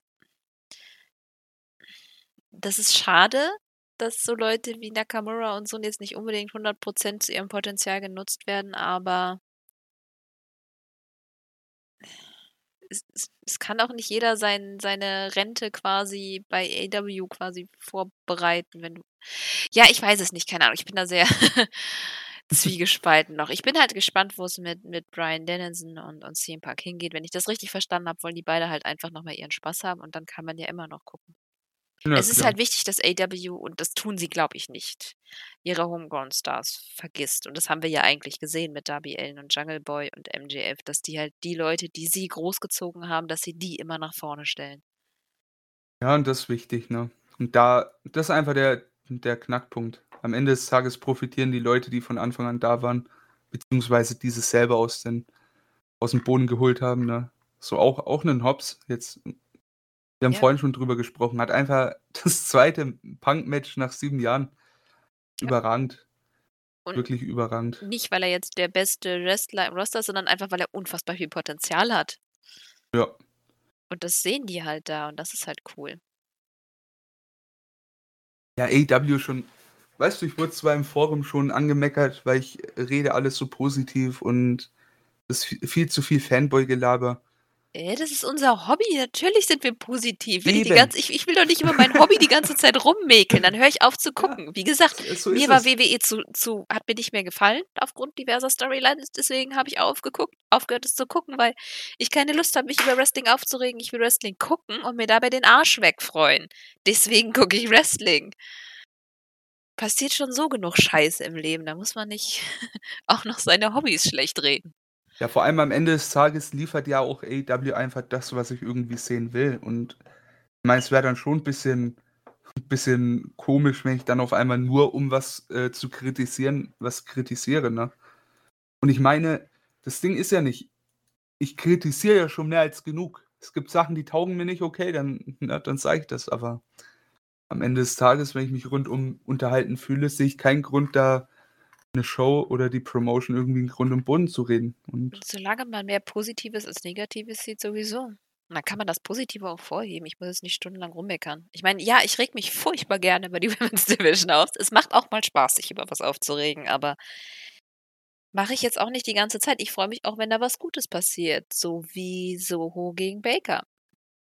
das ist schade, dass so Leute wie Nakamura und so jetzt nicht unbedingt 100% zu ihrem Potenzial genutzt werden, aber es es es kann auch nicht jeder sein seine Rente quasi bei AEW quasi vorbereiten, wenn du ja, ich weiß es nicht, keine Ahnung. Ich bin da sehr zwiegespalten noch. Ich bin halt gespannt, wo's mit mit Bryan Danielson und und CM Punk hingeht. Wenn ich das richtig verstanden habe, wollen die beide halt einfach noch mal ihren Spaß haben und dann kann man ja immer noch gucken. Ja, Es ist klar. halt wichtig, dass AEW und das tun sie, glaube ich, nicht, ihre Homegrown Stars vergisst. Und das haben wir ja eigentlich gesehen mit Darby Allin und Jungle Boy und MJF, dass die halt die Leute, die sie großgezogen haben, dass sie die immer nach vorne stellen. Ja, und das ist wichtig, ne? Und da das ist einfach der der Knackpunkt. Am Ende des Tages profitieren die Leute, die von Anfang an da waren, beziehungsweise die sich selber aus den aus'm Boden geholt haben, ne? So auch auch 'nen Hobbs jetzt wir haben Ja. vorhin schon drüber gesprochen, hat einfach das 2. Punk-Match nach 7 Jahren Ja. überragend. Und Wirklich überragend. nicht, weil er jetzt der beste Wrestler im Roster ist, sondern einfach, weil er unfassbar viel Potenzial hat. Ja. Und das sehen die halt da und das ist halt cool. Ja, AEW schon weißt du, ich wurde zwar im Forum schon angemeckert, weil ich rede alles so positiv und das ist viel zu viel Fanboy-Gelaber. Äh, das ist unser Hobby. Natürlich sind wir positiv. Wenn ich die ganze ich ich will doch nicht über mein Hobby die ganze Zeit rummäkeln, dann höre ich auf zu Ja, gucken. Wie gesagt, so mir war es. WWE zu zu hat mir nicht mehr gefallen aufgrund diverser Storylines, deswegen habe ich aufgeguckt aufgehört, es zu gucken, weil ich keine Lust habe, mich über Wrestling aufzuregen. Ich will Wrestling gucken und mir dabei den Arsch wegfreuen. Deswegen gucke ich Wrestling. Passiert schon so genug Scheiße im Leben, da muss man nicht auch noch seine Hobbys schlecht reden. Ja, vor allem am Ende des Tages liefert ja auch AEW einfach das, was ich irgendwie sehen will. Und ich meine, es wäre dann schon 'n bisschen bisschen komisch, wenn ich dann auf einmal nur, um was, äh, zu kritisieren, was kritisiere, ne? Und ich meine, das Ding ist ja nicht ich kritisiere ja schon mehr als genug. Es gibt Sachen, die taugen mir nicht, okay, dann ne, dann sage ich das. Aber am Ende des Tages, wenn ich mich rundum unterhalten fühle, sehe ich keinen Grund, da 'ne Show oder die Promotion irgendwie in Grund und Boden zu reden. Und Und solange man mehr Positives als Negatives sieht, sowieso. Und dann kann man das Positive auch vorheben. Ich muss jetzt nicht stundenlang rummeckern. Ich meine, ja, ich rege mich furchtbar gerne über die Women's Division auf. Es macht auch mal Spaß, sich über was aufzuregen, aber mache ich jetzt auch nicht die ganze Zeit. Ich freue mich auch, wenn da was Gutes passiert, so wie Soho gegen Baker.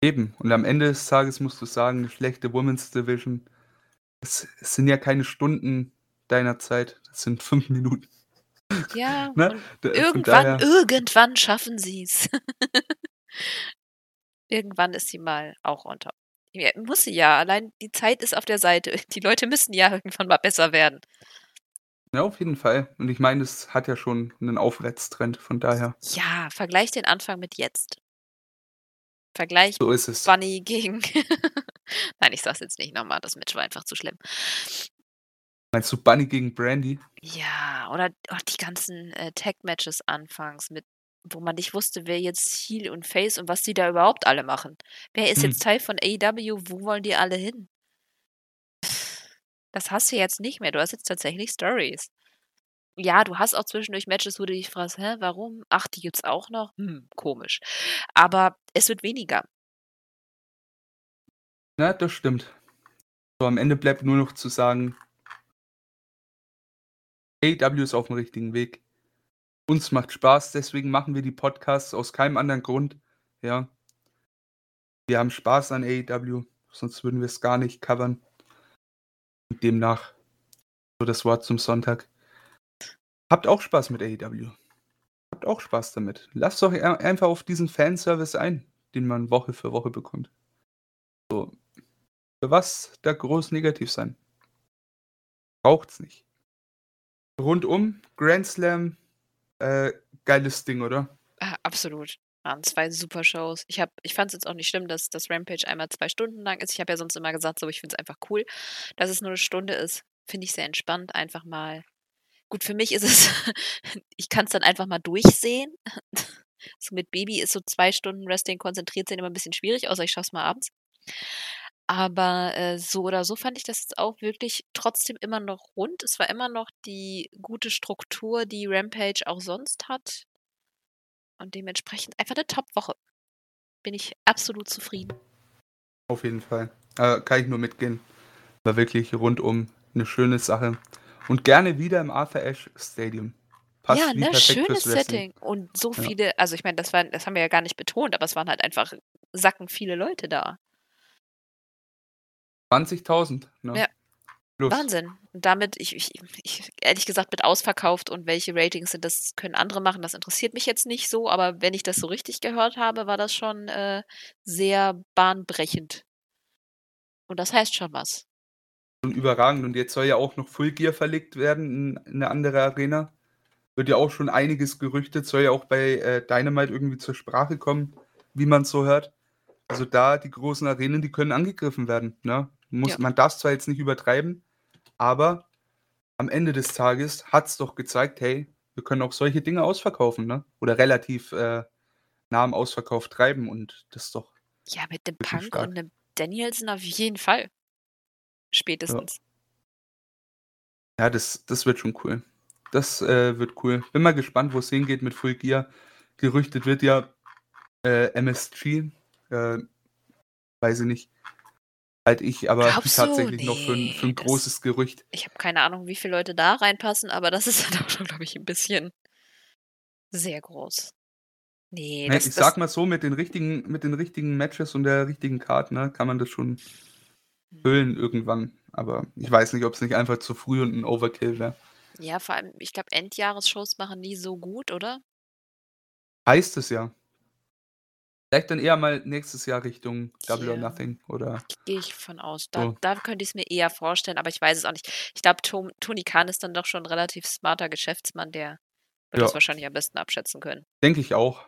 Eben. Und am Ende des Tages musst du sagen, 'ne schlechte Women's Division es es sind ja keine Stunden deiner Zeit, das sind 5 Minuten. Ja, Ne? irgendwann irgendwann schaffen sie's. Irgendwann ist sie mal auch top. Ja, muss sie ja. Allein die Zeit ist auf der Seite. Die Leute müssen ja irgendwann mal besser werden. Ja, auf jeden Fall. Und ich meine, es hat ja schon 'nen Aufwärtstrend, von daher. Ja, vergleich den Anfang mit jetzt. Vergleich So ist es. Bunny gegen Nein, ich sage es jetzt nicht noch mal, das Match war einfach zu schlimm. Meinst du Bunny gegen Brandy? Ja, oder auch die ganzen, äh, Tag-Matches anfangs mit wo man nicht wusste, wer jetzt Heel und Face und was die da überhaupt alle machen. Wer ist jetzt Mhm. Teil von AEW? Wo wollen die alle hin? Das hast du jetzt nicht mehr. Du hast jetzt tatsächlich Stories. Ja, du hast auch zwischendurch Matches, wo du dich fragst: „Hä, warum? Ach, die gibt's auch noch? Hm, komisch.“ Aber es wird weniger. Ja, das stimmt. So, am Ende bleibt nur noch zu sagen AEW ist auf'm richtigen Weg. Uns macht Spaß, deswegen machen wir die Podcasts aus keinem anderen Grund, ja. Wir haben Spaß an AEW, sonst würden wir's gar nicht covern. Und demnach so das Wort zum Sonntag. Habt auch Spaß mit AEW. Habt auch Spaß damit. Lasst doch einfach auf diesen Fanservice ein, den man Woche für Woche bekommt. So. Für was da groß negativ sein? Braucht's nicht. Rundum, Grand Slam, äh, geiles Ding, oder? Ah, absolut. Waren zwei super Shows. Ich, ich fand es jetzt auch nicht schlimm, dass das Rampage einmal zwei Stunden lang ist. Ich habe ja sonst immer gesagt, so, ich finde es einfach cool, dass es nur eine Stunde ist. Finde ich sehr entspannt, einfach mal. Gut, für mich ist es, ich kann es dann einfach mal durchsehen. so mit Baby ist so zwei Stunden Wrestling konzentriert sein immer ein bisschen schwierig, außer ich schaue es mal abends. Aber äh, so oder so fand ich das jetzt auch wirklich trotzdem immer noch rund. Es war immer noch die gute Struktur, die Rampage auch sonst hat. Und dementsprechend einfach eine Top-Woche. Bin ich absolut zufrieden. Auf jeden Fall. Äh, kann ich nur mitgehen. War wirklich rundum eine schöne Sache. Und gerne wieder im Arthur Ashe Stadium. Passt ja, ne, schönes Setting. Und so viele, ja. also ich meine, das, das haben wir ja gar nicht betont, aber es waren halt einfach sacken viele Leute da. 20.000, ne? Ja. Plus. Wahnsinn. Und damit, ich, ich, ich, ehrlich gesagt, mit ausverkauft und welche Ratings sind, das können andere machen. Das interessiert mich jetzt nicht so, aber wenn ich das so richtig gehört habe, war das schon äh, sehr bahnbrechend. Und das heißt schon was. Und überragend. Und jetzt soll ja auch noch Full Gear verlegt werden in, in eine andere Arena. Wird ja auch schon einiges gerüchtet, soll ja auch bei äh, Dynamite irgendwie zur Sprache kommen, wie man es so hört. Also da, die großen Arenen, die können angegriffen werden. Ne? Muss, ja. Man darf es zwar jetzt nicht übertreiben, aber am Ende des Tages hat es doch gezeigt, hey, wir können auch solche Dinge ausverkaufen, ne? Oder relativ äh, nah am Ausverkauf treiben und das ist doch. Ja, mit dem Punk stark. und dem Danielson auf jeden Fall. Spätestens. Ja, ja das, das wird schon cool. Das äh, wird cool. Bin mal gespannt, wo es hingeht mit Full Gear. Gerüchtet wird ja äh, MSG. Äh, weiß ich nicht. Halt ich aber Glaubst tatsächlich nee, noch für ein, für ein großes Gerücht. Ich habe keine Ahnung, wie viele Leute da reinpassen, aber das ist dann auch schon, glaube ich, ein bisschen sehr groß. Nee, das, ich das, sag mal so, mit den richtigen, mit den richtigen Matches und der richtigen Karte, ne, kann man das schon hm. füllen irgendwann. Aber ich weiß nicht, ob es nicht einfach zu früh und ein Overkill wäre. Ja, vor allem, ich glaube, Endjahresshows machen nie so gut, oder? Heißt es ja. Vielleicht dann eher mal nächstes Jahr Richtung Double or Nothing oder Gehe ich von aus. Da, so. da könnte ich es mir eher vorstellen, aber ich weiß es auch nicht. Ich glaube, Tony Khan ist dann doch schon ein relativ smarter Geschäftsmann, der wird ja. das wahrscheinlich am besten abschätzen können. Denke ich auch.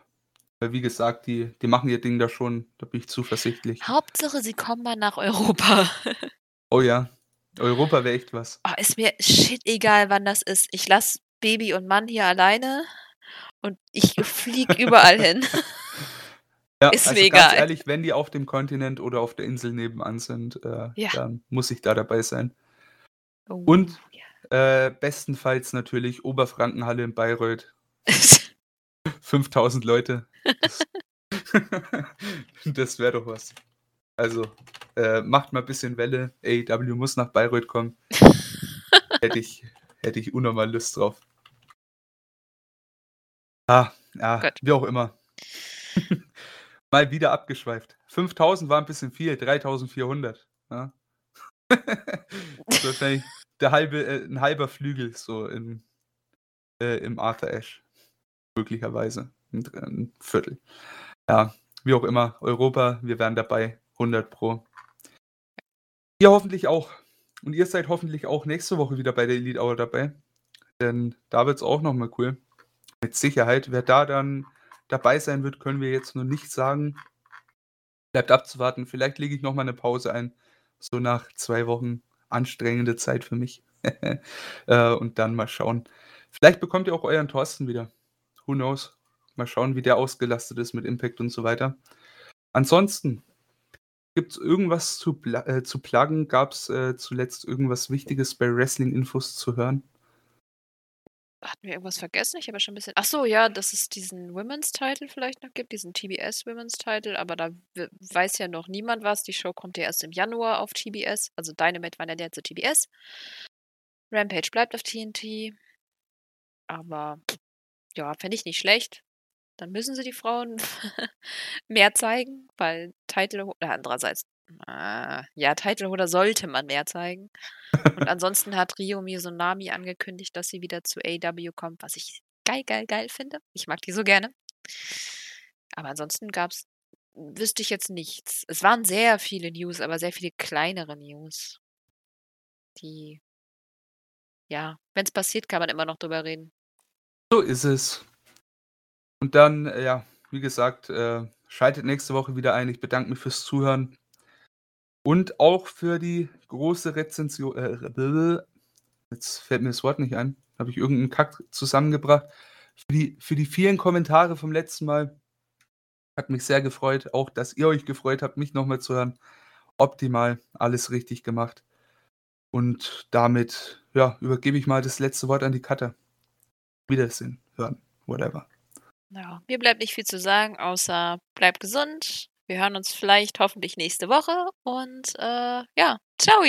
Weil wie gesagt, die, die machen ihr Ding da schon, da bin ich zuversichtlich. Hauptsache, sie kommen mal nach Europa. oh ja, Europa wäre echt was. Oh, ist mir shit egal, wann das ist. Ich lasse Baby und Mann hier alleine und ich fliege überall hin. Ja, ist also mir egal. Ganz ehrlich, wenn die auf dem Kontinent oder auf der Insel nebenan sind, äh, ja. dann muss ich da dabei sein. Oh, Und ja. äh, bestenfalls natürlich Oberfrankenhalle in Bayreuth. 5000 Leute. Das, das wäre doch was. Also, äh, macht mal ein bisschen Welle. AEW muss nach Bayreuth kommen. hätte, ich, hätte ich unnormal Lust drauf. Ah, ja, wie auch immer. Mal wieder abgeschweift. 5000 war ein bisschen viel, 3400. Ja? ist wahrscheinlich der halbe, äh, ein halber Flügel so in, äh, im Arthur Ashe. Möglicherweise. Ein, ein, Viertel. Ja, wie auch immer. Europa, wir wären dabei. 100 Pro. Ihr hoffentlich auch. Und ihr seid hoffentlich auch nächste Woche wieder bei der Elite Hour dabei. Denn da wird es auch nochmal cool. Mit Sicherheit. Wer da dann dabei sein wird, können wir jetzt nur nicht sagen. Bleibt abzuwarten. Vielleicht lege ich nochmal eine Pause ein. So nach zwei Wochen anstrengende Zeit für mich. äh, und dann mal schauen. Vielleicht bekommt ihr auch euren Thorsten wieder. Who knows? Mal schauen, wie der ausgelastet ist mit Impact und so weiter. Ansonsten, gibt es irgendwas zu, äh, zu pluggen? Gab es äh, zuletzt irgendwas Wichtiges bei Wrestling-Infos zu hören? Hatten wir irgendwas vergessen? Ich habe ja schon ein bisschen. Ach so, ja, dass es diesen Women's Title vielleicht noch gibt, diesen TBS Women's Title, aber da weiß ja noch niemand was. Die Show kommt ja erst im Januar auf TBS. Also Dynamite war ja der zu TBS. Rampage bleibt auf TNT. Aber ja, fände ich nicht schlecht. Dann müssen sie die Frauen mehr zeigen, weil Title, oder andererseits, ja, Titleholder sollte man mehr zeigen. Und ansonsten hat Rio Mizunami angekündigt, dass sie wieder zu AW kommt, was ich geil, geil, geil finde. Ich mag die so gerne. Aber ansonsten gab's wüsste ich jetzt nichts. Es waren sehr viele News, aber sehr viele kleinere News. Die ja, wenn's passiert, kann man immer noch drüber reden. So ist es. Und dann, äh, ja, wie gesagt, äh, schaltet nächste Woche wieder ein. Ich bedanke mich fürs Zuhören. Und auch für die große Rezension äh, jetzt fällt mir das Wort nicht ein. Habe ich irgendeinen Kack zusammengebracht. Für die für die vielen Kommentare vom letzten Mal. Hat mich sehr gefreut. Auch, dass ihr euch gefreut habt, mich noch mal zu hören. Optimal, alles richtig gemacht. Und damit, ja, übergebe ich mal das letzte Wort an die Katja. Wiedersehen, hören, whatever. Ja, mir bleibt nicht viel zu sagen, außer bleibt gesund. Wir hören uns vielleicht hoffentlich nächste Woche und äh, ja, ciao!